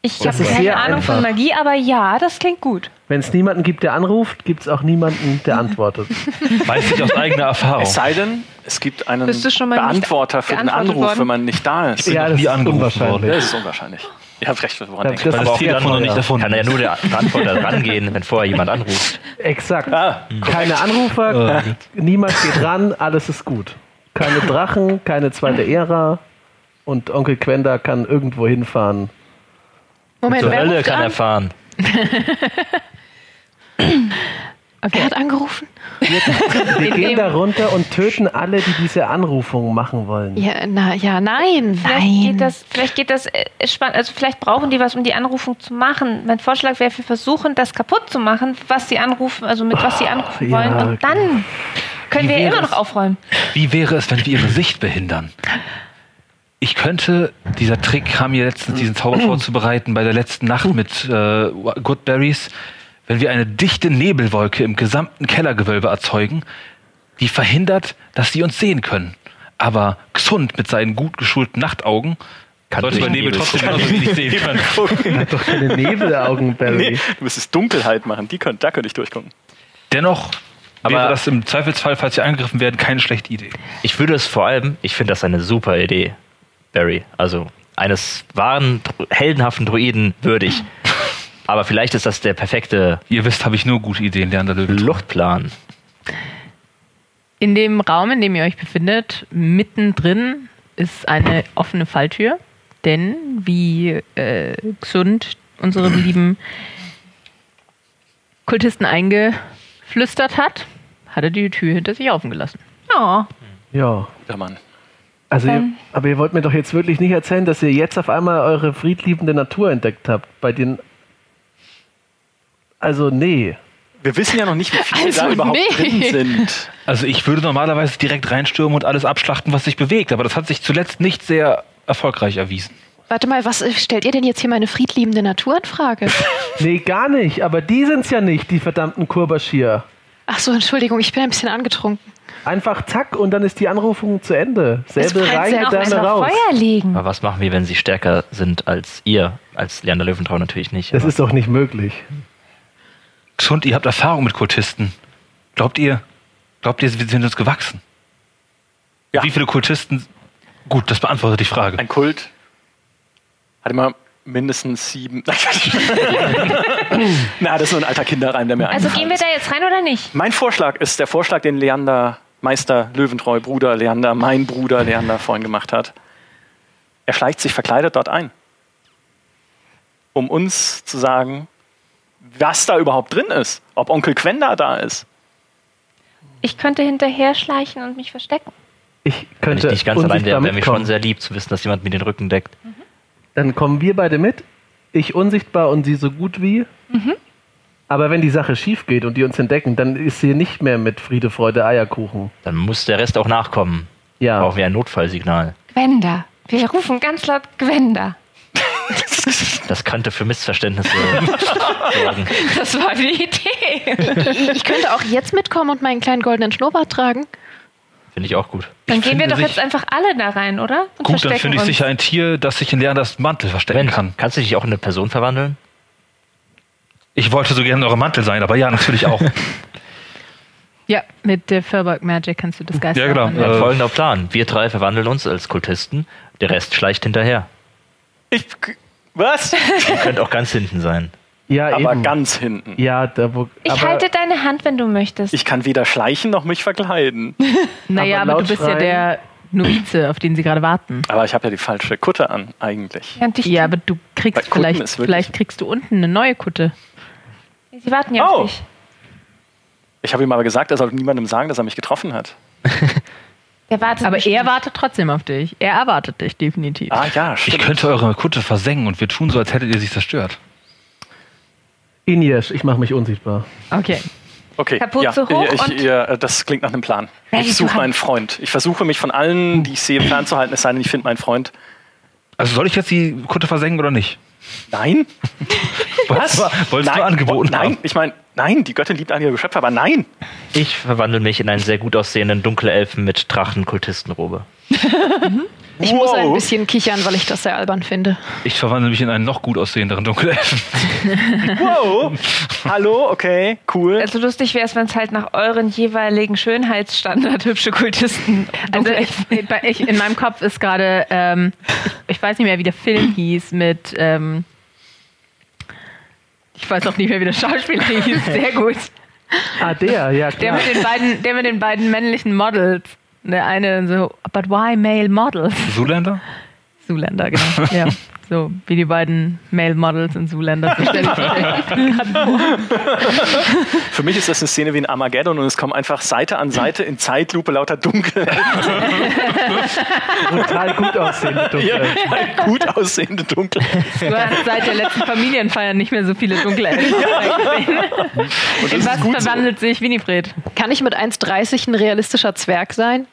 Ich habe keine Ahnung einfach. von Magie, aber ja, das klingt gut. Wenn es niemanden gibt, der anruft, gibt es auch niemanden, der antwortet. Weiß ich aus eigener Erfahrung. Es sei denn, es gibt einen Beantworter für den Anruf, worden? wenn man nicht da ist. bin ja, das ist unwahrscheinlich. Das ist unwahrscheinlich. Ihr habt recht, woran Ja, denkt das ist das Telefon noch nicht erfunden Kann ja nur der Beantworter rangehen, wenn vorher jemand anruft. Exakt. Ah, Keine Anrufer, niemand geht ran, alles ist gut. Keine Drachen, keine zweite Ära und Onkel Quenda kann irgendwo hinfahren. Moment, Zur wer, Hölle ruft kann er an? fahren. wer hat angerufen? Wir gehen da runter und töten alle, die diese Anrufung machen wollen. Ja, na, ja, nein, Vielleicht nein. geht das, vielleicht geht das äh, spannend. Also vielleicht brauchen die was, um die Anrufung zu machen. Mein Vorschlag wäre, wir versuchen, das kaputt zu machen, was sie anrufen, also mit was sie anrufen ja, wollen. Und dann können Wie wir wäre immer noch aufräumen. Wie wäre es, wenn wir ihre Sicht behindern? Ich könnte, dieser Trick kam mir letztens, diesen Zauber vorzubereiten bei der letzten Nacht mit äh, Goodberries, wenn wir eine dichte Nebelwolke im gesamten Kellergewölbe erzeugen, die verhindert, dass sie uns sehen können. Aber Xund mit seinen gut geschulten Nachtaugen Kann sollte durch bei Nebel trotzdem gucken. genauso nicht sehen können. Hat doch keine Nebelaugen, Barry. nee, du müsstest Dunkelheit machen. Die könnt, da könnte ich durchgucken. Dennoch Aber- wäre das im Zweifelsfall, falls wir angegriffen werden, keine schlechte Idee. Ich würde es vor allem, ich finde das eine super Idee, Barry. Also eines wahren, heldenhaften Druiden würdig. Aber vielleicht ist das der perfekte Ihr wisst, habe ich nur gute Ideen, Leander Löwen. Luchtplan. In dem Raum, in dem ihr euch befindet, mittendrin ist eine offene Falltür. Denn, wie äh, Xund unserem lieben Kultisten eingeflüstert hat, hat er die Tür hinter sich offen gelassen. Ja. Ja. Der Mann. Also, ihr, Ähm. aber ihr wollt mir doch jetzt wirklich nicht erzählen, dass ihr jetzt auf einmal eure friedliebende Natur entdeckt habt. Bei den. Also, nee. Wir wissen ja noch nicht, wie viele Also, da überhaupt nee. drin sind. Also ich würde normalerweise direkt reinstürmen und alles abschlachten, was sich bewegt, aber das hat sich zuletzt nicht sehr erfolgreich erwiesen. Warte mal, was stellt ihr denn jetzt hier meine friedliebende Natur in Frage? Nee, gar nicht. Aber die sind's ja nicht, die verdammten Kurbaschier. Ach so, Entschuldigung, ich bin ein bisschen angetrunken. Einfach zack und dann ist die Anrufung zu Ende. Selbe Dame einfach raus. Feuer legen. Aber was machen wir, wenn sie stärker sind als ihr? Als Leander Löwentrau natürlich nicht. Das ist doch nicht möglich. Xund, ihr habt Erfahrung mit Kultisten. Glaubt ihr, glaubt ihr, wir sind uns gewachsen? Ja. Wie viele Kultisten? Gut, das beantwortet die Frage. Ein Kult hat immer mindestens sieben. Na, das ist nur ein alter Kinderreim, der mir Also gehen wir ist. da jetzt rein oder nicht? Mein Vorschlag ist der Vorschlag, den Leander, Meister Löwentreu, Bruder Leander, mein Bruder Leander vorhin gemacht hat. Er schleicht sich verkleidet dort ein, um uns zu sagen, was da überhaupt drin ist, ob Onkel Quenda da ist. Ich könnte hinterher schleichen und mich verstecken. Ich Wenn ich könnte nicht ganz allein wäre, wäre mir schon sehr lieb zu wissen, dass jemand mir den Rücken deckt. Dann kommen wir beide mit. Ich unsichtbar und sie so gut wie. Aber wenn die Sache schief geht und die uns entdecken, dann ist sie nicht mehr mit Friede, Freude, Eierkuchen. Dann muss der Rest auch nachkommen. Ja. Brauchen wir ein Notfallsignal. Gwenda. Wir rufen ganz laut Gwenda. Das könnte für Missverständnisse sorgen. Das war die Idee. Ich, könnte auch jetzt mitkommen und meinen kleinen goldenen Schnurrbart tragen. Finde ich auch gut. Dann Ich gehen wir doch jetzt einfach alle da rein, oder? Und Gut, dann verstecken finde ich uns. sicher ein Tier, das sich in Leanders Mantel verstecken Ben, kann. kannst du dich auch in eine Person verwandeln? Ich wollte so gerne eure Mantel sein, aber ja, natürlich auch. Ja, mit der Firbolg Magic kannst du das Geist Ja, genau. Äh, folgender Plan. Wir drei verwandeln uns als Kultisten, der Rest schleicht hinterher. Ich, was? Ihr könnt auch ganz hinten sein. Ja, Aber eben. ganz hinten. Ja, da wo. Ich aber halte deine Hand, wenn du möchtest. Ich kann weder schleichen noch mich verkleiden. Naja, aber aber, du bist ja der Novize, auf den sie gerade warten. Aber ich habe ja die falsche Kutte an, eigentlich. Ja, Ja, aber du kriegst vielleicht, vielleicht kriegst du unten eine neue Kutte. Sie warten ja Oh. auf dich. Ich habe ihm aber gesagt, er soll niemandem sagen, dass er mich getroffen hat. Wartet Aber bestimmt. er wartet trotzdem auf dich. Er erwartet dich definitiv. Ah ja, Ich stimmt. könnte eure Kutte versengen und wir tun so, als hättet ihr sie zerstört. Inyesh, ich mache mich unsichtbar. Okay. Okay, Kapuze ja, hoch ich, und- ja, das klingt nach einem Plan. Ready Ich suche meinen. Freund. Ich versuche mich von allen, die ich sehe, fernzuhalten, es sei denn, ich finde meinen Freund. Also soll ich jetzt die Kutte versengen oder nicht? Nein? Was? Wolltest du nein, angeboten Nein, haben? ich meine, nein, die Göttin liebt alle ihre Geschöpfe, aber nein. Ich verwandle mich in einen sehr gut aussehenden dunkle Elfen mit Drachenkultistenrobe. Ich muss ein Wow. bisschen kichern, weil ich das sehr albern finde. Ich verwandle mich in einen noch gut aussehenderen Dunkelelfen. Wow. Hallo, okay, cool. Also lustig wäre es, wenn es halt nach euren jeweiligen Schönheitsstandard hübsche Kultisten Also ich, ich, in meinem Kopf ist gerade, ähm, ich, weiß nicht mehr, wie der Film hieß mit, ähm, ich weiß auch nicht mehr, wie der Schauspieler hieß. Sehr gut. Ah, der, ja Der klar. mit den beiden, der mit den beiden männlichen Models. Der eine so, but why male models? Zoolander? Zoolander, genau. Ja. So wie die beiden Male Models in Zoolander. So stell ich mir gerade vor. Für mich ist das eine Szene wie ein Armageddon und es kommen einfach Seite an Seite in Zeitlupe lauter Dunkel. Total gut aussehende Dunkel. gut aussehende Dunkel. Du hast seit der letzten Familienfeier nicht mehr so viele dunkle Elfen gesehen. Und In was gut so. verwandelt sich Winifred? Kann ich mit 1,30 ein realistischer Zwerg sein?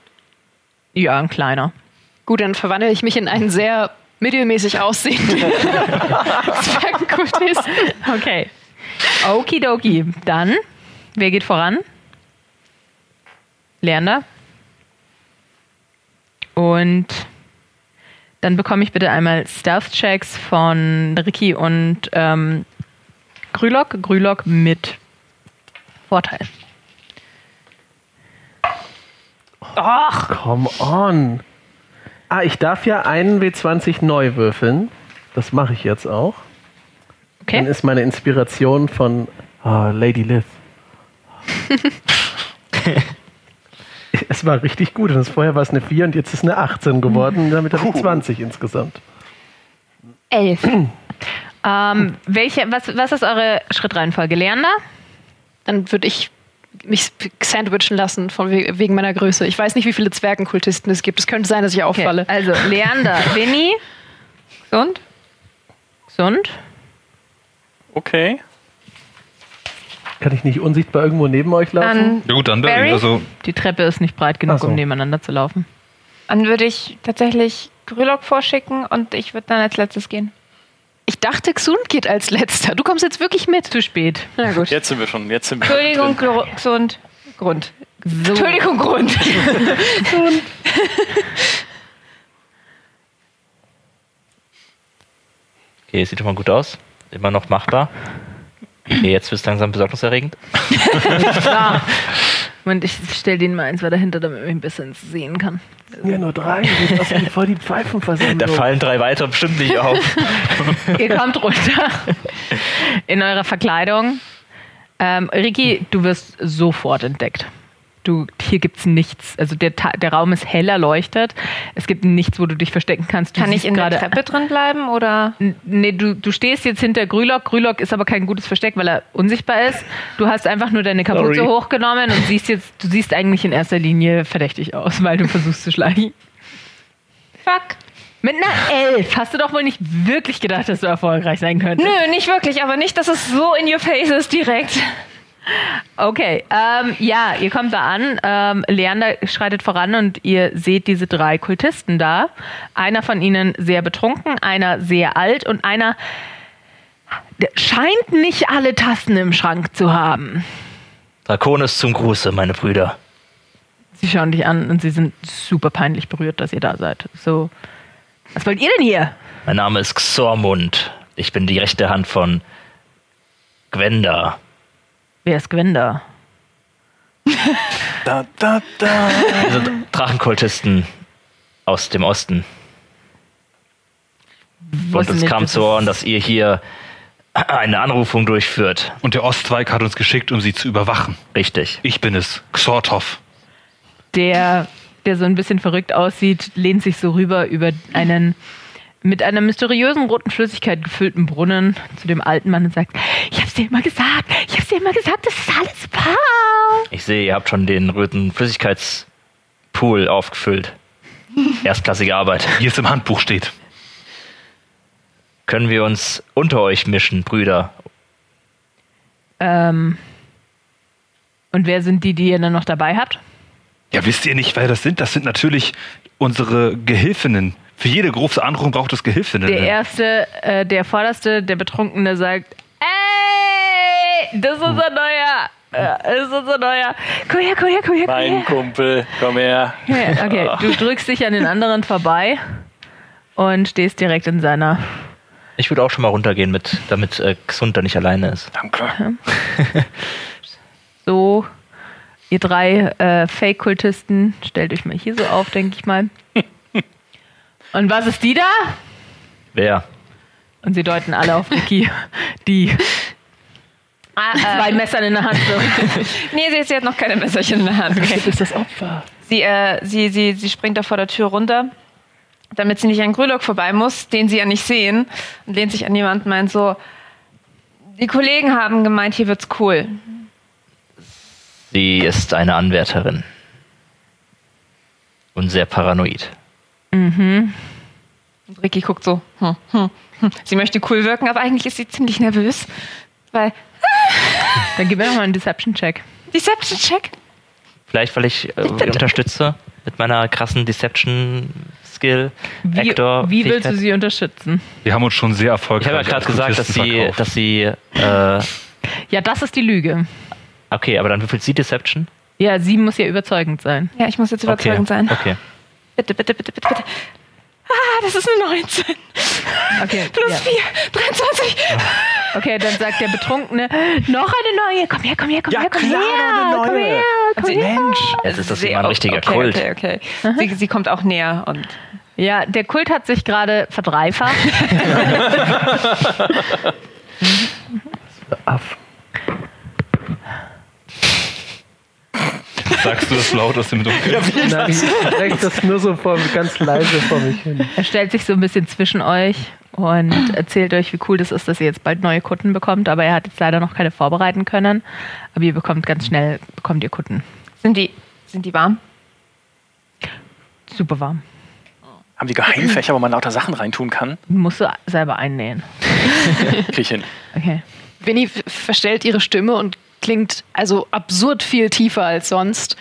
Ja, ein kleiner. Gut, dann verwandle ich mich in einen sehr mittelmäßig aussehenden Zwergenkultisten. Okay. Okidoki. Dann, wer geht voran? Lerner. Und dann bekomme ich bitte einmal Stealth-Checks von Ricky und ähm, Grülock. Grülock mit Vorteil. Come on. Ah, ich darf ja einen W20 neu würfeln. Das mache ich jetzt auch. Dann Okay. ist meine Inspiration von ah, Lady Liz. es war richtig gut. Und vorher war es eine 4 und jetzt ist eine 18 geworden. Damit habe ich 20 insgesamt. Elf. ähm, welche, was, was ist eure Schrittreihenfolge? Lerner? Dann würde ich mich sandwichen lassen von we wegen meiner Größe. Ich weiß nicht, wie viele Zwergenkultisten es gibt. Es könnte sein, dass ich Okay. auffalle. Also Leander, Winnie, Gesund? gesund. Okay. Kann ich nicht unsichtbar irgendwo neben euch laufen? Dann, Ja gut, dann Barry. Barry? Also, Die Treppe ist nicht breit genug, so. um nebeneinander zu laufen. dann würde ich tatsächlich Grülock vorschicken und ich würde dann als letztes gehen. Ich dachte, Xund geht als letzter. Du kommst jetzt wirklich mit. Zu spät. Na gut. Jetzt sind wir schon. Jetzt sind wir Entschuldigung, drin. Gesund. Grund. So. Entschuldigung, Grund. Okay, sieht schon mal gut aus. Immer noch machbar. Okay, jetzt wird es langsam besorgniserregend. Ah. Und ich stelle den mal eins weiter hinter, damit ich ein bisschen sehen kann. Ja, nur drei. Das wie voll die Pfeifenversammlung. Da fallen drei weitere bestimmt nicht auf. Ihr kommt runter in eurer Verkleidung. Ähm, Ricky, du wirst sofort entdeckt. Du, hier gibt es nichts. Also der, der Raum ist hell erleuchtet. Es gibt nichts, wo du dich verstecken kannst. Du Kann ich in der Treppe drin bleiben oder? Nee, du, du stehst jetzt hinter Grülock. Grülock ist aber kein gutes Versteck, weil er unsichtbar ist. Du hast einfach nur deine Kapuze Sorry. hochgenommen und siehst jetzt, du siehst eigentlich in erster Linie verdächtig aus, weil du versuchst zu schleichen. Fuck. Mit einer Elf hast du doch wohl nicht wirklich gedacht, dass du erfolgreich sein könntest. Nö, nicht wirklich, aber nicht, dass es so in your face ist direkt. Okay, ähm, ja, ihr kommt da an. Ähm, Leander schreitet voran und ihr seht diese drei Kultisten da. Einer von ihnen sehr betrunken, einer sehr alt und einer scheint nicht alle Tassen im Schrank zu haben. Draconis zum Gruße, meine Brüder. Sie schauen dich an und sie sind super peinlich berührt, dass ihr da seid. So, was wollt ihr denn hier? Mein Name ist Xormund. Ich bin die rechte Hand von Gwenda. Wer ist Gwenda? Da, da, da. Wir sind Drachenkultisten aus dem Osten. Und uns kam zu Ohren, dass ihr hier eine Anrufung durchführt. und der Ostzweig hat uns geschickt, um sie zu überwachen. Richtig. Ich bin es, Xortov. der, der so ein bisschen verrückt aussieht, lehnt sich so rüber über einen mit einer mysteriösen roten Flüssigkeit gefüllten Brunnen zu dem alten Mann und sagt, ich hab's dir immer gesagt, ich hab's dir immer gesagt, das ist alles wahr. Ich sehe, ihr habt schon den roten Flüssigkeitspool aufgefüllt. Erstklassige Arbeit. Wie es im Handbuch steht. Können wir uns unter euch mischen, Brüder? Ähm, und wer sind die, die ihr dann noch dabei habt? Ja, wisst ihr nicht, wer das sind? Das sind natürlich unsere Gehilfinnen. Für jede große Anrufung braucht es Gehilfinnen. Der erste, äh, der vorderste, der Betrunkene sagt, ey, Das ist unser neuer. äh, Das ist unser neuer. Komm her, komm her, komm her, komm her. Mein Kumpel, komm her. Ja, Okay, du drückst dich an den anderen vorbei und stehst direkt in seiner. Ich würde auch schon mal runtergehen, mit, damit äh, Xund da nicht alleine ist. Danke. So, ihr drei äh, Fake-Kultisten, stellt euch mal hier so auf, denke ich mal. Und was ist die da? Wer? Und sie deuten alle auf Ricky, die zwei Messern in der Hand so. Nee, sie, sie hat noch keine Messerchen in der Hand. Okay. ist das Opfer. Sie, äh, sie, sie, sie springt da vor der Tür runter, damit sie nicht an Grülock vorbei muss, den sie ja nicht sehen, und lehnt sich an jemanden und meint so, die Kollegen haben gemeint, hier wird's cool. Sie ist eine Anwärterin. Und sehr paranoid. Und Ricky guckt so, hm, hm, hm. sie möchte cool wirken, aber eigentlich ist sie ziemlich nervös, weil Dann gib mir noch mal einen Deception-Check. Deception-Check. Vielleicht, weil ich äh, unterstütze mit meiner krassen Deception-Skill. Wie, Actor, wie willst du sie unterstützen? Wir haben uns schon sehr Ich erfolgreich habe ja gerade gesagt, dass sie, dass sie, äh, Ja, das ist die Lüge. okay, aber dann würfelt sie Deception? Ja, sie muss ja überzeugend sein. Ja, ich muss jetzt Okay. überzeugend sein. Okay. Bitte, bitte, bitte, bitte, bitte. Ah, das ist eine 19. Okay, Plus ja. 4, 23. okay dann sagt der Betrunkene, noch eine neue, komm her, komm her, komm Ja, her, komm klar, her, eine komm neue. her, komm Sie- her. Jetzt ist das immer ein richtiger okay, Kult. Okay, okay. Sie, sie kommt auch näher und Ja, der Kult hat sich gerade verdreifacht. Aff. Sagst du das laut aus dem Dunkeln? Nein, ich spreche das nur so vor, ganz leise vor mich hin. Er stellt sich so ein bisschen zwischen euch und erzählt euch, wie cool das ist, dass ihr jetzt bald neue Kutten bekommt. Aber er hat jetzt leider noch keine vorbereiten können. Aber ihr bekommt ganz schnell, bekommt ihr Kutten. sind die, sind die warm? Super warm. Haben die Geheimfächer, wo man lauter Sachen reintun kann? Musst du selber einnähen. Krieg ich hin. Okay. Winnie verstellt ihre Stimme und klingt also absurd viel tiefer als sonst.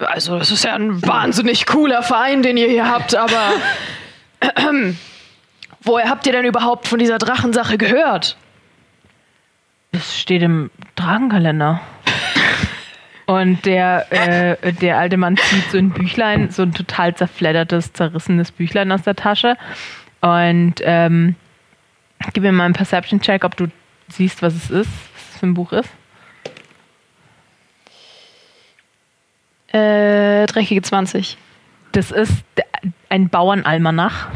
Also, das ist ja ein wahnsinnig cooler Verein, den ihr hier habt, aber woher habt ihr denn überhaupt von dieser Drachensache gehört? Das steht im Dragenkalender. Und der, äh, der alte Mann zieht so ein Büchlein, so ein total zerfleddertes, zerrissenes Büchlein aus der Tasche. Und ähm, gib mir mal einen Perception-Check, ob du siehst, was es ist, was es für ein Buch ist. Äh, dreckige 20. Das ist ein Bauernalmanach.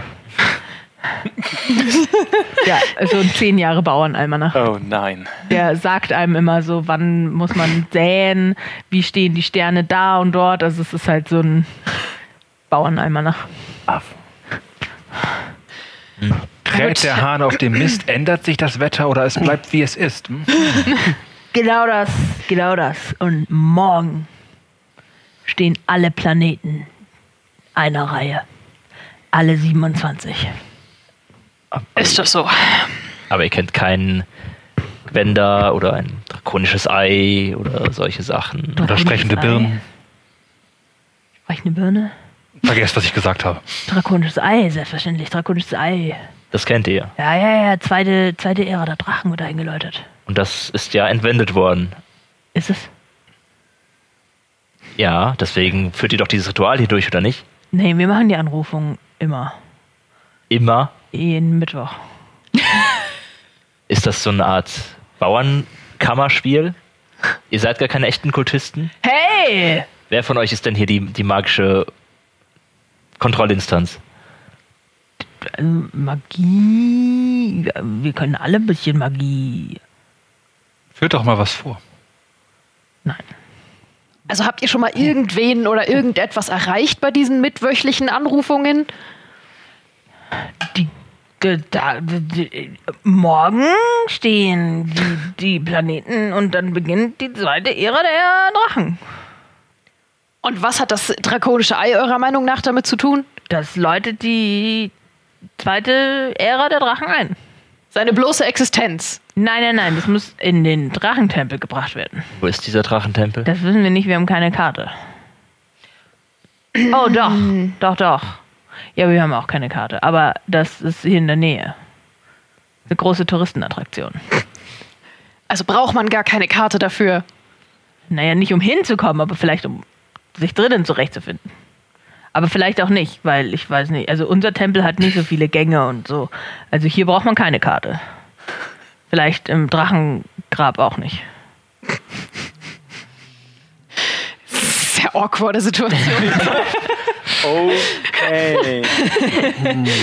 ja, so ein zehn Jahre Bauernalmanach. Oh nein. Der sagt einem immer so, wann muss man säen, wie stehen die Sterne da und dort. Also es ist halt so ein Bauernalmanach. Aff. Kräht der Hahn auf dem Mist, ändert sich das Wetter oder es bleibt wie es ist? Hm? Genau das, genau das. Und morgen stehen alle Planeten einer Reihe. Alle 27. Ist das so? Aber ihr kennt keinen Gwender oder ein drakonisches Ei oder solche Sachen. Oder sprechende Birnen? Sprechende Birne? Vergesst, was ich gesagt habe. Drakonisches Ei, selbstverständlich. Drakonisches Ei. Das kennt ihr. Ja, ja, ja. Zweite, zweite Ära der Drachen wird eingeläutet. Und das ist ja entwendet worden. Ist es? Ja, deswegen führt ihr doch dieses Ritual hier durch, oder nicht? Nee, wir machen die Anrufung immer. Immer. Jeden Mittwoch. Ist das so eine Art Bauernkammerspiel? Ihr seid gar keine echten Kultisten? Hey! Wer von euch ist denn hier die, die magische Kontrollinstanz? Also Magie. Wir können alle ein bisschen Magie. Führt doch mal was vor. Nein. Also habt ihr schon mal irgendwen oder irgendetwas erreicht bei diesen mitwöchlichen Anrufungen? Die, da, die, morgen stehen die, die Planeten und dann beginnt die zweite Ära der Drachen. Und was hat das drakonische Ei eurer Meinung nach damit zu tun? Das läutet die zweite Ära der Drachen ein. Seine bloße Existenz. Nein, nein, nein, das muss in den Drachentempel gebracht werden. Wo ist dieser Drachentempel? Das wissen wir nicht, wir haben keine Karte. Oh, doch, doch, doch. Ja, wir haben auch keine Karte, aber das ist hier in der Nähe. Eine große Touristenattraktion. Also braucht man gar keine Karte dafür. Naja, nicht um hinzukommen, aber vielleicht um sich drinnen zurechtzufinden. Aber vielleicht auch nicht, weil ich weiß nicht. Also unser Tempel hat nicht so viele Gänge und so. Also hier braucht man keine Karte. Vielleicht im Drachengrab auch nicht. Sehr awkwarde Situation. Okay.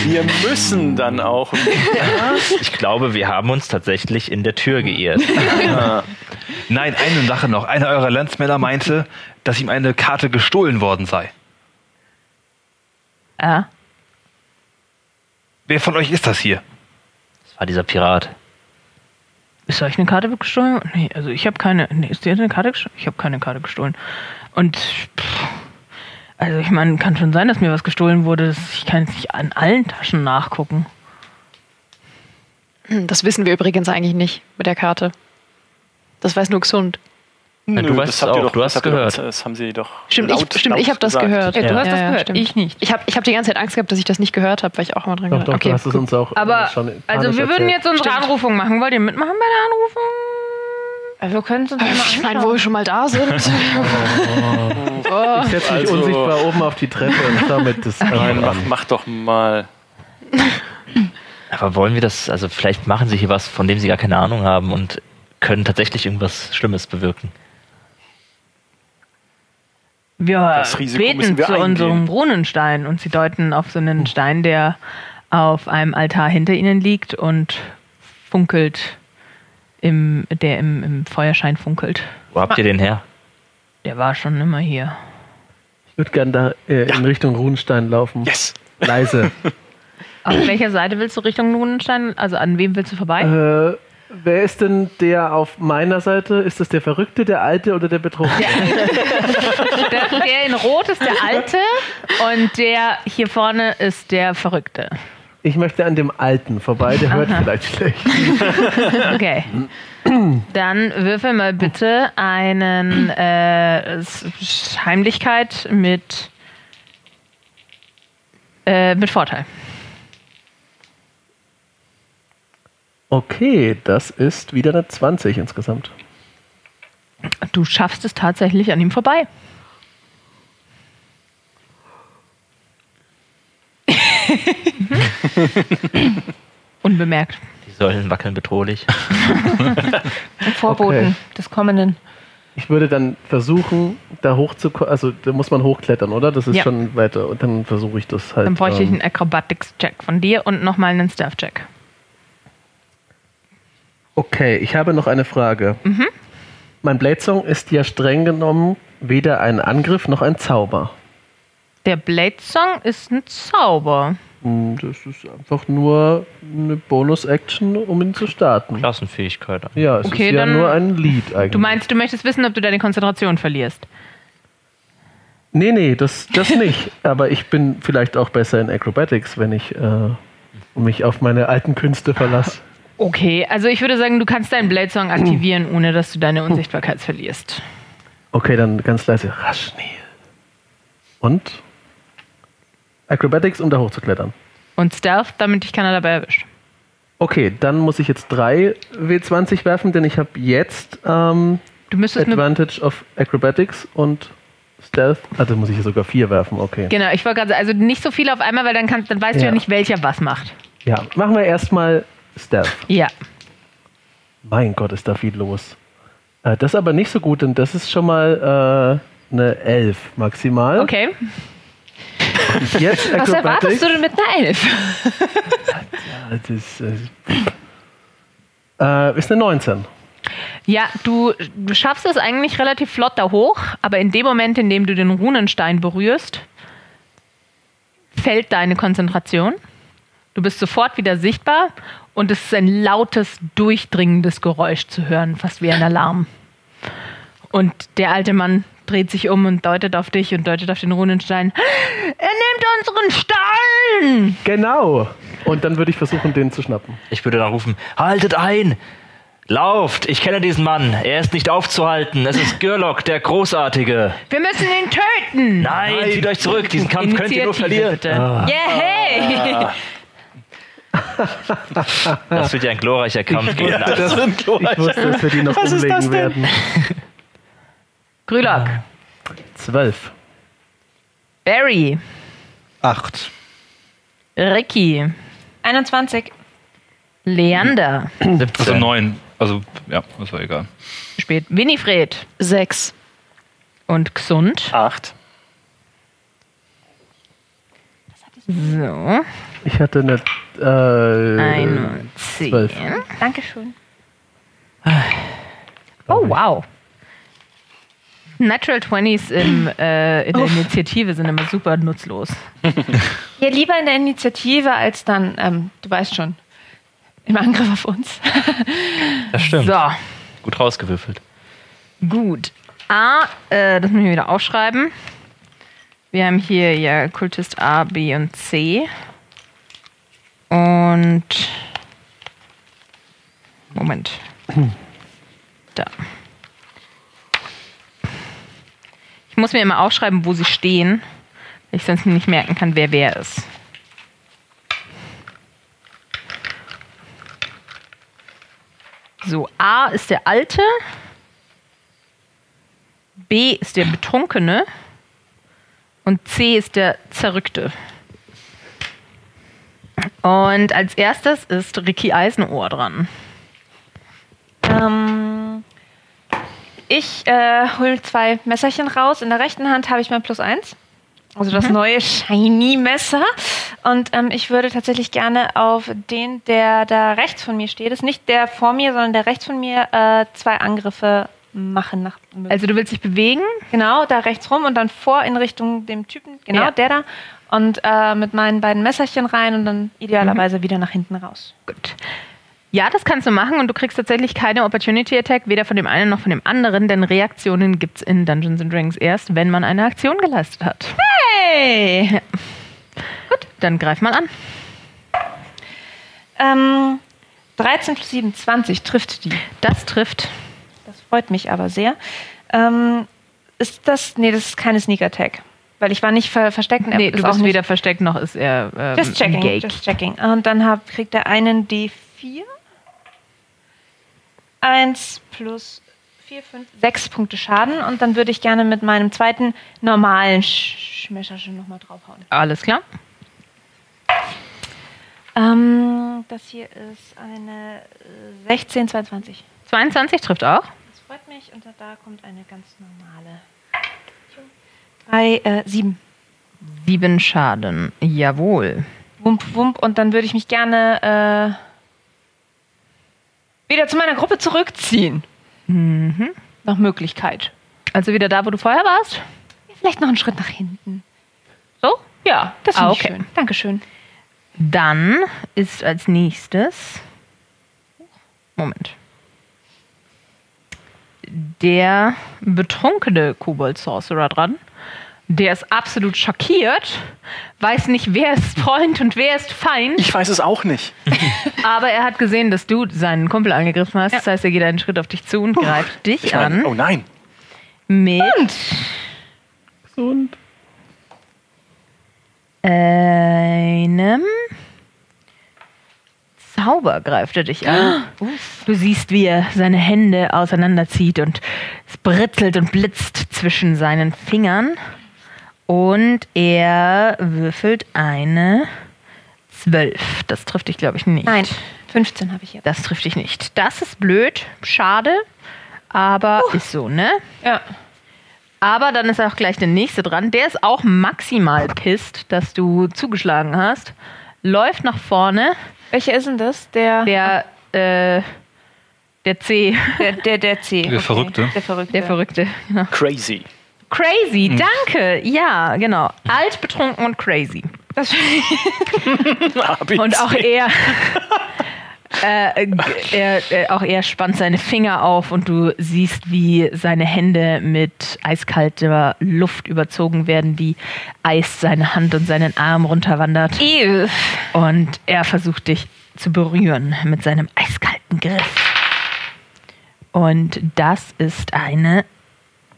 Wir müssen dann auch. Ich glaube, wir haben uns tatsächlich in der Tür geirrt. Nein, eine Sache noch. Einer eurer Landsmänner meinte, dass ihm eine Karte gestohlen worden sei. Ja. Wer von euch ist das hier? Das war dieser Pirat. Ist euch eine Karte gestohlen? Nee, also ich habe keine. Nee, ist dir eine Karte gestohlen? Ich habe keine Karte gestohlen. Und pff, also ich meine, kann schon sein, dass mir was gestohlen wurde. Ich kann jetzt nicht an allen Taschen nachgucken. Hm, Das wissen wir übrigens eigentlich nicht mit der Karte. Das weiß nur Gesund. Ja, du weißt es ihr auch, doch, du hast das gehört. Doch, das haben sie doch. Stimmt, laut, ich, stimmt, ich habe das gehört. Ja, du hast das gehört, stimmt. ich nicht. Ich habe ich hab die ganze Zeit Angst gehabt, dass ich das nicht gehört habe, weil ich auch immer dran Doch, gedacht doch, okay, du hast es gut. uns auch äh, Aber, schon also wir würden erzählt. jetzt unsere Stimmt. Anrufung machen. Wollt ihr mitmachen bei der Anrufung? Also wir können es uns ja mal Ich meine, wo wir schon mal da sind. Ich setze mich Also- unsichtbar oben auf die Treppe und damit das Nein, mach, mach doch mal. Aber wollen wir das, also vielleicht machen sie hier was, von dem sie gar keine Ahnung haben und können tatsächlich irgendwas Schlimmes bewirken. Wir Das Risiko müssen beten wir zu eingehen. unserem Brunnenstein und sie deuten auf so einen Stein, der auf einem Altar hinter ihnen liegt und funkelt, im, der im, im Feuerschein funkelt. Wo habt ihr den her? Der war schon immer hier. Ich würde gerne da äh, in Richtung Runenstein laufen. Yes! Leise. Auf welcher Seite willst du Richtung Brunnenstein? Also an wem willst du vorbei? äh, wer ist denn der auf meiner Seite? Ist das der Verrückte, der Alte oder der Betrunkene? Der, der in Rot ist der Alte und der hier vorne ist der Verrückte. Ich möchte an dem Alten vorbei, der hört vielleicht schlecht. Okay. Dann würfel mal bitte einen äh, Heimlichkeit mit, äh, mit Vorteil. Okay, das ist wieder eine 20 insgesamt. Du schaffst es tatsächlich an ihm vorbei. Unbemerkt. Die Säulen wackeln bedrohlich. Vorboten Okay. des Kommenden. Ich würde dann versuchen, da hoch zu ko- also da muss man hochklettern, oder? Das ist Ja. schon weiter. Und dann versuche ich das halt. Dann bräuchte ich ähm, einen Acrobatics-Check von dir und nochmal einen Stealth-Check. Okay, ich habe noch eine Frage. Mhm. Mein Blade Song ist ja streng genommen weder ein Angriff noch ein Zauber. Der Blade Song ist ein Zauber. Hm, Das ist einfach nur eine Bonus-Action, um ihn zu starten. Klassenfähigkeit. Ja, es Okay, ist ja nur ein Lied eigentlich. Du meinst, du möchtest wissen, ob du deine Konzentration verlierst. Nee, nee, das, das nicht. Aber ich bin vielleicht auch besser in Acrobatics, wenn ich äh, mich auf meine alten Künste verlasse. Okay, also ich würde sagen, du kannst deinen Blade Song aktivieren, ohne dass du deine Unsichtbarkeit verlierst. Okay, dann ganz leise. Raschnil. Und? Acrobatics, um da hochzuklettern. Und Stealth, damit dich keiner dabei erwischt. Okay, dann muss ich jetzt drei W20 werfen, denn ich habe jetzt ähm, Du Advantage of Acrobatics und Stealth. Dann muss ich hier sogar vier werfen, okay. Genau, ich wollte gerade sagen, also nicht so viel auf einmal, weil dann, kannst, dann weißt du Ja. ja nicht, welcher was macht. Ja, machen wir erstmal Stealth. Ja. Mein Gott, ist da viel los. Äh, das ist aber nicht so gut, denn das ist schon mal äh, eine 11 maximal. Okay. Und jetzt Was erwartest du denn mit einer Elf? Das ist, äh, äh, ist eine 19. Ja, du, du schaffst es eigentlich relativ flott da hoch, aber in dem Moment, in dem du den Runenstein berührst, fällt deine Konzentration. Du bist sofort wieder sichtbar und es ist ein lautes, durchdringendes Geräusch zu hören, fast wie ein Alarm. Und der alte Mann dreht sich um und deutet auf dich und deutet auf den Runenstein. Er nimmt unseren Stein! Genau. Und dann würde ich versuchen, den zu schnappen. Ich würde dann rufen, haltet ein! Lauft! Ich kenne diesen Mann. Er ist nicht aufzuhalten. Es ist Gürlock, der Großartige. Wir müssen ihn töten! Nein, zieht euch zurück. Diesen Kampf könnt ihr nur verlieren. bitte. Yeah, hey! Das wird ja ein glorreicher Kampf gegen Das alles. sind Ich wusste, dass wir die noch Was ist das umlegen denn? werden. Grülock. Zwölf. Barry. Acht. Ricky. 21. Leander. 17. Also neun. Also, ja, das war egal. Spät. Winifred. Sechs. Und Xund. Acht. So. Ich hatte eine. Äh, Ein und zehn. zwölf. Dankeschön. Oh, wow. Natural 20s im, äh, in der Initiative sind immer super nutzlos. Ja, lieber in der Initiative als dann, ähm, du weißt schon, im Angriff auf uns. Das stimmt. So, Gut rausgewürfelt. gut. A, äh, das müssen wir wieder aufschreiben. Wir haben hier ja Kultist A, B und C. Und. Moment. Da. Ich muss mir immer aufschreiben, wo sie stehen, weil ich sonst nicht merken kann, wer wer ist. So, A ist der Alte. B ist der Betrunkene. Und C ist der Zerrückte. Und als erstes ist Ricky Eisenohr dran. Ähm, ich äh, hole zwei Messerchen raus. In der rechten Hand habe ich mein Plus eins. Also das neue Shiny-Messer. Und ähm, ich würde tatsächlich gerne auf den, der da rechts von mir steht, ist nicht der vor mir, sondern der rechts von mir, äh, zwei Angriffe machen. Nach Also du willst dich bewegen? genau, da rechts rum und dann vor in Richtung dem Typen, genau Ja. der da. Und äh, mit meinen beiden Messerchen rein und dann idealerweise wieder nach hinten raus. Gut. Ja, das kannst du machen und du kriegst tatsächlich keine Opportunity Attack, weder von dem einen noch von dem anderen, denn Reaktionen gibt es in Dungeons and Dragons erst, wenn man eine Aktion geleistet hat. Hey! Gut, dann greif mal an. Ähm, 13 plus 7, 20 trifft die. Das trifft. Das freut mich aber sehr. Ähm, ist das. Nee, das ist keine Sneak Attack. Weil ich war nicht ver versteckt. er Nee, ist du auch bist weder versteckt noch ist er ähm, Just checking. engaged. Just checking. Und dann hab, kriegt er einen D4. 1 plus 4, 5, 6 Punkte Schaden. Und dann würde ich gerne mit meinem zweiten normalen Sch Schmesserchen nochmal draufhauen. Alles klar. Ähm, das hier ist eine äh, 16, 22. 22 trifft auch. Das freut mich. Und da kommt eine ganz normale. 3, äh, 7. Sieben Schaden. Jawohl. Wump, wump. Und dann würde ich mich gerne äh, wieder zu meiner Gruppe zurückziehen. Mhm. Nach Möglichkeit. Also wieder da, wo du vorher warst? Vielleicht noch einen Schritt nach hinten. So? Ja, das Ah, finde okay. schön. Dankeschön. Dann ist als nächstes. Moment. Der betrunkene Kobold Sorcerer dran. Der ist absolut schockiert, weiß nicht, wer ist Freund und wer ist Feind, Ich weiß es auch nicht. aber er hat gesehen, dass du seinen Kumpel angegriffen hast. Das heißt, er geht einen Schritt auf dich zu und greift dich Ich meine, an oh nein. mit Gesund. einem Zauber greift er dich an. Du siehst, wie er seine Hände auseinanderzieht und es britzelt und blitzt zwischen seinen Fingern. Und er würfelt eine 12. Das trifft dich, glaube ich, nicht. Nein, 15 habe ich jetzt. Das trifft dich nicht. Das ist blöd, schade, aber ist so, ne? Ja. Aber dann ist auch gleich der nächste dran. Der ist auch maximal pisst, dass du zugeschlagen hast. Läuft nach vorne. Welcher ist denn das? Der, Der, äh, der C, der, der, der C. Der Verrückte. Der Verrückte. der Verrückte. Genau. Crazy. Crazy, danke. Ja, genau. Alt, betrunken und crazy. Das. Und auch er, äh, er, äh, auch er spannt seine Finger auf und du siehst, wie seine Hände mit eiskalter Luft überzogen werden, die Eis seine Hand und seinen Arm runterwandert. Ew. Und er versucht dich zu berühren mit seinem eiskalten Griff. Und das ist eine.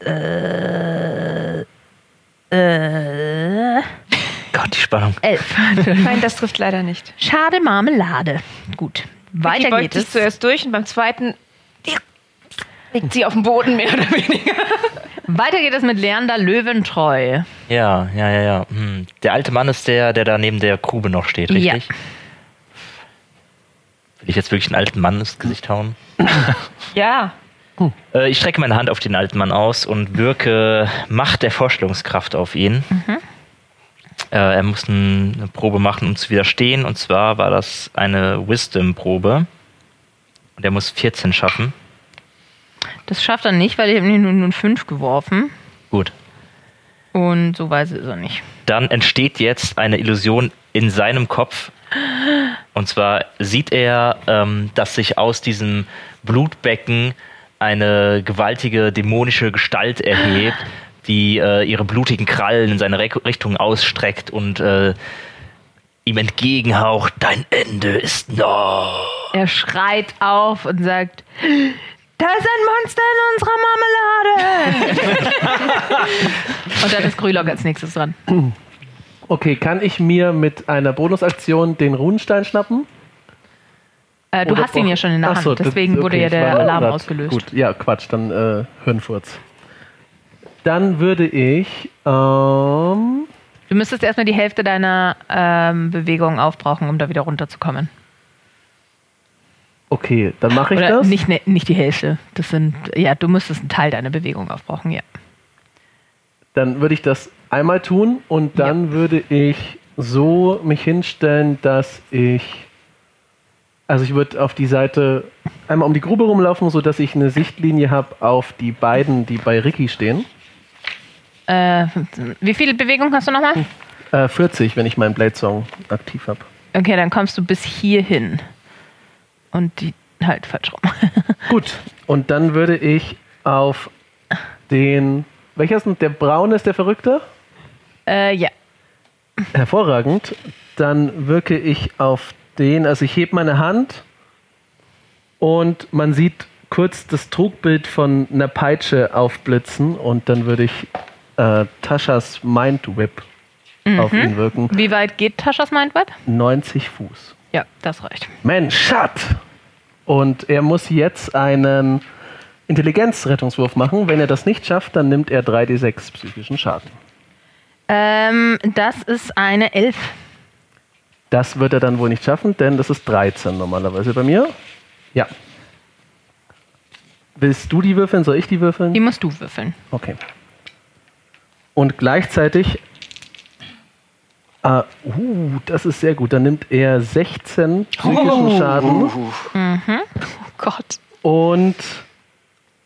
Äh, äh, Gott, die Spannung. Elf. Nein, das trifft leider nicht. Schade Marmelade. Gut. Weiter die beugt geht es. zuerst durch und beim zweiten liegt sie auf dem Boden mehr oder weniger. Weiter geht es mit Leander Löwentreu. Ja, ja, ja, ja. Hm. Der alte Mann ist der, der da neben der Grube noch steht, Ja. richtig? Will ich jetzt wirklich einen alten Mann ins Gesicht hauen? Ja. Äh, ich strecke meine Hand auf den alten Mann aus und wirke Macht der Vorstellungskraft auf ihn. Äh, er muss ein, eine Probe machen, um zu widerstehen. Und zwar war das eine Wisdom-Probe. Und er muss 14 schaffen. Das schafft er nicht, weil ich habe nur, nur fünf geworfen. Gut. Und so weise ist er nicht. Dann entsteht jetzt eine Illusion in seinem Kopf. Und zwar sieht er, ähm, dass sich aus diesem Blutbecken eine gewaltige dämonische Gestalt erhebt, die äh, ihre blutigen Krallen in seine Re Richtung ausstreckt und äh, ihm entgegenhaucht, dein Ende ist nah. Er schreit auf und sagt, da ist ein Monster in unserer Marmelade. und dann ist Grülock als nächstes dran. Okay, kann ich mir mit einer Bonusaktion den Runenstein schnappen? Äh, du hast ihn ja schon in der Hand, so, deswegen wurde okay, ja ich der Alarm ausgelöst. Gut, ja, Quatsch, dann äh, Hirnfurz. Dann würde ich. Ähm, Du müsstest erstmal die Hälfte deiner ähm, Bewegung aufbrauchen, um da wieder runterzukommen. okay, dann mache ich Oder das. Nicht, ne, nicht die Hälfte. Das sind, ja, du müsstest einen Teil deiner Bewegung aufbrauchen, ja. Dann würde ich das einmal tun und dann würde ich so mich hinstellen, dass ich. Also ich würde auf die Seite einmal um die Grube rumlaufen, sodass ich eine Sichtlinie habe auf die beiden, die bei Ricky stehen. Äh, wie viel Bewegung hast du nochmal? Äh, 40, wenn ich meinen Blade Song aktiv habe. Okay, dann kommst du bis hierhin. Und die halt falsch rum. Gut, und dann würde ich auf den. Welcher ist denn? Der braune ist der Verrückte? äh, ja. Hervorragend. Dann wirke ich auf den, also ich hebe meine Hand und man sieht kurz das Trugbild von einer Peitsche aufblitzen und dann würde ich äh, Taschas Mind Whip auf ihn wirken. Wie weit geht Taschas Mindweb? 90 Fuß. Ja, das reicht. Mensch, shut! Und er muss jetzt einen Intelligenzrettungswurf machen. Wenn er das nicht schafft, dann nimmt er 3d6 psychischen Schaden. Ähm, das ist eine Elf. Das wird er dann wohl nicht schaffen, denn das ist 13 normalerweise bei mir. Ja. Willst du die würfeln? Soll ich die würfeln? Die musst du würfeln. Okay. Und gleichzeitig. Ah, uh, das ist sehr gut. Dann nimmt er 16 psychischen Schaden. Oh Gott. Und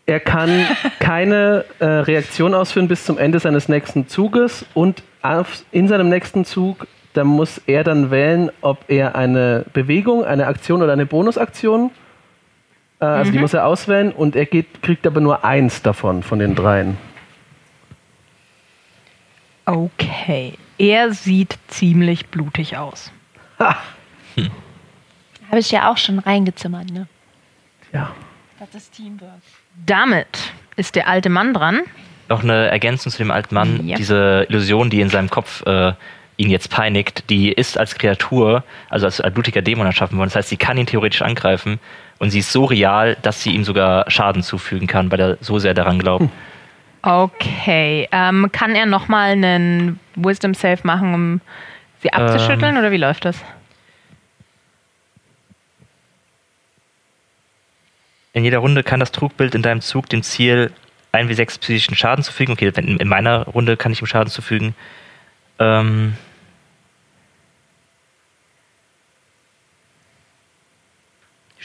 er kann keine äh, Reaktion ausführen bis zum Ende seines nächsten Zuges. Und auf, in seinem nächsten Zug, da muss er dann wählen, ob er eine Bewegung, eine Aktion oder eine Bonusaktion. Äh, also die muss er auswählen und er geht, kriegt aber nur eins davon, von den dreien. Okay. Er sieht ziemlich blutig aus. Habe ich ja auch schon reingezimmert, ne? Ja. Das ist Teamwork. Damit ist der alte Mann dran. Noch eine Ergänzung zu dem alten Mann. Ja. Diese Illusion, die in seinem Kopf äh, ihn jetzt peinigt, die ist als Kreatur, also als, blutiger Dämon erschaffen worden. Das heißt, sie kann ihn theoretisch angreifen und sie ist so real, dass sie ihm sogar Schaden zufügen kann, weil er so sehr daran glaubt. Okay. Ähm, kann er nochmal einen Wisdom Save machen, um sie abzuschütteln oder wie läuft das? In jeder Runde kann das Trugbild in deinem Zug dem Ziel 1 wie 6 psychischen Schaden zufügen. Okay, in meiner Runde kann ich ihm Schaden zufügen. Ähm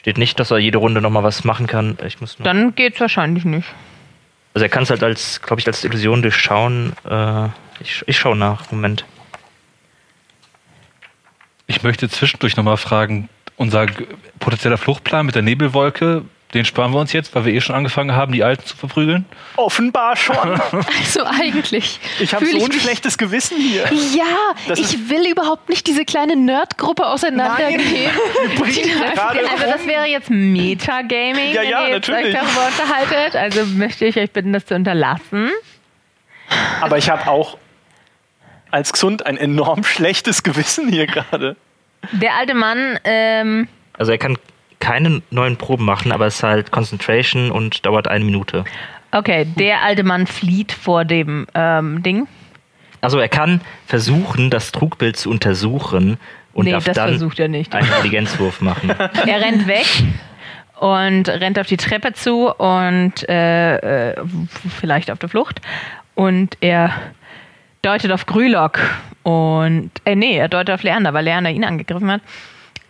Steht nicht, dass er jede Runde nochmal was machen kann. Ich muss nur Dann geht's wahrscheinlich nicht. also er kann es halt als, glaube ich, als Illusion durchschauen. Äh, ich, ich schaue nach. Moment. Ich möchte zwischendurch nochmal fragen, unser potenzieller Fluchtplan mit der Nebelwolke, den sparen wir uns jetzt, weil wir eh schon angefangen haben, die Alten zu verprügeln? Offenbar schon. Also eigentlich. Ich habe so ein mich- schlechtes Gewissen hier. Ja, Das ich will überhaupt nicht diese kleine Nerdgruppe auseinandergehen. Gerade Also das wäre jetzt Metagaming, Ja, wenn ja, ihr jetzt natürlich. euch darüber unterhaltet. Also möchte ich euch bitten, das zu unterlassen. Aber ich habe auch als gesund ein enorm schlechtes Gewissen hier gerade. Der alte Mann, ähm, Also er kann keine neuen Proben machen, aber es ist halt Concentration und dauert eine Minute. okay, der alte Mann flieht vor dem ähm, Ding. Also er kann versuchen, das Trugbild zu untersuchen und nee, darf das dann versucht er nicht. einen Intelligenzwurf machen. Er rennt weg und rennt auf die Treppe zu und äh, äh, vielleicht auf der Flucht. Und er deutet auf Grülock und äh, nee, er deutet auf Leander, weil Leander ihn angegriffen hat.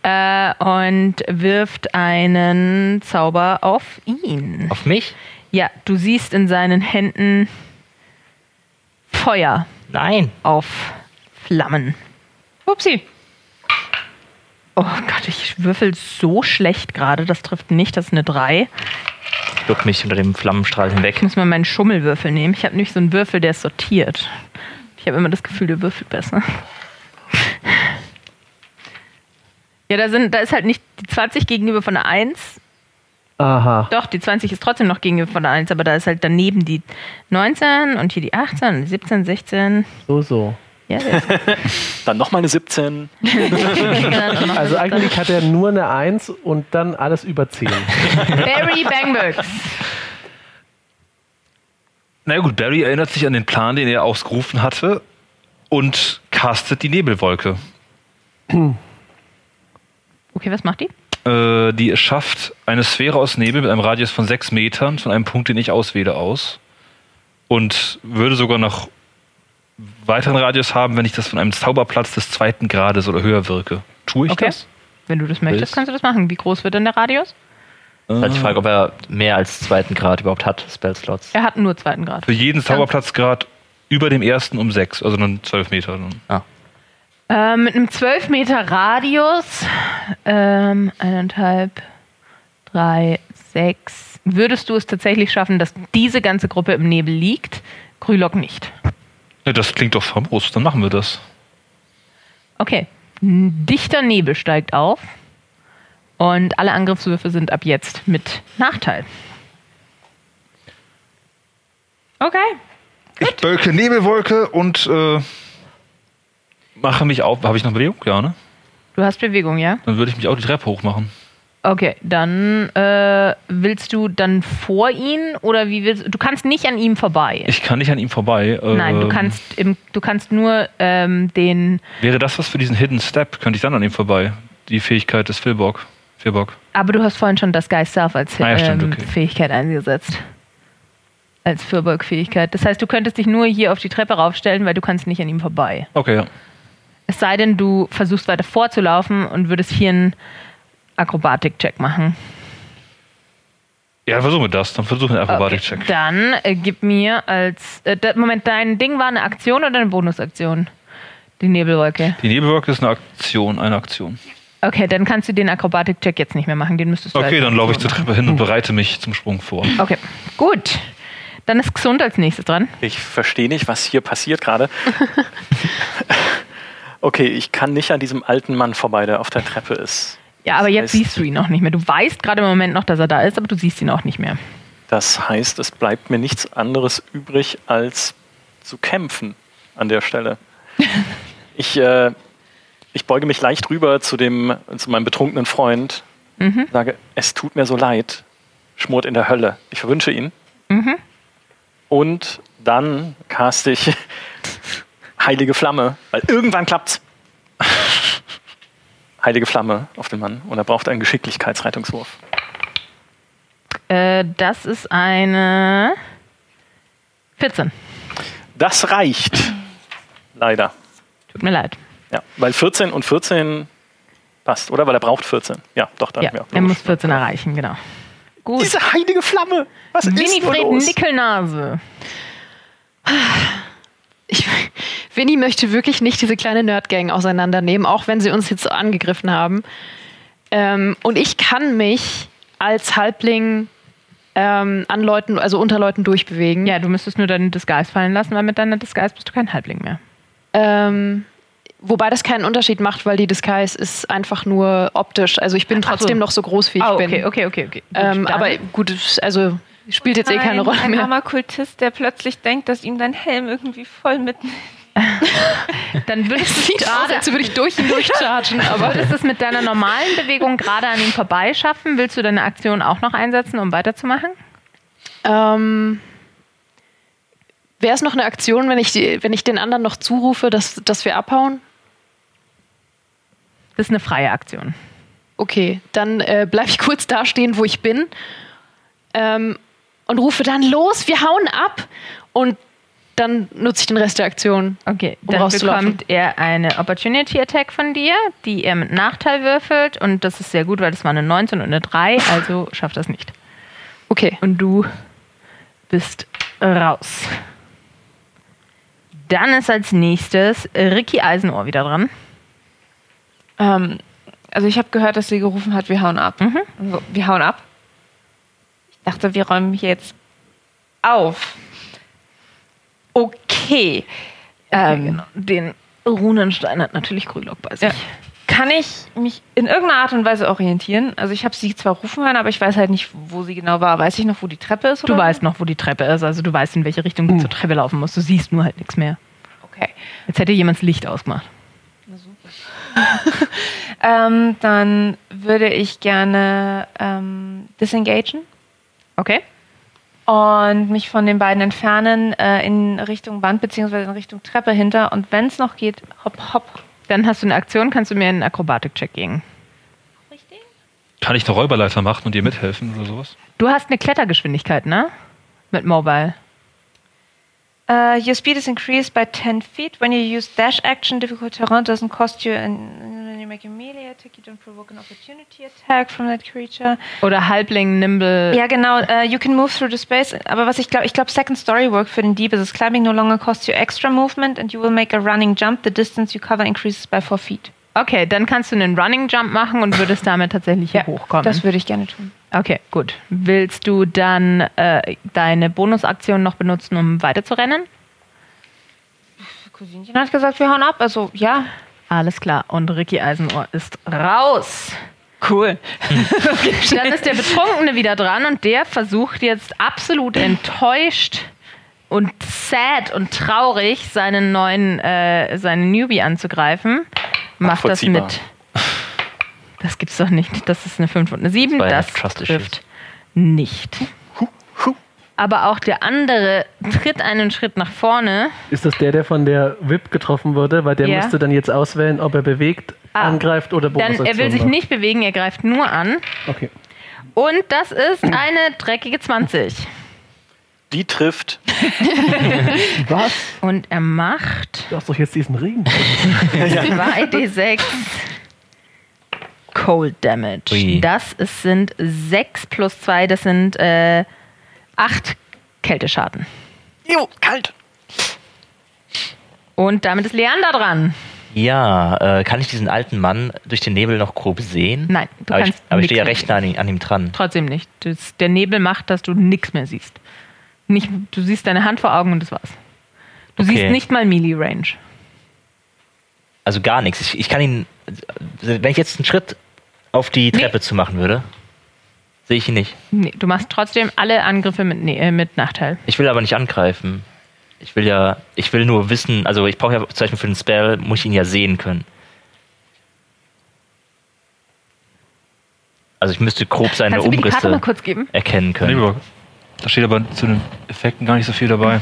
Äh, und wirft einen Zauber auf ihn. Auf mich? Ja, du siehst in seinen Händen Feuer Nein. auf Flammen. Upsi. Oh Gott, ich würfel so schlecht gerade. Das trifft nicht. Das ist eine 3. Ich duck mich unter dem Flammenstrahl hinweg. Ich muss mal meinen Schummelwürfel nehmen. Ich habe nämlich so einen Würfel, der ist sortiert. Ich habe immer das Gefühl, der würfelt besser. Ja, da, sind, da ist halt nicht die 20 gegenüber von der 1. Aha. Doch, die 20 ist trotzdem noch gegenüber von der 1, aber da ist halt daneben die 19 und hier die 18, und die 17, 16. So, so. Ja, Dann nochmal eine 17. Also eigentlich hat er nur eine 1 und dann alles über 10. Barry Bangbugs. Na gut, Barry erinnert sich an den Plan, den er ausgerufen hatte und castet die Nebelwolke. Okay, was macht die? Äh, die schafft eine Sphäre aus Nebel mit einem Radius von sechs Metern von einem Punkt, den ich auswähle, aus. Und würde sogar noch weiteren Radius haben, wenn ich das von einem Zauberplatz des zweiten Grades oder höher wirke. Tue ich Okay. das? Wenn du das möchtest, Willst? kannst du das machen. Wie groß wird denn der Radius? Das ist halt die Frage, ob er mehr als zweiten Grad überhaupt hat, Spellslots. Er hat nur zweiten Grad. Für jeden Zauberplatzgrad über dem ersten um sechs, also dann zwölf Meter. Dann. Äh, mit einem 12 Meter Radius, ähm, eineinhalb, drei, sechs, würdest du es tatsächlich schaffen, dass diese ganze Gruppe im Nebel liegt? Grülock nicht. Ja, das klingt doch famos, dann machen wir das. Okay. Ein dichter Nebel steigt auf und alle Angriffswürfe sind ab jetzt mit Nachteil. Okay. Ich bölke Nebelwolke und äh, mache mich auf. Habe ich noch Bewegung? Ja, ne? Du hast Bewegung, ja? Dann würde ich mich auch die Treppe hochmachen. Okay, dann äh, willst du dann vor ihn oder wie willst du? kannst nicht an ihm vorbei. Ich kann nicht an ihm vorbei. Nein, du kannst im, du kannst nur ähm, den. Wäre das was für diesen Hidden Step? Könnte ich dann an ihm vorbei? Die Fähigkeit des Philbock. Philbock. Aber du hast vorhin schon das Geist Self als Ah ja, stimmt, ähm, okay. Fähigkeit eingesetzt. Als Fürburg-Fähigkeit. Das heißt, du könntest dich nur hier auf die Treppe raufstellen, weil du kannst nicht an ihm vorbei. Okay, ja. Es sei denn, du versuchst weiter vorzulaufen und würdest hier einen Akrobatik-Check machen. Ja, dann versuchen wir das. Dann versuchen wir einen Akrobatik-Check. Okay. Dann äh, gib mir als. Äh, Moment, dein Ding war eine Aktion oder eine Bonusaktion? Die Nebelwolke. Die Nebelwolke ist eine Aktion, eine Aktion. Okay, dann kannst du den Akrobatik-Check jetzt nicht mehr machen. Den müsstest du Okay, dann laufe ich zur Treppe hin und bereite mich zum Sprung vor. Okay, gut. Dann ist gesund als nächstes dran. Ich verstehe nicht, was hier passiert gerade. Okay, ich kann nicht an diesem alten Mann vorbei, der auf der Treppe ist. Ja, aber Das jetzt heißt- siehst du ihn auch nicht mehr. Du weißt gerade im Moment noch, dass er da ist, aber du siehst ihn auch nicht mehr. Das heißt, es bleibt mir nichts anderes übrig, als zu kämpfen an der Stelle. Ich, äh, ich beuge mich leicht rüber zu, dem, zu meinem betrunkenen Freund, sage, es tut mir so leid, schmort in der Hölle. Ich verwünsche ihn. Und dann caste ich Heilige Flamme, weil irgendwann klappt's. Heilige Flamme auf den Mann und er braucht einen Geschicklichkeitsrettungswurf. Äh, das ist eine 14. Das reicht. Leider. Tut mir leid. Ja, weil 14 und 14 passt, oder? Weil er braucht 14. Ja, doch, dann. Ja, ja, er muss 14 erreichen, genau. Gut. Diese heilige Flamme! Was ist nur Winifred? Nickelnase. Ich, Winnie möchte wirklich nicht diese kleine Nerdgang auseinandernehmen, auch wenn sie uns jetzt so angegriffen haben. Ähm, und ich kann mich als Halbling ähm, an Leuten, also unter Leuten durchbewegen. Ja, du müsstest nur deinen Disguise fallen lassen, weil mit deiner Disguise bist du kein Halbling mehr. Ähm, wobei das keinen Unterschied macht, weil die Disguise ist einfach nur optisch. Also ich bin Ach so. trotzdem noch so groß, wie ich Ah, okay, bin. okay, okay, okay. Gut, Ähm, dann- aber gut, also spielt jetzt eh keine Nein, Rolle ein mehr. armer Kultist, der plötzlich denkt, dass ihm dein Helm irgendwie voll mit Dann würdest du gerade als würde ich durch ihn durchchargen, aber Würdest du es mit deiner normalen Bewegung gerade an ihm vorbeischaffen? Willst du deine Aktion auch noch einsetzen, um weiterzumachen? ähm, wäre es noch eine Aktion, wenn ich, die, wenn ich den anderen noch zurufe, dass, dass wir abhauen? Das ist eine freie Aktion. Okay, dann äh, bleibe ich kurz da stehen, wo ich bin ähm, und rufe dann los, wir hauen ab und dann nutze ich den Rest der Aktion. Okay, Um dann bekommt er eine Opportunity Attack von dir, die er mit Nachteil würfelt. Und das ist sehr gut, weil das war eine 19 und eine 3, also schafft das nicht. Okay, Und du bist raus. Dann ist als nächstes Ricky Eisenohr wieder dran. Ähm, also ich habe gehört, dass sie gerufen hat, wir hauen ab. Also, wir hauen ab. Ich dachte, wir räumen hier jetzt auf. Okay. Ähm, genau. Den Runenstein hat natürlich Grülock bei sich. Ja. Kann ich mich in irgendeiner Art und Weise orientieren? Also ich habe sie zwar rufen hören, aber ich weiß halt nicht, wo sie genau war. Weiß ich noch, wo die Treppe ist? Du oder weißt noch, wo die Treppe ist, also du weißt, in welche Richtung du zur Treppe laufen musst. Du siehst nur halt nichts mehr. Okay. Jetzt hätte jemand das Licht ausgemacht. Ähm, dann würde ich gerne ähm, disengagen Okay. Und mich von den beiden entfernen äh, in Richtung Wand beziehungsweise in Richtung Treppe hinter. Und wenn es noch geht, hopp, hopp. Dann hast du eine Aktion, kannst du mir einen Akrobatik-Check gegen. Richtig? Kann ich eine Räuberleiter machen und dir mithelfen oder sowas? Du hast eine Klettergeschwindigkeit, ne? Mit Mobile. Uh, your speed is increased by 10 feet. When you use dash action, difficult terrain doesn't cost you. And when you make a melee attack, you don't provoke an opportunity attack from that creature. Oder Halbling, Nimble. Ja, genau. Uh, you can move through the space. Aber was ich glaube, ich glaube, Second Story Work für den Dieb ist, es climbing no longer costs you extra movement and you will make a running jump. The distance you cover increases by 4 feet. Okay, dann kannst du einen Running Jump machen und würdest damit tatsächlich hier hochkommen. Das würde ich gerne tun. Okay, gut. Willst du dann äh, deine Bonusaktion noch benutzen, um weiterzurennen? Cousinchen hat gesagt, wir hauen ab. Also, ja. Alles klar. Und Ricky Eisenohr ist raus. cool. Dann ist der Betrunkene wieder dran und der versucht jetzt absolut enttäuscht und sad und traurig seinen neuen, äh, seinen Newbie anzugreifen. Macht das mit. Das gibt's doch nicht. Das ist eine 5 und eine 7. Zwei Das Trust trifft nicht. Aber auch der andere tritt einen Schritt nach vorne. Ist das der, der von der Whip getroffen wurde? Weil der Ja. müsste dann jetzt auswählen, ob er bewegt, Ah. angreift oder Dann, Bonusaktion er will sich nicht bewegen, er greift nur an. Okay. Und das ist eine dreckige 20. Die trifft. Was? Und er macht Du hast doch jetzt diesen Regen. 2d6 Cold Damage. Ui. Das ist, sind 6 plus 2, das sind äh, 8 Kälteschaden. Jo, kalt. Und damit ist Leander dran. Ja, äh, kann ich diesen alten Mann durch den Nebel noch grob sehen? Nein, du aber ich, kannst aber ich stehe ja recht nah an, ihm- an ihm dran. Trotzdem nicht. Das, der Nebel macht, dass du nichts mehr siehst. Nicht, du siehst deine Hand vor Augen und das war's. Du Okay. siehst nicht mal Melee Range. Also gar nichts. Ich, ich kann ihn, wenn ich jetzt einen Schritt auf die Nee. Treppe zu machen würde, sehe ich ihn nicht. Nee, du machst trotzdem alle Angriffe mit, nee, äh, mit Nachteil. Ich will aber nicht angreifen. Ich will ja, ich will nur wissen, also ich brauche ja zum Beispiel für den Spell, muss ich ihn ja sehen können. Also ich müsste grob seine Kannst du mir die Karte Umrisse mal kurz geben? erkennen können. Nee, aber da steht aber zu den Effekten gar nicht so viel dabei.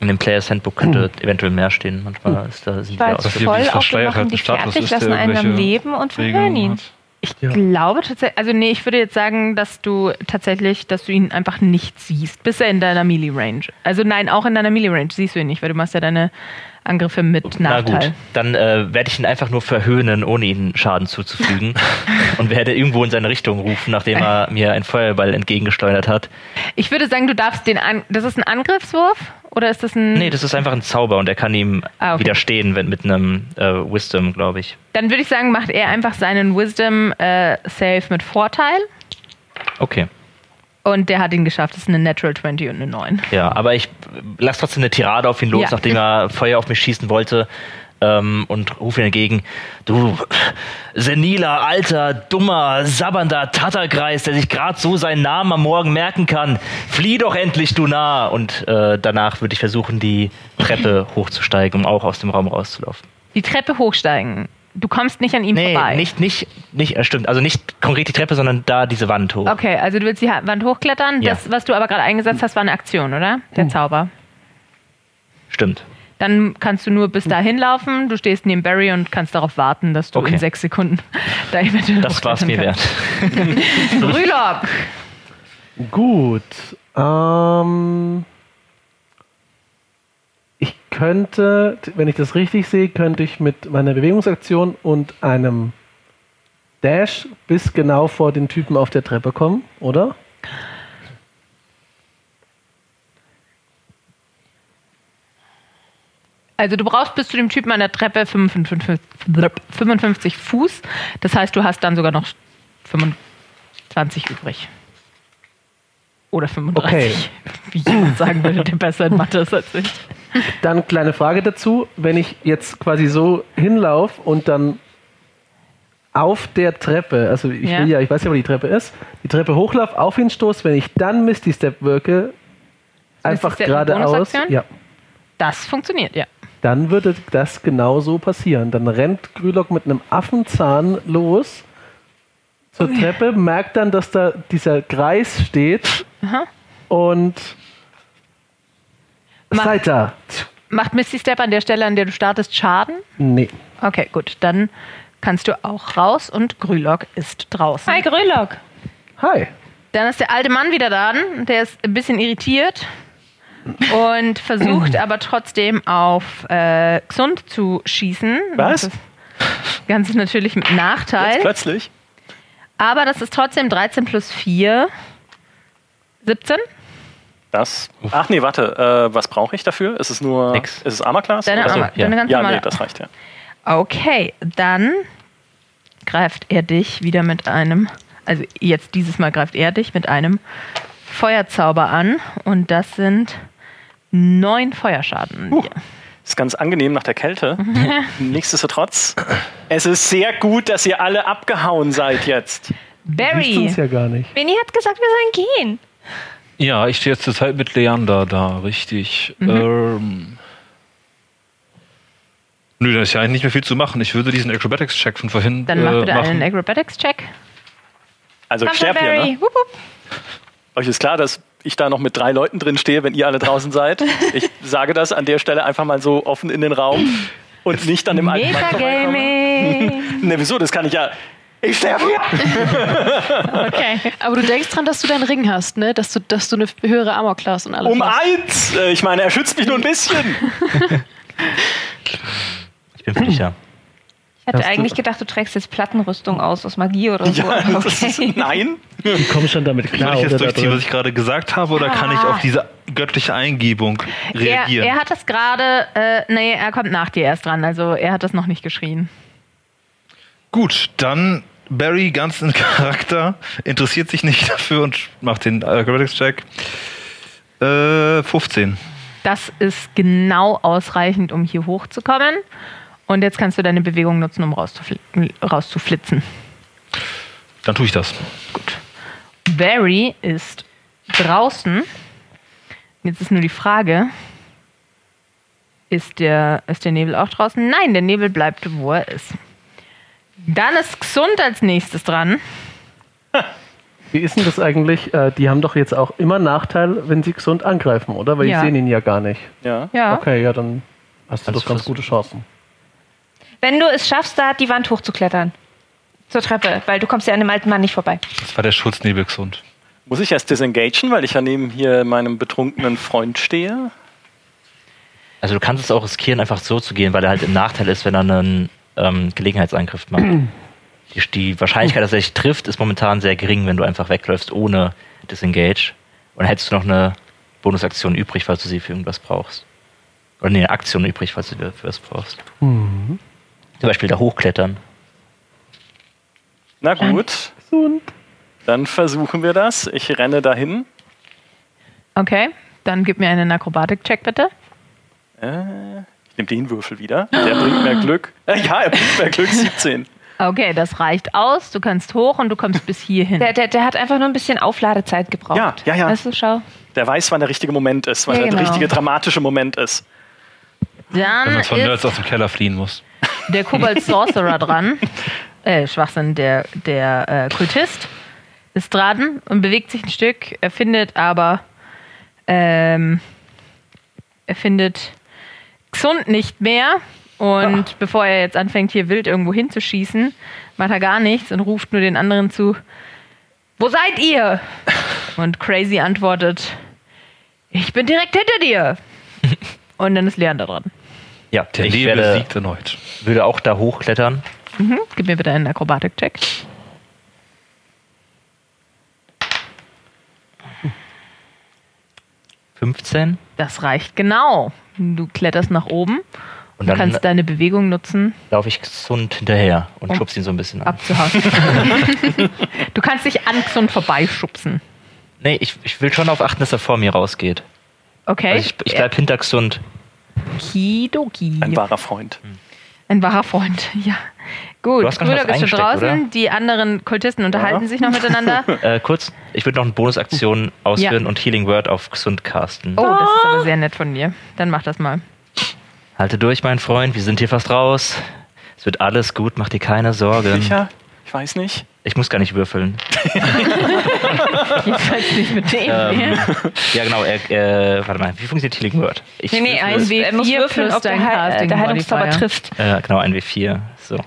In dem Players Handbook könnte eventuell mehr stehen. Manchmal ist da, sind Ich war die jetzt wie voll auf, wir machen halt die Status fertig, lassen einen am Leben und verhören ihn. hat. Ich Ja. glaube tatsächlich, also nee, ich würde jetzt sagen, dass du tatsächlich, dass du ihn einfach nicht siehst, bis er in deiner Melee Range. Also nein, auch in deiner Melee Range siehst du ihn nicht, weil du machst ja deine Angriffe mit Na Nachteil. gut, dann äh, werde ich ihn einfach nur verhöhnen, ohne ihm Schaden zuzufügen. und werde irgendwo in seine Richtung rufen, nachdem er mir einen Feuerball entgegengesteuert hat. Ich würde sagen, du darfst den an das ist ein Angriffswurf oder ist das ein Nee, das ist einfach ein Zauber und er kann ihm Ah, okay. widerstehen wenn, mit einem äh, Wisdom, glaube ich. Dann würde ich sagen, macht er einfach seinen Wisdom äh, Save mit Vorteil Okay. und der hat ihn geschafft. Das ist eine Natural 20 und eine 9. Ja, aber ich lasse trotzdem eine Tirade auf ihn los, Ja. nachdem er Feuer auf mich schießen wollte. Ähm, und rufe ihm entgegen, du seniler, alter, dummer, sabbernder Tatterkreis, der sich gerade so seinen Namen am Morgen merken kann. Flieh doch endlich, du nah! Und äh, danach würde ich versuchen, die Treppe hochzusteigen, um auch aus dem Raum rauszulaufen. Die Treppe hochsteigen. Du kommst nicht an ihm Nee, vorbei. nicht, nicht, nicht, äh, stimmt, also nicht konkret die Treppe, sondern da diese Wand hoch. Okay, also du willst die Wand hochklettern. Ja. Das, was du aber gerade eingesetzt hast, war eine Aktion, oder? Der Zauber. Stimmt. Dann kannst du nur bis dahin laufen. Du stehst neben Barry und kannst darauf warten, dass du Okay. in sechs Sekunden da eventuell Das war's mir wert. wert. Rülock. Gut. Ähm, ich könnte, wenn ich das richtig sehe, könnte ich mit meiner Bewegungsaktion und einem Dash bis genau vor den Typen auf der Treppe kommen, oder? Also du brauchst bis zu dem Typen an der Treppe 55, 55 Fuß. Das heißt, du hast dann sogar noch 25 übrig. Oder 35. Okay. Wie jemand sagen würde, der besser in Mathe ist als ich. Dann kleine Frage dazu. Wenn ich jetzt quasi so hinlaufe und dann auf der Treppe, also ich Ja. will ja, ich weiß ja, wo die Treppe ist, die Treppe hochlauf, auf ihn stoß, wenn ich dann Misty Step wirke, einfach geradeaus, ja, Das funktioniert, ja. Dann würde das genau so passieren. Dann rennt Grülock mit einem Affenzahn los zur Treppe, merkt dann, dass da dieser Kreis steht und Mach- seid da. Macht Misty Step an der Stelle, an der du startest, Schaden? Nee. Okay, gut. Dann kannst du auch raus und Grülock ist draußen. Hi, Grölock. Hi. Dann ist der alte Mann wieder da. Der ist ein bisschen irritiert und versucht aber trotzdem auf äh, Xund zu schießen. Was? Das Ganze natürlich mit Nachteil. Jetzt plötzlich. Aber das ist trotzdem 13 plus 4. 17? Das. Ach nee, warte. Äh, was brauche ich dafür? Ist es nur. Nix. Ist es Armor Class? Deine, Arme, ja. deine ganz ja, normale. nee, das reicht ja. Okay, dann greift er dich wieder mit einem, also jetzt dieses Mal greift er dich mit einem Feuerzauber an und das sind neun Feuerschaden. Uh. Ist ganz angenehm nach der Kälte. Nichtsdestotrotz, es ist sehr gut, dass ihr alle abgehauen seid jetzt. Barry, uns ja gar nicht. Benny hat gesagt, wir sollen gehen. Ja, ich stehe jetzt zur Zeit mit Leander da, richtig. Ähm, nö, da ist ja eigentlich nicht mehr viel zu machen. Ich würde diesen Acrobatics-Check von vorhin dann mach äh, bitte machen. einen Acrobatics-Check. Also Komm schon, ihr, Barry. ne? Wupp, wupp. Euch ist klar, dass ich da noch mit drei Leuten drin stehe, wenn ihr alle draußen seid. Ich sage das an der Stelle einfach mal so offen in den Raum und nicht an dem alten Mann vorbeikomme. Metagaming. Ne, wieso? Das kann ich ja. Ich sterbe hier! Okay. Aber du denkst dran, dass du deinen Ring hast, ne? Dass du, dass du eine höhere Armor-Class und alles Um hast. eins! Äh, Ich meine, er schützt mich nur ein bisschen. Ich bin sicher. Ich hatte Hast du- eigentlich gedacht, du trägst jetzt Plattenrüstung aus, aus Magie oder so. Ja, das ist, okay. nein. Die kommen schon damit Soll klar. ich jetzt durchziehen, was ich gerade gesagt habe, oder kann ich Ah. auf diese göttliche Eingebung Er, reagieren? er hat das gerade, äh, nee, er kommt nach dir erst dran, also er hat das noch nicht geschrien. Gut, dann Barry ganz in Charakter, interessiert sich nicht dafür und macht den Acrobatics-Check. Äh, 15. Das ist genau ausreichend, um hier hochzukommen. Und jetzt kannst du deine Bewegung nutzen, um rauszufli rauszuflitzen. Dann tue ich das. Barry ist draußen. Jetzt ist nur die Frage, ist der, ist der Nebel auch draußen? Nein, der Nebel bleibt, wo er ist. Dann ist Xund als nächstes dran. Wie ist denn das eigentlich? Äh, die haben doch jetzt auch immer Nachteil, wenn sie gesund angreifen, oder? Weil Ja. ich sehe ihn ja gar nicht. Ja. Ja. Okay, ja, dann hast du doch ganz gute Chancen. Wenn du es schaffst, da die Wand hochzuklettern. Zur Treppe, weil du kommst ja an dem alten Mann nicht vorbei. Das war der Schutznebel gesund. Muss ich erst disengagen, weil ich ja neben hier meinem betrunkenen Freund stehe? Also du kannst es auch riskieren, einfach so zu gehen, weil er halt im Nachteil ist, wenn er einen ähm, Gelegenheitsangriff macht. die, die Wahrscheinlichkeit, dass er dich trifft, ist momentan sehr gering, wenn du einfach wegläufst ohne Disengage. Und dann hättest du noch eine Bonusaktion übrig, falls du sie für irgendwas brauchst. Oder nee, eine Aktion übrig, falls du die für was brauchst. Zum Beispiel da hochklettern. Na gut, Gesund. dann versuchen wir das. Ich renne dahin. Okay, dann gib mir einen Akrobatik-Check bitte. Äh, ich nehme den Würfel wieder. Der bringt mehr Glück. Äh, ja, er bringt mehr Glück, 17. Okay, das reicht aus. Du kannst hoch und du kommst bis hierhin. Der, der, der hat einfach nur ein bisschen Aufladezeit gebraucht. Ja, ja, ja. Weißt du, schau. Der weiß, wann der richtige Moment ist, wann Ja, der genau. richtige dramatische Moment ist. Wenn Dann man von Nerds aus dem Keller fliehen muss. Der Kobold Sorcerer dran. Äh, Schwachsinn, der, der äh, Kultist ist dran und bewegt sich ein Stück. Er findet aber, ähm, er findet Xund nicht mehr. Und bevor er jetzt anfängt, hier wild irgendwo hinzuschießen, macht er gar nichts und ruft nur den anderen zu: Wo seid ihr? Und Crazy antwortet: Ich bin direkt hinter dir. Und dann ist Leander dran. Ja, Der ich Nebel werde, siegt erneut. würde auch da hochklettern. Mhm. Gib mir bitte einen Akrobatik-Check. Fünfzehn. Das reicht genau. Du kletterst nach oben Und dann kannst deine Bewegung nutzen, laufe ich Xund hinterher und Um- schubst ihn so ein bisschen an. abzuhauen. du kannst dich an Xund vorbeischubsen. Nee, ich, ich will schon darauf achten, dass er vor mir rausgeht. Okay? Also ich ich bleib hinter Xund. Kidoki. Ein wahrer Freund. Ein wahrer Freund, ja. Gut, was ist schon draußen. oder? Die anderen Kultisten unterhalten Ja. sich noch miteinander. Äh, kurz, ich würde noch eine Bonusaktion ausführen und Healing Word auf Xund casten. Oh, das ist aber sehr nett von dir. Dann mach das mal. Halte durch, mein Freund, wir sind hier fast raus. Es wird alles gut, mach dir keine Sorgen. Sicher? Ich weiß nicht. Ich muss gar nicht würfeln. Jedenfalls nicht mit dem. Ähm, ja, genau. Er, äh, warte mal, wie funktioniert Healing Word? Ich Nee, nee, würfel- ein W4 er muss würfeln, plus ob der, dein Heil, Casting der Heilungszauber trifft. Äh, genau, ein W4. So.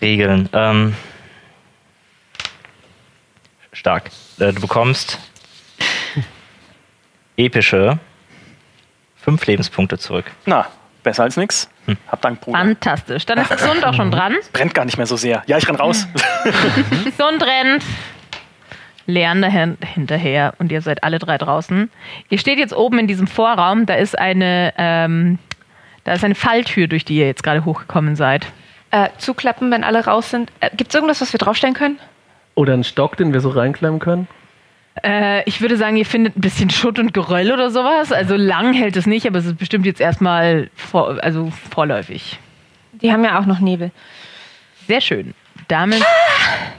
Regeln. Ähm, stark. Äh, du bekommst epische fünf Lebenspunkte zurück. Na, besser als nix. Hab Dank, Bruder. Fantastisch. Dann ist Xund auch schon dran. Brennt gar nicht mehr so sehr. Ja, ich renn raus. Xund rennt. Leander hin hinterher und ihr seid alle drei draußen. Ihr steht jetzt oben in diesem Vorraum. Da ist eine, ähm, da ist eine Falltür, durch die ihr jetzt gerade hochgekommen seid. Äh, zuklappen, wenn alle raus sind. Äh, Gibt es irgendwas, was wir draufstellen können? Oder einen Stock, den wir so reinklemmen können. Äh, ich würde sagen, ihr findet ein bisschen Schutt und Geröll oder sowas. Also lang hält es nicht, aber es ist bestimmt jetzt erstmal vor, also vorläufig. Die haben ja auch noch Nebel. Sehr schön. Damit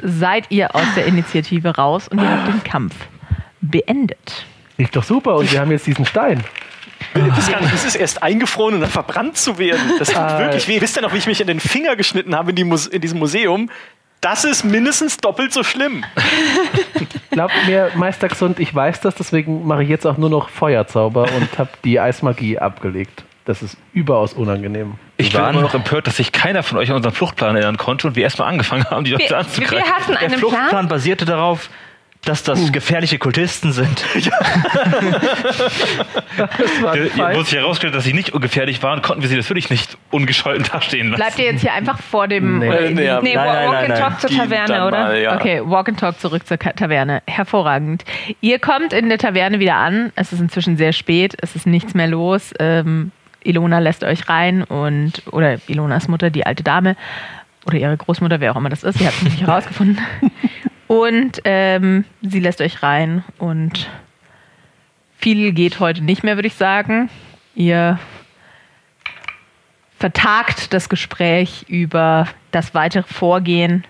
seid ihr aus der Initiative raus und ihr habt den Kampf beendet. Lief doch super und wir haben jetzt diesen Stein. Das ist, nicht, das ist erst eingefroren und dann verbrannt zu werden. Das tut Ah. wirklich weh. Wisst ihr noch, wie ich mich in den Finger geschnitten habe in, die Muse in diesem Museum? Das ist mindestens doppelt so schlimm. Glaubt mir, Meister Gesund, ich weiß das, deswegen mache ich jetzt auch nur noch Feuerzauber und habe die Eismagie abgelegt. Das ist überaus unangenehm. Ich bin waren- immer noch empört, dass sich keiner von euch an unseren Fluchtplan erinnern konnte und wir erstmal angefangen haben, die Leute Wir, anzugreifen. wir hatten Der einen Fluchtplan Plan. basierte darauf, dass das gefährliche Kultisten sind. Das Äh, Fall. Wo sich herausstellt, dass sie nicht ungefährlich waren, konnten wir sie natürlich nicht ungescholten dastehen lassen. Bleibt ihr jetzt hier einfach vor dem. Nee. Äh, in nee, ja. Nee, Nein, nein, Walk nein, and nein. Talk zur Die Taverne, oder? Mal, ja. Okay, Walk and Talk zurück zur Taverne. Hervorragend. Ihr kommt in der Taverne wieder an. Es ist inzwischen sehr spät. Es ist nichts mehr los. Ähm, Ilona lässt euch rein und oder Ilonas Mutter, die alte Dame oder ihre Großmutter, wer auch immer das ist, sie hat es nicht herausgefunden. Und ähm, sie lässt euch rein und viel geht heute nicht mehr, würde ich sagen. Ihr vertagt das Gespräch über das weitere Vorgehen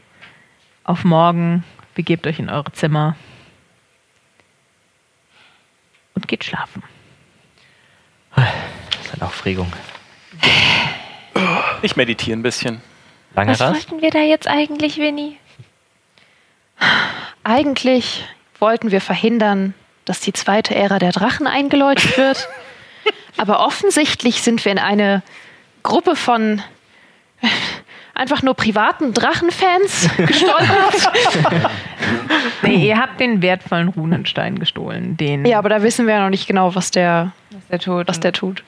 auf morgen, begebt euch in eure Zimmer und geht schlafen. Das ist eine Aufregung. Ich meditiere ein bisschen. Lange Was Rast? wollten wir da jetzt eigentlich, Winnie? Eigentlich wollten wir verhindern, dass die zweite Ära der Drachen eingeläutet wird. Aber offensichtlich sind wir in eine Gruppe von einfach nur privaten Drachenfans gestolpert. Nee, ihr habt den wertvollen Runenstein gestohlen. Den ja, aber da wissen wir ja noch nicht genau, was der, Was der tut. was der tut.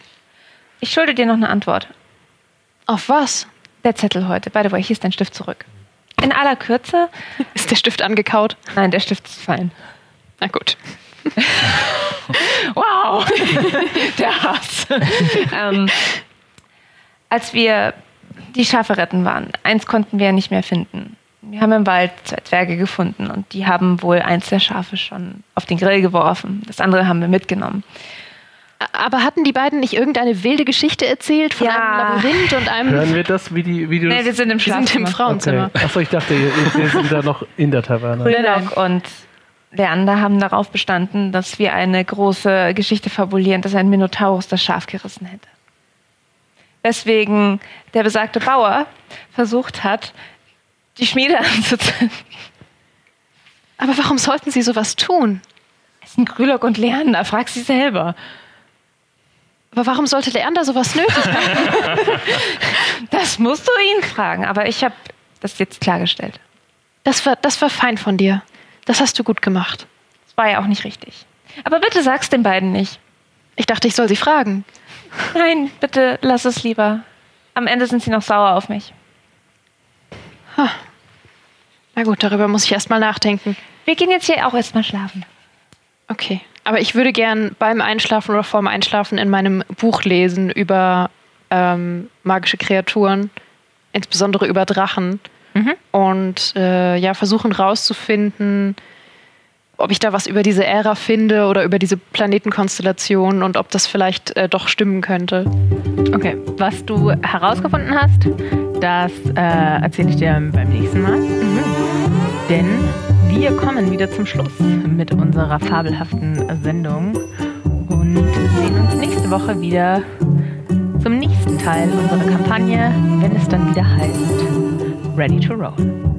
ich schulde dir noch eine Antwort. Auf was? Der Zettel heute. By the way, hier ist dein Stift zurück. In aller Kürze. Ist der Stift angekaut? Nein, der Stift ist fallen. Na gut. Wow, der Hass. ähm, als wir die Schafe retten waren, eins konnten wir nicht mehr finden. Wir haben im Wald zwei Zwerge gefunden und die haben wohl eins der Schafe schon auf den Grill geworfen. Das andere haben wir mitgenommen. Aber hatten die beiden nicht irgendeine wilde Geschichte erzählt von Ja. einem Labyrinth und einem. Hören wir das, wie die wie du Nee, wir sind im Wir sind im Schlafzimmer. Frauenzimmer. okay. Achso, ich dachte, ihr, ihr sind da noch in der Taverne. Brüllock und Leander haben darauf bestanden, dass wir eine große Geschichte fabulieren, dass ein Minotaurus das Schaf gerissen hätte. Weswegen der besagte Bauer versucht hat, die Schmiede anzuzünden. Aber warum sollten sie sowas tun? Es sind Grülock und Leander, frag sie selber. Aber warum sollte Leander sowas nötig haben? Das musst du ihn fragen, aber ich habe das jetzt klargestellt. Das war, das war fein von dir. Das hast du gut gemacht. Das war ja auch nicht richtig. Aber bitte sag's den beiden nicht. Ich dachte, ich soll sie fragen. Nein, bitte lass es lieber. Am Ende sind sie noch sauer auf mich. Na gut, darüber muss ich erst mal nachdenken. Wir gehen jetzt hier auch erstmal schlafen. Okay. Aber ich würde gern beim Einschlafen oder vorm Einschlafen in meinem Buch lesen über ähm, magische Kreaturen, insbesondere über Drachen. Und äh, ja, versuchen rauszufinden, ob ich da was über diese Ära finde oder über diese Planetenkonstellation und ob das vielleicht äh, doch stimmen könnte. Okay, was du herausgefunden hast, das äh, erzähle ich dir beim nächsten Mal. Denn wir kommen wieder zum Schluss mit unserer fabelhaften Sendung und sehen uns nächste Woche wieder zum nächsten Teil unserer Kampagne, wenn es dann wieder heißt Ready to Roll.